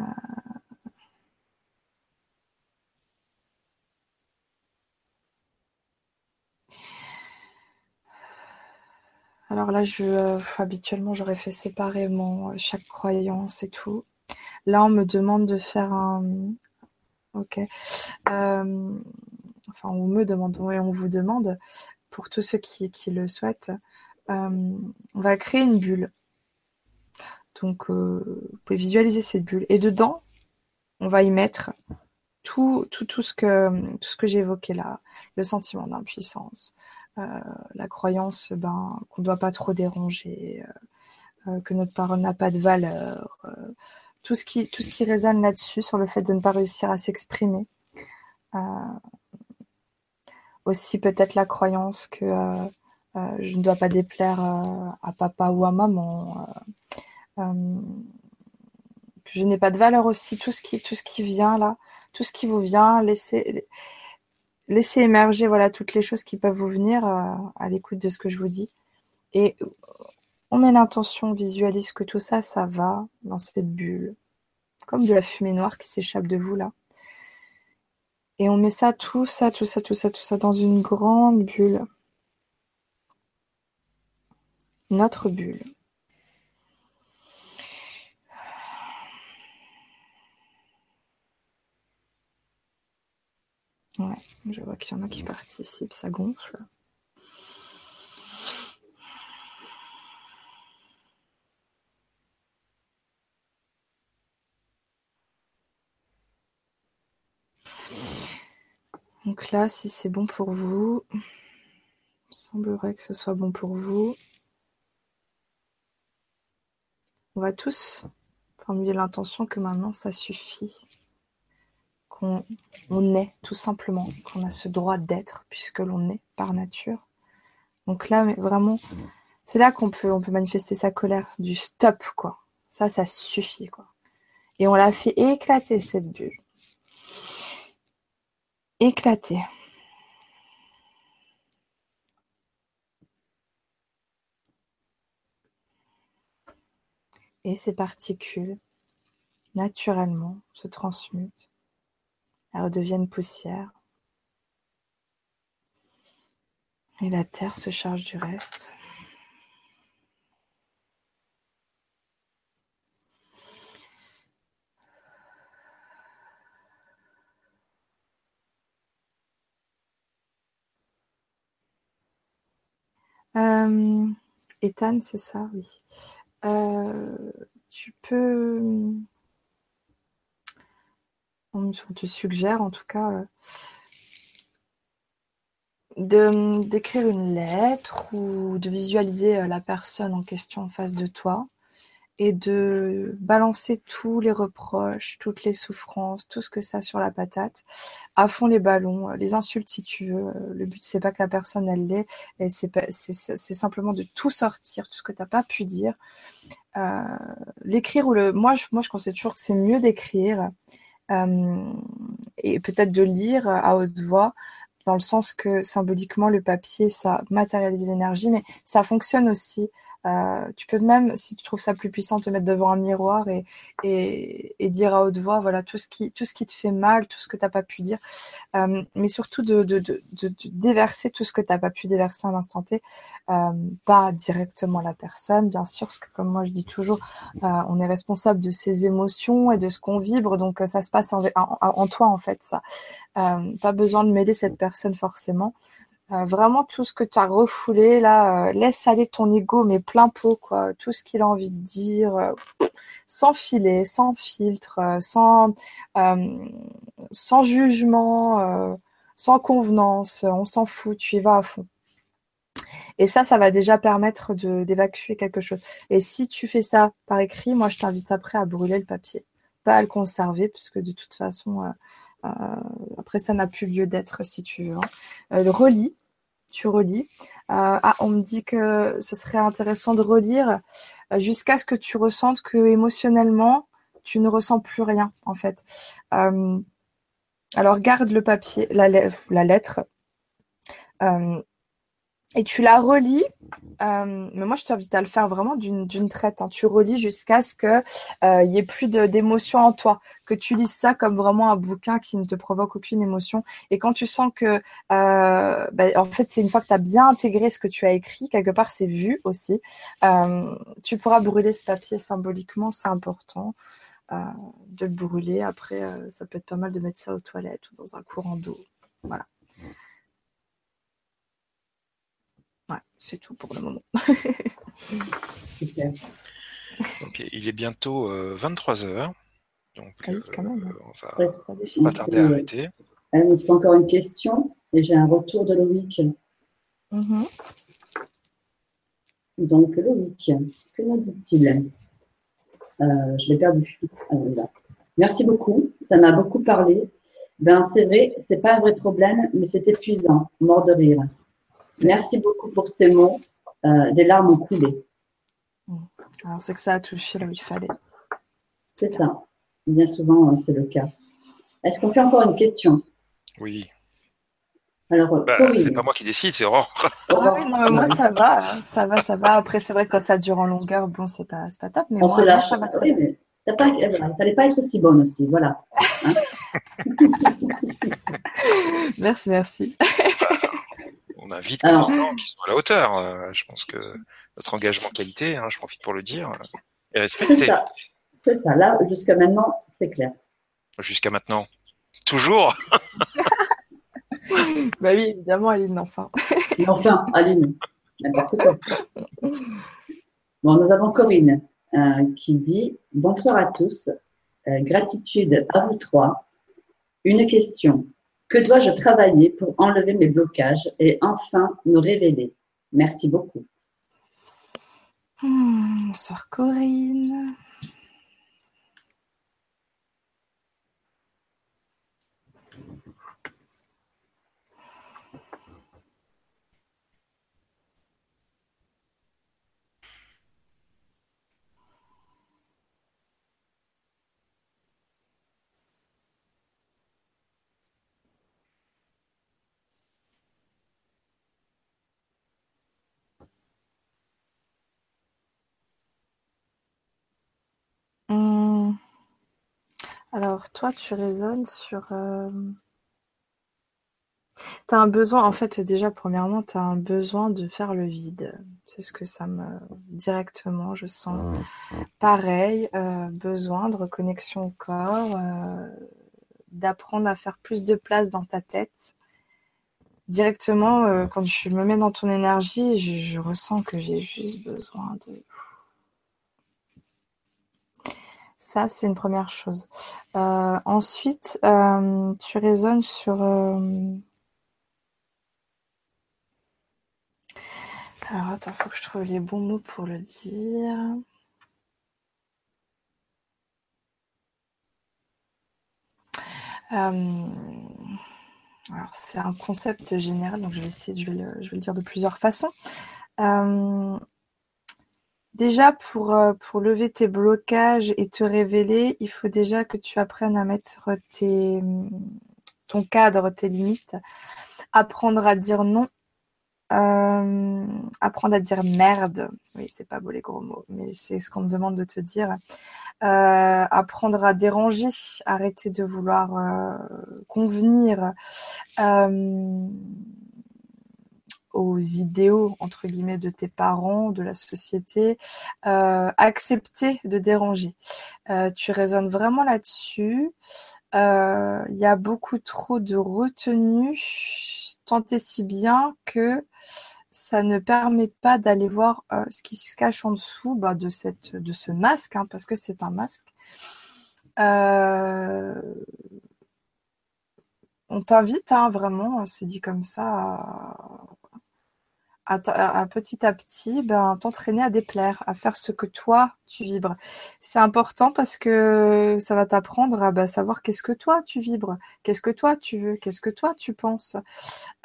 Alors là, euh, habituellement, j'aurais fait séparément euh, chaque croyance et tout. Là, on me demande de faire un. Ok. Euh, enfin, on me demande, oui, on vous demande, pour tous ceux qui, le souhaitent, on va créer une bulle. Donc, vous pouvez visualiser cette bulle. Et dedans, on va y mettre tout, ce que, tout ce que j'ai évoqué là. Le sentiment d'impuissance, la croyance ben, qu'on ne doit pas trop déranger, euh, euh, que notre parole n'a pas de valeur, tout, ce qui, résonne là-dessus, sur le fait de ne pas réussir à s'exprimer. aussi peut-être la croyance que je ne dois pas déplaire à papa ou à maman, que je n'ai pas de valeur aussi, tout ce qui vient là, tout ce qui vous vient, laissez, laissez émerger voilà toutes les choses qui peuvent vous venir euh, à l'écoute de ce que je vous dis. Et on met l'intention, on visualise que tout ça, ça va dans cette bulle, comme de la fumée noire qui s'échappe de vous là. Et on met ça, tout ça, tout ça, tout ça, tout ça dans une grande bulle. Notre bulle. Ouais, je vois qu'il y en a qui participent, ça gonfle. Donc là, si c'est bon pour vous, il semblerait que ce soit bon pour vous. On va tous formuler l'intention que maintenant ça suffit qu'on est tout simplement, qu'on a ce droit d'être puisque l'on est par nature. Donc là, mais vraiment, c'est là qu'on peut, on peut manifester sa colère, du stop, quoi. Ça, ça suffit, quoi. Et on l'a fait éclater, cette bulle. Éclater. Et ces particules naturellement se transmutent. Elles redeviennent poussière. Et la terre se charge du reste. Euh, Ethan, c'est ça, oui. Euh, tu peux. On te suggère en tout cas euh, de d'écrire une lettre ou de visualiser la personne en question en face de toi et de balancer tous les reproches, toutes les souffrances, tout ce que ça sur la patate, à fond les ballons, les insultes si tu veux. Le but c'est pas que la personne elle l'ait, c'est simplement de tout sortir, tout ce que t'as pas pu dire. Euh, l'écrire ou le, moi je moi je conseille toujours que c'est mieux d'écrire euh, et peut-être de lire à haute voix dans le sens que symboliquement le papier ça matérialise l'énergie, mais ça fonctionne aussi euh, tu peux même, si tu trouves ça plus puissant, te mettre devant un miroir et, dire à haute voix, voilà, tout ce qui, te fait mal, tout ce que tu n'as pas pu dire, euh, mais surtout de, déverser tout ce que tu n'as pas pu déverser à l'instant T, euh, pas directement la personne, bien sûr, parce que comme moi je dis toujours, on est responsable de ses émotions et de ce qu'on vibre, donc ça se passe en, en, toi en fait, ça. pas besoin de m'aider cette personne forcément. Euh, vraiment tout ce que tu as refoulé là, euh, laisse aller ton ego mais plein pot quoi, tout ce qu'il a envie de dire, euh, sans filet, sans filtre, sans sans jugement, sans convenance, on s'en fout, tu y vas à fond. Et ça, ça va déjà permettre d'évacuer quelque chose. Et si tu fais ça par écrit, moi je t'invite après à brûler le papier, pas à le conserver, puisque de toute façon après, ça n'a plus lieu d'être si tu veux. Hein. le relis, tu relis. Euh, ah, on me dit que ce serait intéressant de relire euh, jusqu'à ce que tu ressentes que émotionnellement, tu ne ressens plus rien, en fait. alors, garde le papier, la lettre et tu la relis. Euh, mais moi, je t'invite à le faire vraiment d'une traite. Hein. Tu relis jusqu'à ce qu'il euh, y ait plus d'émotion en toi, que tu lises ça comme vraiment un bouquin qui ne te provoque aucune émotion. Et quand tu sens que, euh, bah, en fait, c'est une fois que tu as bien intégré ce que tu as écrit, quelque part, c'est vu aussi. Euh, tu pourras brûler ce papier symboliquement, c'est important. Euh, de le brûler. Après, ça peut être pas mal de mettre ça aux toilettes ou dans un courant d'eau. Voilà. Ouais, c'est tout pour le moment. Super. Ok, il est bientôt 23h. Euh, donc, ah oui, quand même. Euh, on va pas tarder à arrêter. Il me faut encore une question et j'ai un retour de Loïc. Mm Donc, Loïc, que nous dit-il? Euh, Je l'ai perdu. Ah, Merci beaucoup, ça m'a beaucoup parlé. Ben, c'est vrai, c'est pas un vrai problème, mais c'est épuisant, mort de rire. Merci beaucoup pour tes mots. Euh, des larmes ont coulé. Alors, c'est que ça a touché là où il fallait. C'est ça. Bien souvent, euh, c'est le cas. Est-ce qu'on fait encore une question? Oui. Alors, bah, c'est pas moi qui décide, c'est Aurore. Ah oui, non, moi ça va, hein. ça va, ça va. Après, c'est vrai que quand ça dure en longueur, bon, c'est pas, pas top, mais On moi, se lâche. ça va très bien. Ça n'allait pas être aussi bonne aussi, voilà. Hein? Merci, merci on a vite Alors, des gens qui sont à la hauteur. Euh, je pense que notre engagement qualité, hein, je profite pour le dire, est respecté. C'est ça. Là, jusqu'à maintenant, c'est clair. Jusqu'à maintenant. Toujours Bah oui, évidemment, Aline, enfin. enfin, Aline. N'importe quoi. Bon, nous avons Corinne euh, qui dit Bonsoir à tous. Euh, gratitude à vous trois. Une question. Que dois-je travailler pour enlever mes blocages et enfin me révéler? Merci beaucoup. Hmm, bonsoir Corinne. Alors, toi, tu raisonnes sur. Euh, tu as un besoin, en fait, déjà, premièrement, tu as un besoin de faire le vide. C'est ce que ça me. Directement, je sens. Pareil, euh, besoin de reconnexion au corps, euh, d'apprendre à faire plus de place dans ta tête. Directement, quand je me mets dans ton énergie, je ressens que j'ai juste besoin de Ça, c'est une première chose. Euh, ensuite, euh, tu raisonnes sur... Euh, alors, attends, il faut que je trouve les bons mots pour le dire. alors, c'est un concept général, donc je vais essayer, je vais le, je vais le dire de plusieurs façons. Déjà, pour, euh, pour lever tes blocages et te révéler, il faut déjà que tu apprennes à mettre tes, ton cadre, tes limites, apprendre à dire non, euh, apprendre à dire merde. Oui, c'est pas beau les gros mots, mais c'est ce qu'on me demande de te dire. Euh, apprendre à déranger, arrêter de vouloir convenir aux idéaux, entre guillemets, de tes parents, de la société, euh, accepter de déranger. Euh, tu raisonnes vraiment là-dessus. Euh, il y a beaucoup trop de retenue, tant et si bien que ça ne permet pas d'aller voir ce qui se cache en dessous bah, de, cette, de ce masque, hein, parce que c'est un masque. on t'invite, hein, vraiment, c'est dit comme ça, petit à petit, ben, t'entraîner à déplaire, à faire ce que toi, tu vibres. C'est important parce que ça va t'apprendre à ben, savoir qu'est-ce que toi, tu vibres, qu'est-ce que toi, tu veux, qu'est-ce que toi, tu penses.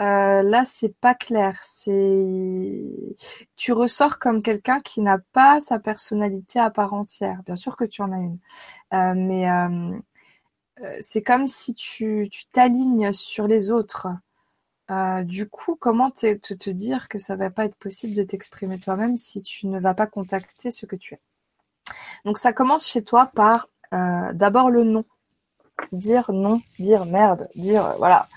Euh, là, c'est pas clair. C'est Tu ressors comme quelqu'un qui n'a pas sa personnalité à part entière. Bien sûr que tu en as une. Euh, mais euh, c'est comme si tu t'alignes sur les autres. Euh, du coup, comment te, dire que ça va pas être possible de t'exprimer toi-même si tu ne vas pas contacter ce que tu es? Donc ça commence chez toi par euh, d'abord le non. Dire non, dire merde, dire euh, voilà.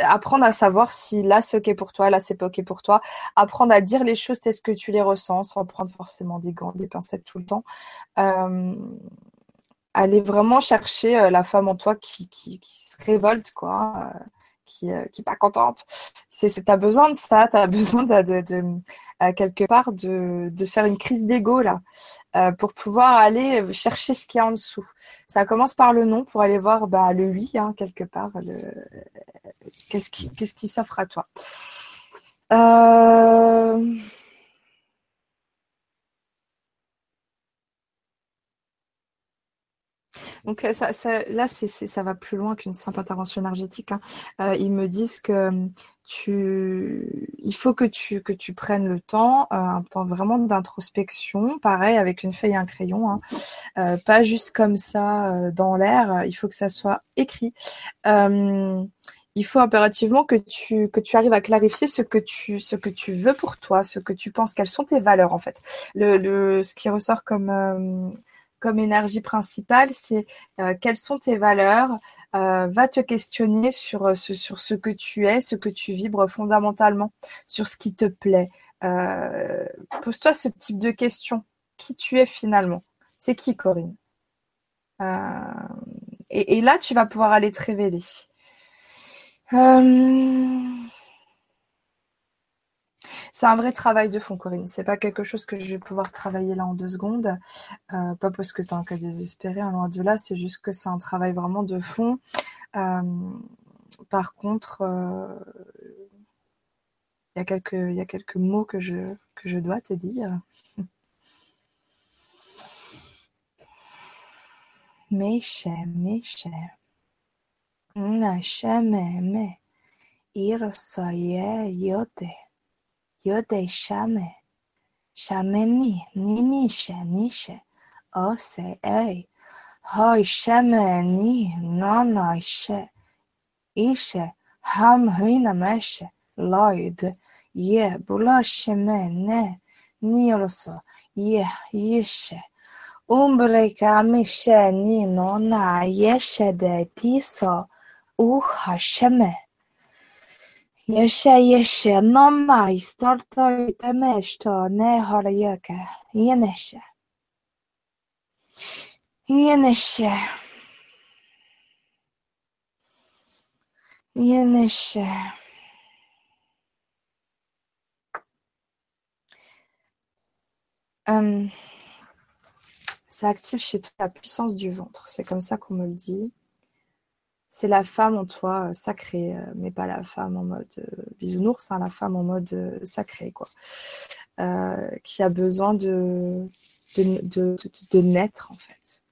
apprendre à savoir si là c'est ok pour toi, là c'est pas ok pour toi. Apprendre à dire les choses telles que tu les ressens sans prendre forcément des gants, des pincettes tout le temps aller vraiment chercher la femme en toi qui, qui, se révolte, quoi qui n'est euh, pas contente. C'est, tu as besoin de ça, tu as besoin de, euh, quelque part de, faire une crise d'ego là, euh, pour pouvoir aller chercher ce qu'il y a en dessous. Ça commence par le non pour aller voir bah, le oui, hein, quelque part, qu'est-ce qui, qui s'offre à toi. Euh... Donc euh, ça, là, ça va plus loin qu'une simple intervention énergétique. Hein. Euh, ils me disent que hum, tu, il faut que tu, que tu prennes le temps, euh, un temps vraiment d'introspection, pareil avec une feuille et un crayon, hein. pas juste comme ça dans l'air. Il faut que ça soit écrit. Il faut impérativement que tu, que tu arrives à clarifier ce que tu, ce que tu veux pour toi, ce que tu penses, quelles sont tes valeurs en fait. Le, ce qui ressort comme, comme énergie principale, c'est euh, quelles sont tes valeurs? Euh, va te questionner sur, euh, ce, sur ce que tu es, ce que tu vibres fondamentalement, sur ce qui te plaît. Pose-toi ce type de questions. Qui tu es finalement? C'est qui Corinne? Et, là, tu vas pouvoir aller te révéler. C'est un vrai travail de fond, Corinne. C'est pas quelque chose que je vais pouvoir travailler là en deux secondes. Euh, pas parce que tu es un cas désespéré, hein, loin de là. C'est juste que c'est un travail vraiment de fond. Euh, par contre, euh, il y, a quelques, mots que je, dois te dire. Meche, meche. Nashe me Irosaye yote. יודי שמה, שמני, נינישה, נישה, עושה, אי, הוי שמני, נונו אישה, אישה, ham hina meshe, loid, ye, bulashe me, ne, nioloso, ye, yeshe, umbreka mishe, ni, nona, yeshe de, tiso, uha, sheme. Yeshe yeshe no ma istorto itemesto ne horayaka. Yeneshe. Yeneshe. Yeneshe. Hum, ça active chez toi la puissance du ventre. C'est comme ça qu'on me le dit. C'est la femme en toi euh, sacrée, euh, mais pas la femme en mode euh, bisounours, hein, la femme en mode euh, sacré, quoi. Qui a besoin de, de, de, naître, en fait.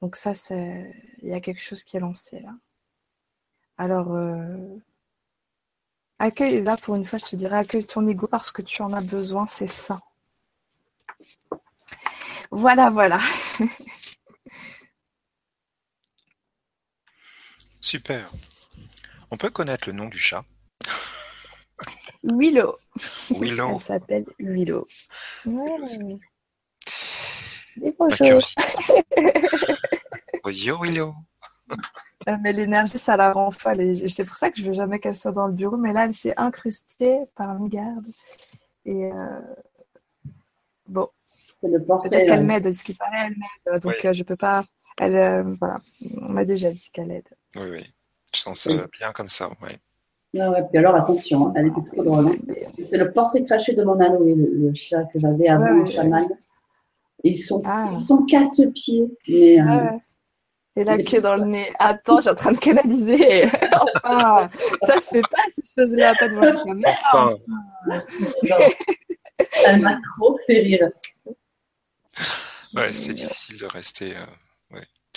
Donc ça, c'est... il y a quelque chose qui est lancé là. Alors, accueille, là pour une fois, je te dirais, accueille ton ego parce que tu en as besoin, c'est ça. Voilà, voilà. Super. On peut connaître le nom du chat? Willow. Willow. Elle s'appelle Willow. Ouais. bonjour. Willow. Euh, Mais l'énergie, ça la rend folle. Et c'est pour ça que je veux jamais qu'elle soit dans le bureau. Mais là, elle s'est incrustée par une garde. Et euh, bon, C'est le portrait. peut-être qu'elle là. m'aide. Ce qui paraît, elle m'aide. Donc, Oui. euh, je peux pas. Elle, euh, voilà. On m'a déjà dit qu'elle aide. Oui, oui. Je sens ça bien comme ça. Ouais. Ah ouais, puis alors attention, hein, elle était trop drôle. hein. C'est le portrait craché de mon aloe, le, le chat que j'avais avant, Ouais, le ouais. chaman. Ils sont, Ah. ils sont casse-pieds, mais euh, Ah ouais. Et la queue dans le nez. Attends, j'ai en train de canaliser. enfin, ça se fait pas ces choses-là, pas devant la caméra. Enfin, elle m'a trop fait rire. ouais, c'était difficile de rester. euh,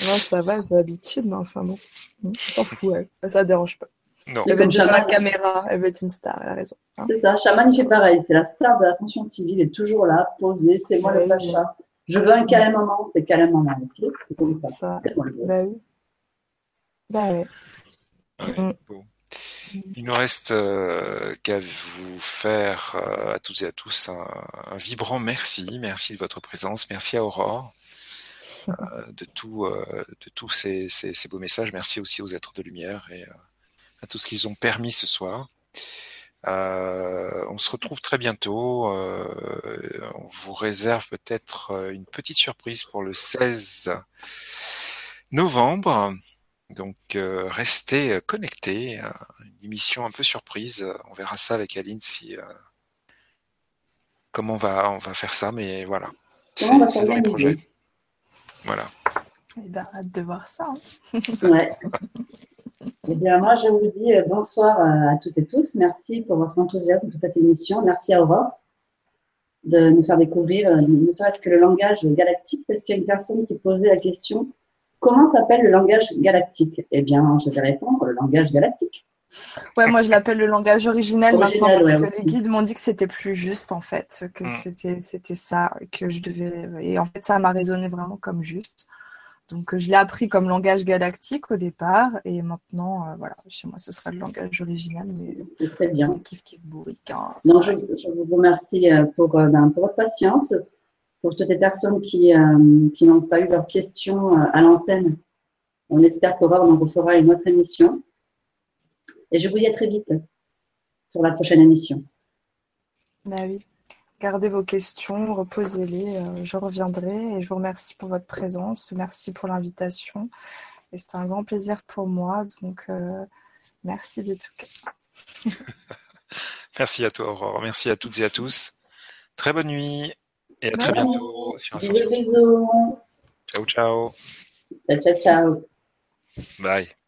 Non, ça va, j'ai l'habitude, mais enfin bon. On s'en fout, elle. Ça dérange pas. Non. Elle veut être la caméra, elle veut être une star, elle a raison. hein. C'est ça, chaman il fait pareil, c'est la star de l'ascension TV, il est toujours là, posé, c'est moi le Ouais, pacha. Je veux un câlin maman, c'est câlin maman, C'est comme ça. Ça, C'est moi le boss. bah oui. Bah ouais. Ouais, Mm. Il nous reste euh, qu'à vous faire euh, à toutes et à tous un, un vibrant merci. Merci de votre présence. Merci à Aurore de tout, euh, de tous ces, ces, ces beaux messages. Merci aussi aux êtres de lumière et euh, à tout ce qu'ils ont permis ce soir. Euh, on se retrouve très bientôt. Euh, on vous réserve peut-être euh, une petite surprise pour le 16 novembre. Donc euh, restez euh, connectés. euh, Une émission un peu surprise. Euh, On verra ça avec Aline si euh, comment on va on va faire ça, mais voilà. C'est dans les projets. Voilà. Eh ben, hâte de voir ça. hein. Ouais. Eh bien, moi, je vous dis euh, bonsoir à toutes et tous. Merci pour votre enthousiasme pour cette émission. Merci à Aurore de nous faire découvrir, euh, ne serait-ce que le langage galactique, parce qu'il y a une personne qui posait la question comment s'appelle le langage galactique? Eh bien, je vais répondre le langage galactique. Ouais, moi je l'appelle le langage original, Original, maintenant parce ouais, que aussi. les guides m'ont dit que c'était plus juste en fait, que Mm. c'était c'était ça, que je devais. Et en fait, ça m'a résonné vraiment comme juste. Donc je l'ai appris comme langage galactique au départ, et maintenant, euh, voilà, chez moi ce sera le langage original, mais C'est très bien. c'est kiff kiff bourrique. Hein, Donc, je, je vous remercie euh, pour, euh, ben, pour votre patience, pour toutes ces personnes qui, euh, qui n'ont pas eu leurs questions à l'antenne. On espère qu'Aurore en refera une autre émission. Et je vous dis à très vite pour la prochaine émission. Bah oui. Gardez vos questions, reposez-les, euh, je reviendrai et je vous remercie pour votre présence, merci pour l'invitation. Et c'était un grand plaisir pour moi, donc euh, merci de tout cœur. Merci à toi Aurore. Merci à toutes et à tous. Très bonne nuit et à très bientôt sur Bisous, bisous. Ciao ciao. Ciao, ciao, ciao. Bye.